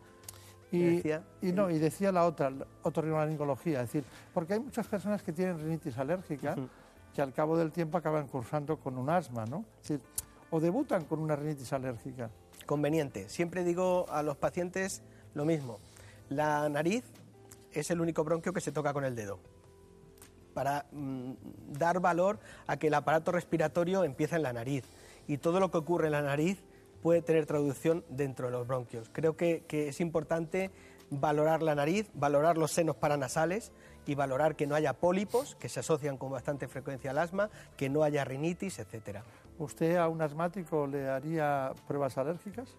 Y, decía, y no, y decía la otra, otorrinolaringología, es decir, porque hay muchas personas que tienen rinitis alérgica que al cabo del tiempo acaban cursando con un asma, ¿no? Es decir, o debutan con una rinitis alérgica. Conveniente. Siempre digo a los pacientes lo mismo. La nariz es el único bronquio que se toca con el dedo para mm, dar valor a que el aparato respiratorio empieza en la nariz y todo lo que ocurre en la nariz puede tener traducción dentro de los bronquios. Creo que, es importante valorar la nariz, valorar los senos paranasales y valorar que no haya pólipos, que se asocian con bastante frecuencia al asma, que no haya rinitis, etcétera. ¿Usted a un asmático le haría pruebas alérgicas?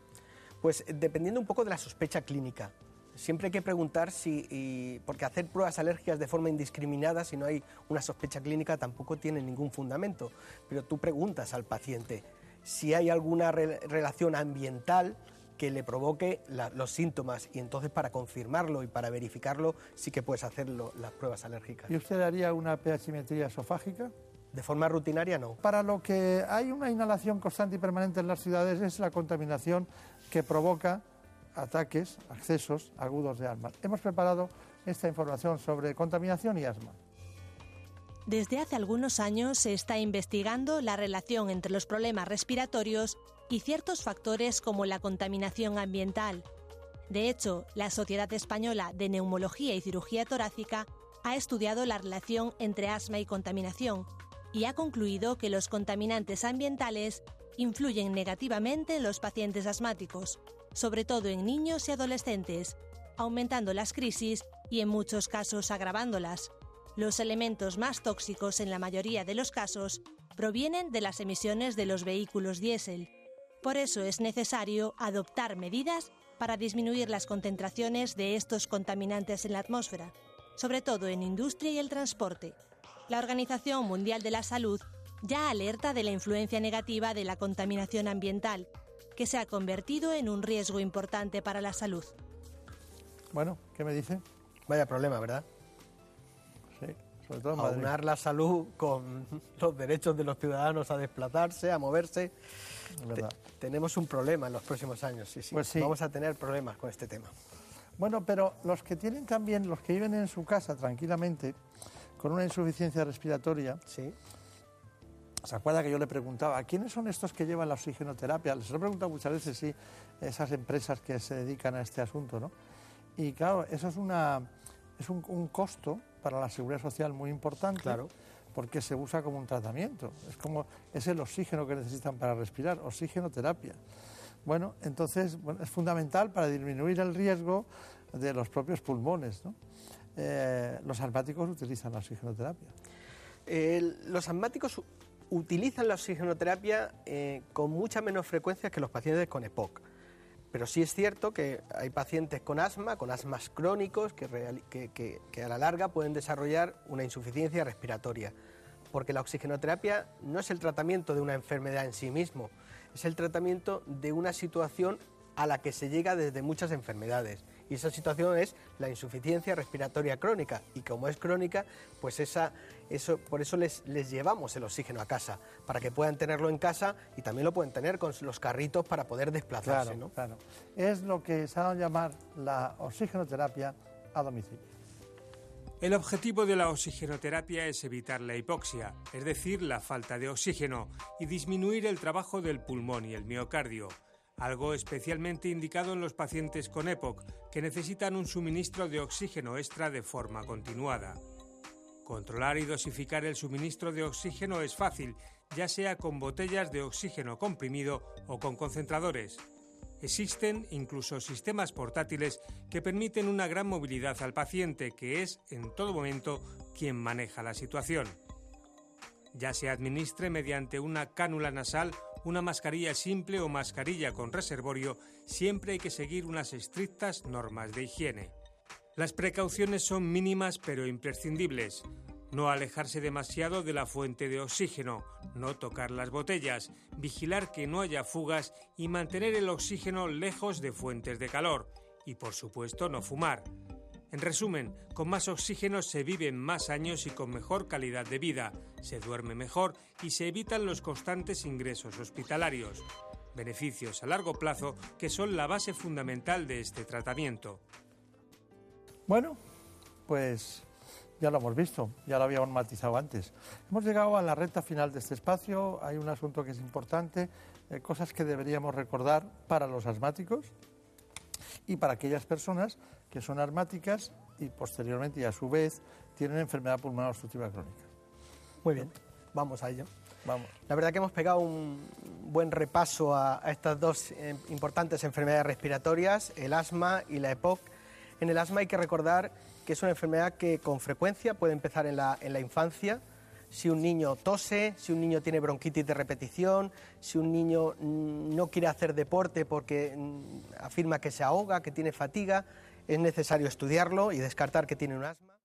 Pues dependiendo un poco de la sospecha clínica. Siempre hay que preguntar si, porque hacer pruebas alérgicas de forma indiscriminada, si no hay una sospecha clínica, tampoco tiene ningún fundamento. Pero tú preguntas al paciente si hay alguna relación ambiental que le provoque los síntomas y entonces para confirmarlo y para verificarlo sí que puedes hacer las pruebas alérgicas. ¿Y usted haría una pHimetría esofágica? De forma rutinaria no. Para lo que hay una inhalación constante y permanente en las ciudades es la contaminación que provoca ataques, accesos agudos de asma. Hemos preparado esta información sobre contaminación y asma. Desde hace algunos años se está investigando la relación entre los problemas respiratorios y ciertos factores como la contaminación ambiental. De hecho, la Sociedad Española de Neumología y Cirugía Torácica ha estudiado la relación entre asma y contaminación y ha concluido que los contaminantes ambientales influyen negativamente en los pacientes asmáticos, sobre todo en niños y adolescentes, aumentando las crisis y en muchos casos agravándolas. Los elementos más tóxicos en la mayoría de los casos provienen de las emisiones de los vehículos diésel. Por eso es necesario adoptar medidas para disminuir las concentraciones de estos contaminantes en la atmósfera, sobre todo en industria y el transporte. La Organización Mundial de la Salud ya alerta de la influencia negativa de la contaminación ambiental, que se ha convertido en un riesgo importante para la salud. Bueno, ¿qué me dice? Vaya problema, ¿verdad? Sí, sobre todo en Aunar la salud con los derechos de los ciudadanos a desplazarse, a moverse. tenemos un problema en los próximos años, sí, sí. Pues sí. Vamos a tener problemas con este tema. Bueno, pero los que tienen también, los que viven en su casa tranquilamente, con una insuficiencia respiratoria, sí. ¿Se acuerda que yo le preguntaba, ¿quiénes son estos que llevan la oxigenoterapia? Les he preguntado muchas veces, sí, esas empresas que se dedican a este asunto, ¿no? Y claro, eso es, una, es un, costo para la seguridad social muy importante. Claro. Porque se usa como un tratamiento. Es como, es el oxígeno que necesitan para respirar, oxigenoterapia. Bueno, entonces es fundamental para disminuir el riesgo de los propios pulmones. ¿no? Eh, los asmáticos utilizan la oxigenoterapia. los asmáticos utilizan la oxigenoterapia eh, con mucha menos frecuencia que los pacientes con EPOC. Pero sí es cierto que hay pacientes con asma, con asmas crónicos, que, a la larga pueden desarrollar una insuficiencia respiratoria. Porque la oxigenoterapia no es el tratamiento de una enfermedad en sí mismo, es el tratamiento de una situación a la que se llega desde muchas enfermedades. Y esa situación es la insuficiencia respiratoria crónica. Y como es crónica, pues esa, eso, por eso les, les llevamos el oxígeno a casa, para que puedan tenerlo en casa y también lo pueden tener con los carritos para poder desplazarse. Claro, claro. Es lo que se ha a llamar la oxigenoterapia a domicilio. El objetivo de la oxigenoterapia es evitar la hipoxia, es decir, la falta de oxígeno, y disminuir el trabajo del pulmón y el miocardio algo especialmente indicado en los pacientes con EPOC, que necesitan un suministro de oxígeno extra de forma continuada. Controlar y dosificar el suministro de oxígeno es fácil, ya sea con botellas de oxígeno comprimido o con concentradores. Existen incluso sistemas portátiles que permiten una gran movilidad al paciente, que es en todo momento quien maneja la situación. Ya se administre mediante una cánula nasal una mascarilla simple o mascarilla con reservorio, siempre hay que seguir unas estrictas normas de higiene. Las precauciones son mínimas pero imprescindibles. No alejarse demasiado de la fuente de oxígeno, no tocar las botellas, vigilar que no haya fugas y mantener el oxígeno lejos de fuentes de calor. Y por supuesto no fumar. En resumen, con más oxígeno se viven más años y con mejor calidad de vida, se duerme mejor y se evitan los constantes ingresos hospitalarios. Beneficios a largo plazo que son la base fundamental de este tratamiento. Bueno, pues ya lo hemos visto, ya lo habíamos matizado antes. Hemos llegado a la recta final de este espacio, hay un asunto que es importante, eh, cosas que deberíamos recordar para los asmáticos y para aquellas personas que son asmáticas y posteriormente y a su vez tienen enfermedad pulmonar obstructiva crónica. Muy bien, vamos a ello. Vamos. La verdad que hemos pegado un buen repaso a, estas dos eh, importantes enfermedades respiratorias, el asma y la EPOC. En el asma hay que recordar que es una enfermedad que con frecuencia puede empezar en la, en infancia, si un niño tose, si un niño tiene bronquitis de repetición, si un niño mm, no quiere hacer deporte porque mm, afirma que se ahoga, que tiene fatiga, es necesario estudiarlo y descartar que tiene un asma.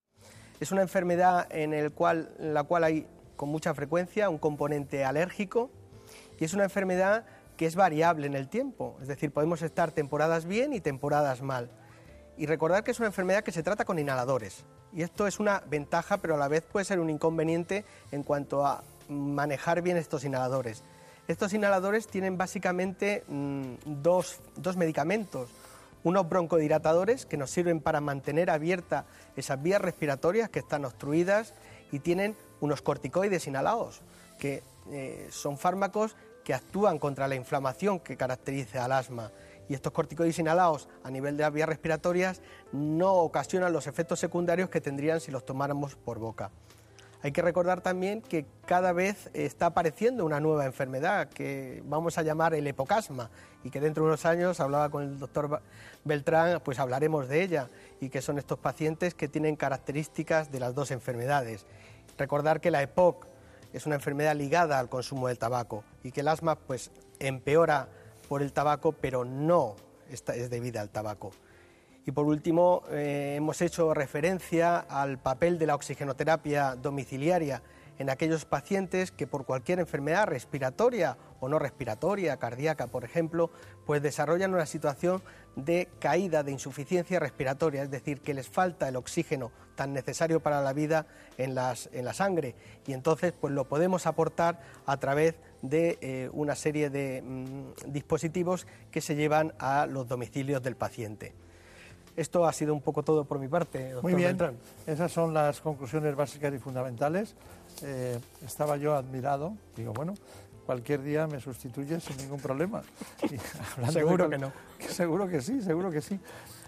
Es una enfermedad en el la cual hay con mucha frecuencia un componente alérgico y es una enfermedad que es variable en el tiempo, es decir, podemos estar temporadas bien y temporadas mal. Y recordar que es una enfermedad que se trata con inhaladores. Y esto es una ventaja, pero a la vez puede ser un inconveniente en cuanto a manejar bien estos inhaladores. Estos inhaladores tienen básicamente mm, dos, dos medicamentos. Unos broncodilatadores que nos sirven para mantener abiertas esas vías respiratorias que están obstruidas y tienen unos corticoides inhalados, que eh, son fármacos que actúan contra la inflamación que caracteriza al asma. Y estos corticoides inhalados a nivel de las vías respiratorias no ocasionan los efectos secundarios que tendrían si los tomáramos por boca. Hay que recordar también que cada vez está apareciendo una nueva enfermedad que vamos a llamar el epocasma y que dentro de unos años, hablaba con el doctor Beltrán, pues hablaremos de ella y que son estos pacientes que tienen características de las dos enfermedades. Recordar que la EPOC es una enfermedad ligada al consumo del tabaco y que el asma pues empeora por el tabaco, pero no es debida al tabaco. Y por último, eh, hemos hecho referencia al papel de la oxigenoterapia domiciliaria en aquellos pacientes que por cualquier enfermedad respiratoria o no respiratoria, cardíaca, por ejemplo, pues desarrollan una situación de caída de insuficiencia respiratoria, es decir, que les falta el oxígeno tan necesario para la vida en, las, en la sangre y entonces pues lo podemos aportar a través de eh, una serie de mm, dispositivos que se llevan a los domicilios del paciente. Esto ha sido un poco todo por mi parte, doctor Muy bien, Beltrán. esas son las conclusiones básicas y fundamentales. Eh, estaba yo admirado, digo, bueno, cualquier día me sustituye sin ningún problema. seguro que no. Seguro que sí, seguro que sí.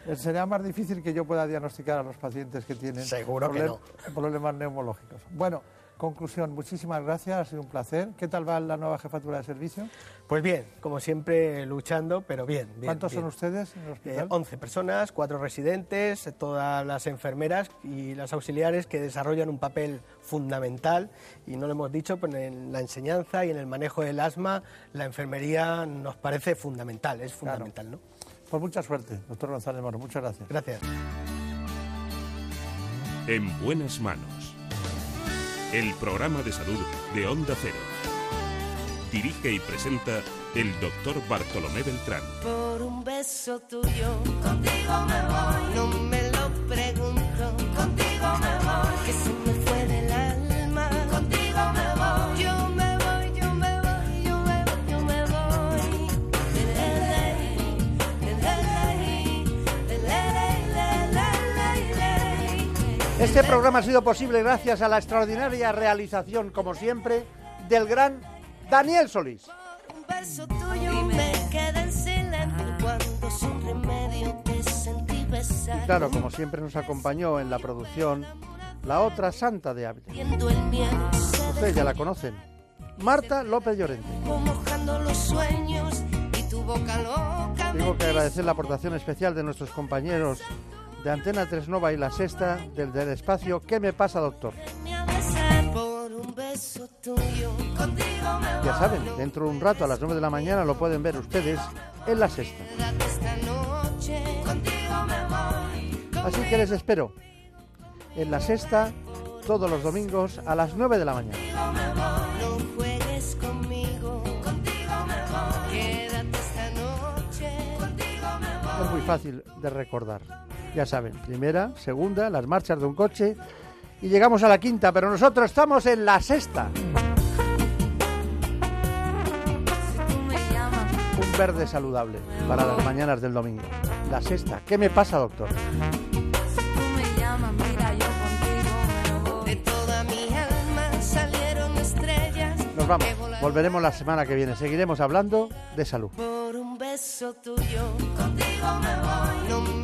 Eh, Sería más difícil que yo pueda diagnosticar a los pacientes que tienen Seguro que no. problemas neumológicos. Bueno, conclusión, muchísimas gracias, ha sido un placer. ¿Qué tal va la nueva jefatura de servicio? Pues bien, como siempre luchando, pero bien. bien ¿Cuántos bien. son ustedes en el hospital? Eh, 11 personas, cuatro residentes, todas las enfermeras y las auxiliares que desarrollan un papel fundamental y no lo hemos dicho, pero en la enseñanza y en el manejo del asma la enfermería nos parece fundamental, es fundamental, ¿no? Pues mucha suerte, doctor González Moro, muchas gracias. Gracias. En buenas manos. El programa de salud de Onda Cero. Dirige y presenta el doctor Bartolomé Beltrán. Por un beso tuyo, contigo me voy. Este programa ha sido posible gracias a la extraordinaria realización, como siempre, del gran Daniel Solís. Un beso tuyo me queda en silencio cuando sin remedio te sentí besar. Y claro, como siempre nos acompañó en la producción la otra santa de Ávila. Ustedes ya la conocen. Marta López Llorente. Tengo que agradecer la aportación especial de nuestros compañeros de Antena 3 Nova y La Sexta del, del espacio ¿Qué me pasa, doctor? Ya saben, dentro de un rato a las 9 de la mañana lo pueden ver ustedes en La Sexta. Así que les espero en La Sexta todos los domingos a las 9 de la mañana. Es muy fácil de recordar. Ya saben, primera, segunda, las marchas de un coche y llegamos a la quinta, pero nosotros estamos en la sexta. Un verde saludable para las mañanas del domingo. La sexta. ¿Qué me pasa, doctor? Nos vamos. Volveremos la semana que viene. Seguiremos hablando de salud. Por un beso tuyo, contigo me voy.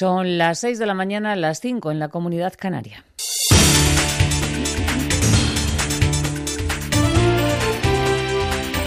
Son las 6 de la mañana, las 5 en la comunidad canaria.